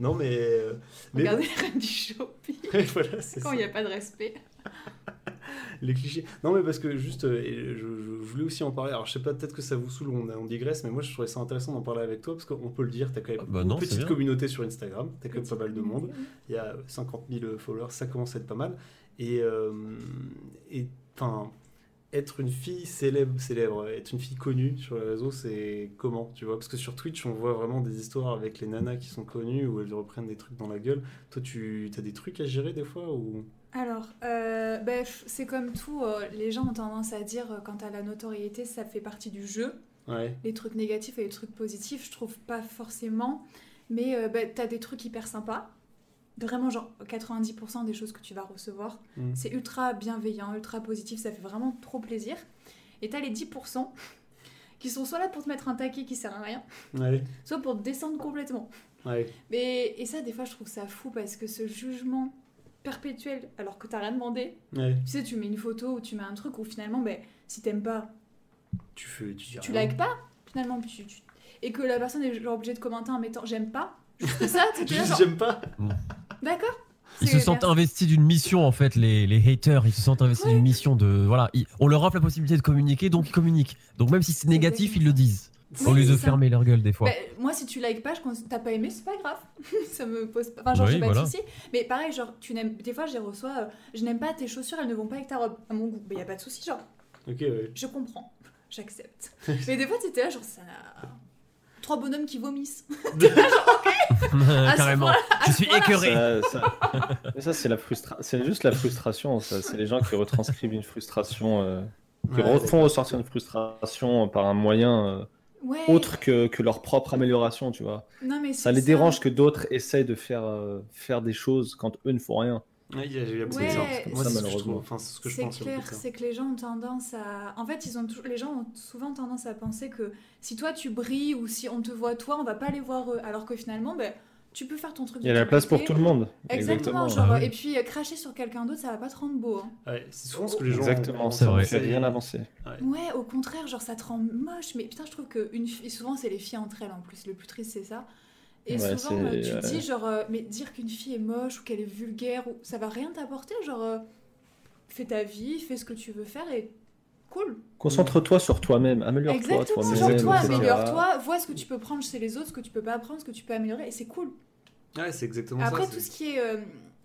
non, mais. euh, mais Regardez les reines du shopping. voilà, Quand il n'y a pas de respect? Les clichés. Non, mais parce que juste, euh, et je, je voulais aussi en parler. Alors, je sais pas, peut-être que ça vous saoule, on, on digresse, mais moi, je trouvais ça intéressant d'en parler avec toi parce qu'on peut le dire, t'as quand même Ah bah une non, c'est petite communauté sur Instagram, t'as quand même pas mal de monde. Il y a 50 000 followers, ça commence à être pas mal. Et, euh, et enfin, être une fille célèbre, célèbre, être une fille connue sur les réseaux, c'est comment, tu vois? Parce que sur Twitch, on voit vraiment des histoires avec les nanas qui sont connues où elles reprennent des trucs dans la gueule. Toi, tu as des trucs à gérer des fois ou? Alors, euh, bah, f- c'est comme tout, euh, les gens ont tendance à dire euh, quant à la notoriété, ça fait partie du jeu. Ouais. Les trucs négatifs et les trucs positifs, je trouve pas forcément. Mais bah, t'as des trucs hyper sympas. Vraiment, genre 90% des choses que tu vas recevoir, Mm. c'est ultra bienveillant, ultra positif, ça fait vraiment trop plaisir. Et t'as les 10% <laughs> qui sont soit là pour te mettre un taquet qui sert à rien, Ouais, soit pour te descendre complètement. ouais. Mais, et ça, des fois, je trouve ça fou parce que ce jugement perpétuel, alors que t'as rien demandé, ouais. tu sais, tu mets une photo ou tu mets un truc où finalement, ben, si t'aimes pas, Tu fais. Tu, dis tu likes pas, finalement, tu- tu- et que la personne est genre obligée de commenter en mettant j'aime pas, juste ça, Juste, <laughs> genre, j'aime pas. d'accord Ils se sentent investis d'une mission en fait, les, les haters, ils se sentent investis d'une mission de voilà, ils- on leur offre la possibilité de communiquer, donc ils communiquent. Donc même si c'est négatif, ils le disent. Au lieu de fermer leur gueule des fois. Ben, moi, si tu likes pas, je t'as pas aimé, c'est pas grave. <laughs> ça me pose pas. Enfin, genre, Oui, j'ai pas voilà. de soucis. Mais pareil, genre, tu n'aimes. Des fois, j'ai reçois. euh, je n'aime pas tes chaussures, elles ne vont pas avec ta robe. À mon goût. Ben, y a pas de souci, genre, Ok, ouais. je comprends. <laughs> J'accepte. <laughs> Mais des fois, t'étais là, genre, ça. Trois bonhommes qui vomissent. ce Carrément. Je suis écœuré. Ça, ça- Mais ça, c'est la frustra... c'est juste la frustration. ça. C'est les gens qui retranscrivent une frustration, euh, qui Ouais, refont ressortir une frustration par un moyen euh, Ouais. autre que, que leur propre amélioration, tu vois. Non, mais Ça les dérange que d'autres essayent de faire, euh, faire des choses quand eux ne font rien. Ouais, il y a, il y a beaucoup Ouais. de ça. Ça, Moi, c'est ce. Enfin, clair, c'est que les gens ont tendance à. En fait, ils ont les gens ont souvent tendance à penser que si toi tu brilles ou si on te voit toi, on va pas les voir eux. Alors que finalement, ben, tu peux faire ton truc. Il y a la place pour tout le monde. Exactement, Ah genre, oui. et puis euh, cracher sur quelqu'un d'autre, ça va pas te rendre beau. hein. Ouais, c'est souvent ce que les gens. Exactement, c'est ça vrai. ne fait rien avancer. Ouais, au contraire, genre ça te rend moche. Mais putain, je trouve que une et souvent c'est les filles entre elles en plus. Le plus triste, c'est ça. Et Ouais, souvent, euh, tu te ouais. dis, genre, euh, mais dire qu'une fille est moche ou qu'elle est vulgaire, ou ça va rien t'apporter. Genre, euh, fais ta vie, fais ce que tu veux faire et cool. Concentre-toi sur toi-même, améliore-toi Exactement, toi, etc. améliore-toi, vois ce que tu peux prendre chez les autres, ce que tu peux pas apprendre, ce que tu peux améliorer, et c'est cool. Ouais, c'est exactement Après, ça. tout c'est- ce qui est, euh,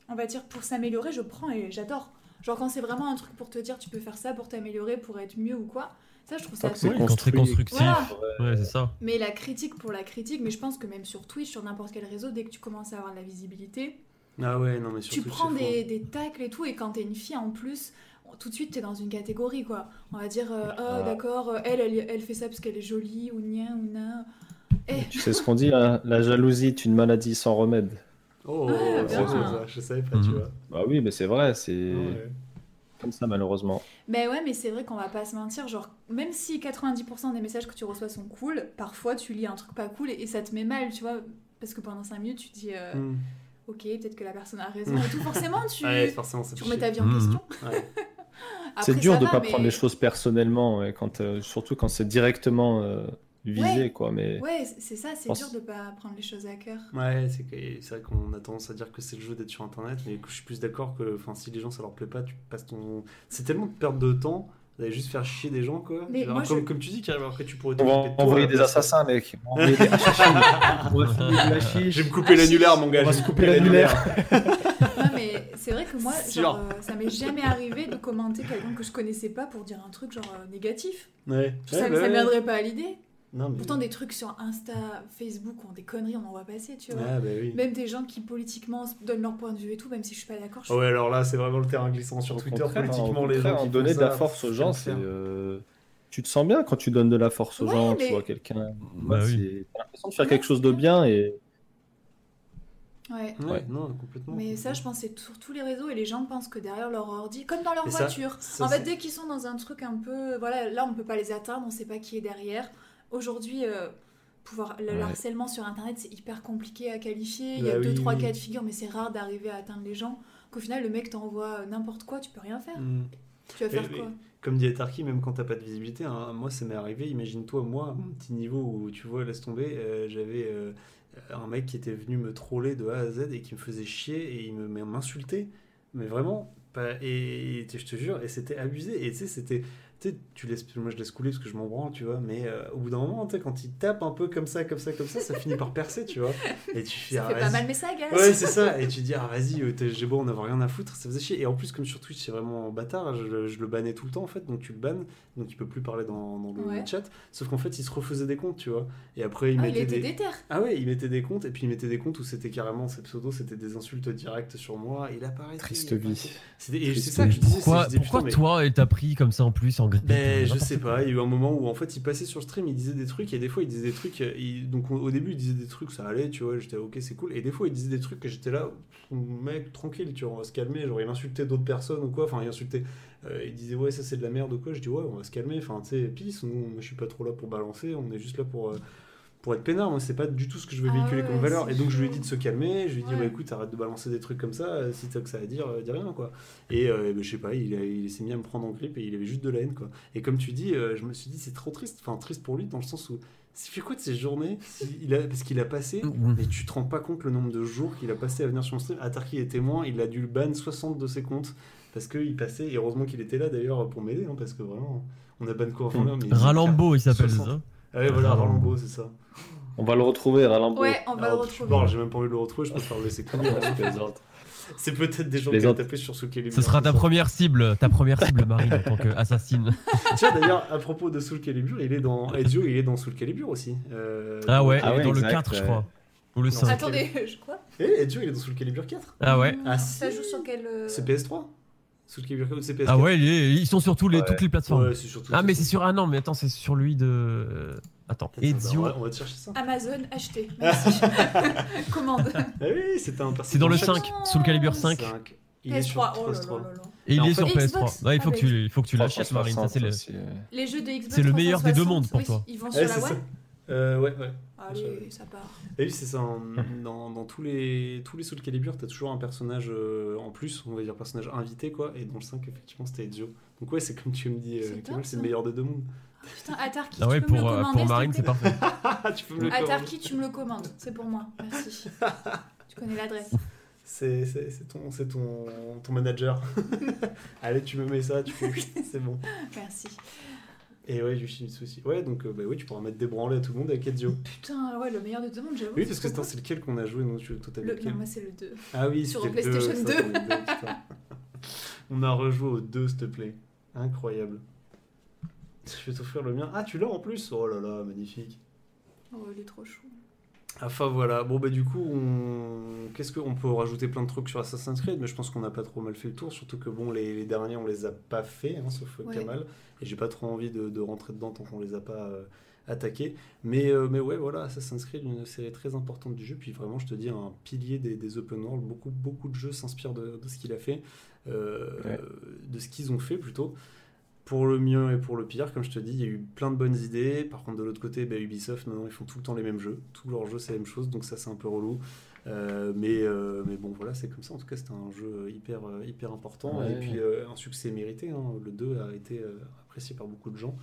on va dire, pour s'améliorer, je prends et j'adore. Genre quand c'est vraiment un truc pour te dire, tu peux faire ça pour t'améliorer, pour être mieux ou quoi, ça je trouve ça c'est construit. constructif. Voilà. Ouais, c'est ça. Mais la critique pour la critique, mais je pense que même sur Twitch, sur n'importe quel réseau, dès que tu commences à avoir de la visibilité, Ah ouais, non, mais tu prends des, des tacles et tout, et quand t'es une fille en plus, tout de suite t'es dans une catégorie quoi. On va dire, euh, oh Ah. d'accord, euh, elle, elle, elle fait ça parce qu'elle est jolie, ou nien, ou nain. Eh, Tu sais ce qu'on dit, hein, la jalousie est une maladie sans remède. Oh, Ah, c'est bien. ça, je savais pas, tu Mhm. vois. Bah oui, mais c'est vrai, c'est Ouais. comme ça malheureusement. Mais ouais, mais c'est vrai qu'on va pas se mentir, genre, même si 90% des messages que tu reçois sont cool, parfois tu lis un truc pas cool et, et ça te met mal, tu vois, parce que pendant 5 minutes tu te dis, euh, Hmm. ok, peut-être que la personne a raison et tout, <laughs> forcément tu, Ouais, forcément, ça tu remets ta vie en Mhm. question. Ouais. <laughs> C'est dur de va, pas mais- prendre les choses personnellement, ouais, quand, euh, surtout quand c'est directement euh, visé, Ouais. quoi. Mais Ouais, c'est ça, c'est pense- dur de pas prendre les choses à cœur. Ouais, c'est vrai qu'on a tendance à dire que c'est le jeu d'être sur internet, mais que je suis plus d'accord que enfin, si les gens ça leur plaît pas, tu passes ton. C'est tellement de perte de temps d'aller juste faire chier des gens, quoi. Mais Genre, moi, comme, je- comme tu dis, Karim, après tu pourrais <laughs> on va envoyer des assassins, mec. On va envoyer des. Je vais me couper l'annulaire, mon gars. On va je se vais me couper l'annulaire. Ouais, <laughs> mais c'est vrai que moi, genre, euh, ça m'est jamais arrivé de commenter quelqu'un que je connaissais pas pour dire un truc genre euh, négatif. Ouais. Ça, Ouais, ça bah ouais. viendrait pas à l'idée. Non, mais... Pourtant, des trucs sur Insta, Facebook, ont des conneries, on en voit passer, tu vois. Ah, bah oui. Même des gens qui politiquement donnent leur point de vue et tout, même si je suis pas d'accord. je Ah ouais, alors là, c'est vraiment le terrain glissant sur Twitter. contraire, Politiquement, les gens qui en donner de la force aux gens, c'est. euh, Tu te sens bien quand tu donnes de la force aux Ouais, gens, mais- tu vois quelqu'un. Bah Ouais, oui. T'as l'impression de faire quelque chose de bien et. Ouais. Non, complètement. Mais ça, je pense, c'est sur tous les réseaux et les gens pensent que derrière leur ordi, comme dans leur Et voiture. ça, en fait, dès qu'ils sont dans un truc un peu. Voilà, là, on peut pas les atteindre, on sait pas qui est derrière. Aujourd'hui, euh, pouvoir... le Ouais. harcèlement sur internet, c'est hyper compliqué à qualifier. Il y Bah a deux, oui, trois oui. cas de figure, mais c'est rare d'arriver à atteindre les gens. Qu'au final, le mec t'envoie n'importe quoi, tu peux rien faire. Hmm. Tu vas faire Et- quoi? Comme dit Atarki, même quand t'as pas de visibilité, hein, moi ça m'est arrivé, imagine-toi, moi, mon petit niveau où tu vois, laisse tomber, euh, j'avais euh, un mec qui était venu me troller de A à Z et qui me faisait chier et il m'insultait, mais vraiment, et je te jure, et c'était abusé, et tu sais, c'était. Tu sais, tu laisses, moi je laisse couler parce que je m'en branle, tu vois, mais euh, au bout d'un moment, tu sais, quand il tape un peu comme ça, comme ça, comme ça, ça finit par percer, tu vois. Et tu fais, Ça ah, fait pas mal, mais ça agace. Ouais, c'est ça. Et tu dis, ah vas-y, euh, j'ai beau en avoir rien à foutre, ça faisait chier. Et en plus, comme sur Twitch, c'est vraiment bâtard, je, le- je le bannais tout le temps en fait, donc tu le bannes, donc il peut plus parler dans, dans le Ouais. chat. Sauf qu'en fait, il se refaisait des comptes, tu vois. Et après, il Ah, il mettait était des. déter. Ah ouais, il mettait des comptes, et puis il mettait des comptes où c'était carrément, ces pseudos, c'était des insultes directes sur moi. Il apparaît. Triste vie. Et c'est ça que je disais. Pourquoi, je pourquoi putain, mais- toi, elle t'a pris comme ça en plus en grippe. Ben, euh, je sais pas, il y a eu un moment où en fait il passait sur le stream, il disait des trucs et des fois il disait des trucs. euh, il- Donc au début il disait des trucs, ça allait, tu vois, j'étais ok, c'est cool. Et des fois il disait des trucs que j'étais là, mec, tranquille, tu vois, on va se calmer. Genre il insultait d'autres personnes ou quoi, enfin il insultait. euh, il disait ouais, ça c'est de la merde ou quoi. Je dis ouais, on va se calmer, enfin tu sais, peace, nous, moi je suis pas trop là pour balancer, on est juste là pour. euh, pour être peinard, moi c'est pas du tout ce que je veux Ah véhiculer ouais, comme valeur. c'est Et donc je lui ai dit de se calmer, je lui ai dit Ouais. bah écoute arrête de balancer des trucs comme ça, euh, si t'as que ça à dire, euh, dis rien quoi. Et euh, bah, je sais pas, il, s'est mis à me prendre en grippe et il avait juste de la haine quoi. Et comme tu dis, euh, je me suis dit c'est trop triste, enfin triste pour lui dans le sens où s'il fait quoi de ses journées Si- il a, Parce qu'il a passé, Mm. mais tu te rends pas compte le nombre de jours qu'il a passé à venir sur mon stream. Atarki est témoin, il a dû le ban 60 de ses comptes parce qu'il passait, et heureusement qu'il était là d'ailleurs pour m'aider, hein, parce que vraiment, on a ban quoi enfin, là, mais- Ralambo, il s'appelle 60. ça? Ah ouais, voilà, Ralambo. C'est ça. On va le retrouver, Ralambo. Ouais, on va le Alors, retrouver. Bon, j'ai même pas envie de le retrouver, je préfère le laisser. <laughs> Je plaisante. C'est peut-être des gens Les qui ont autres. tapé sur les Ce sera ta première cible, ta première cible, Marine, en tant qu'assassine. <laughs> Tiens, d'ailleurs, à propos de Soul Calibur, il est dans Ezio, il est dans Soul Calibur aussi. Euh, Ah ouais, Ah il est ouais, dans le exact, 4, je crois. Ou le Non. 5. Attendez, <laughs> je crois. Eh, Ezio, il est dans Soul Calibur 4 Ah ouais Ah, Ça joue sur quel. euh, C'est PS3 Soul Calibur 4 ou c'est PS4 Ah ouais, ils sont sur tous les, Ouais. toutes les plateformes. Ouais, c'est. Ah mais c'est sur... Ah non, mais attends, c'est sur lui de... Attends, Attends, bah, on, Ezio. va, on va te chercher ça. Amazon, acheté. <laughs> Merci. <laughs> Commande. Ah oui, c'était un personnage. C'est dans le chaque 5, Soul Calibur 5. 5. Il est sur PS3. Oh là là PS3. là là. Et il est sur Xbox. PS3. Ouais, il faut que tu, il faut que tu l'achètes, Marine. Ça, c'est le... ouais. Les jeux de Xbox. C'est le meilleur des deux 360, mondes pour toi. Ils vont Ouais, sur la c'est web. Euh, ouais, ouais. Allez, ça part. Et oui, c'est ça. en- <laughs> Dans, dans tous les tous les Soul Calibur, t'as toujours un personnage euh, en plus, on va dire personnage invité quoi. Et dans le 5, effectivement, c'était Ezio. Donc ouais, c'est comme tu me dis, euh, C'est le meilleur des deux mondes. Putain, Atarki, Ah ouais, tu peux me pour, le euh, commander pour Marine, c'est parfait. <laughs> tu peux me le commander. Atarki, tu me le commandes. C'est pour moi. Merci. <laughs> tu connais l'adresse. C'est ton, c'est ton, ton manager. Allez, tu me mets ça, tu fais oui, c'est bon. Merci. Et ouais, Yoshimitsu aussi. Ouais, donc euh, bah oui, tu pourras mettre des branlées à tout le monde avec Ezio. Putain, ouais, le meilleur des deux mondes, j'avoue. Oui, parce que c'est attends, c'est lequel qu'on a joué, nous tu- Toi, le... lequel Non, moi, c'est le 2. Ah oui, sur le PlayStation deux, 2. ça, pour les deux, putain. On a rejoué aux deux, s'il te plaît. Incroyable. Je vais t'offrir le mien. Ah, tu l'as en plus? Oh là là, magnifique. Oh, il est trop chou. Enfin voilà, bon bah du coup, on... qu'est-ce qu'on peut rajouter plein de trucs sur Assassin's Creed, mais je pense qu'on n'a pas trop mal fait le tour, surtout que bon, les, les derniers on les a pas fait, hein, sauf Ouais. Kamal, et j'ai pas trop envie de, de rentrer dedans tant qu'on les a pas euh, attaqués. Mais, euh, mais ouais, voilà, Assassin's Creed, une série très importante du jeu, puis vraiment, je te dis, un pilier des, des open world, beaucoup, beaucoup de jeux s'inspirent de, de ce qu'il a fait, euh, Ouais. de ce qu'ils ont fait plutôt. Pour le mieux et pour le pire, comme je te dis, il y a eu plein de bonnes idées. Par contre, de l'autre côté, bah, Ubisoft, maintenant, ils font tout le temps les mêmes jeux. Tous leurs jeux, c'est la même chose, donc ça, c'est un peu relou. Euh, mais, euh, mais bon, voilà, c'est comme ça. En tout cas, c'était un jeu hyper, euh, hyper important. Ouais. Et puis, euh, un succès mérité. hein. Le 2 a été euh, apprécié par beaucoup de gens.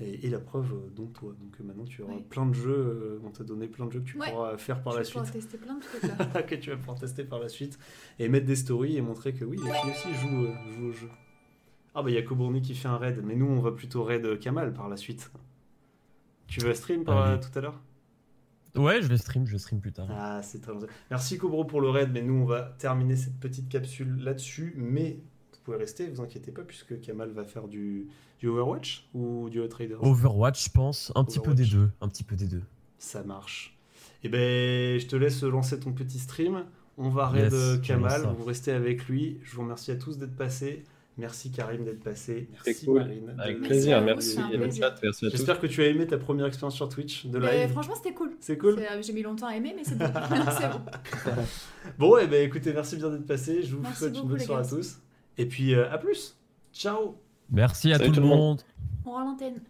Et, et la preuve, euh, dont toi. Donc euh, maintenant, tu auras Oui. plein de jeux. euh, on t'a donné plein de jeux que tu Ouais. pourras faire par Je la suite. tester plein de trucs <laughs> que tu vas pouvoir tester par la suite. Et mettre des stories et montrer que oui, les filles aussi jouent, euh, jouent au jeu. Ah bah il y a Kobourni qui fait un raid, mais nous on va plutôt raid Kamal par la suite. Tu veux stream par, euh, tout à l'heure? Ouais, je vais stream, je stream plus tard. Ah c'est très Merci Cobro pour le raid, mais nous on va terminer cette petite capsule là-dessus. Mais vous pouvez rester, vous inquiétez pas, puisque Kamal va faire du, du Overwatch ou du Outriders. Overwatch, je pense, un petit peu des deux. Un petit peu des deux. Ça marche. Et ben, je te laisse lancer ton petit stream. On va raid Yes, Kamal, vous restez avec lui. Je vous remercie à tous d'être passés. Merci Karim d'être passé. Merci C'est cool. Marine. Avec plaisir, Merci merci. J'espère que tu as aimé ta première expérience sur Twitch de Mais live. franchement, c'était cool. C'est cool. C'est- J'ai mis longtemps à aimer, mais <laughs> <laughs> c'est bon. c'est <laughs> bon. Bon, et ben écoutez, merci bien d'être passé. Je vous Merci souhaite une bonne soirée à tous. Et puis euh, à plus. Ciao. Merci à Salut tout le tout le monde. monde. On rend l'antenne.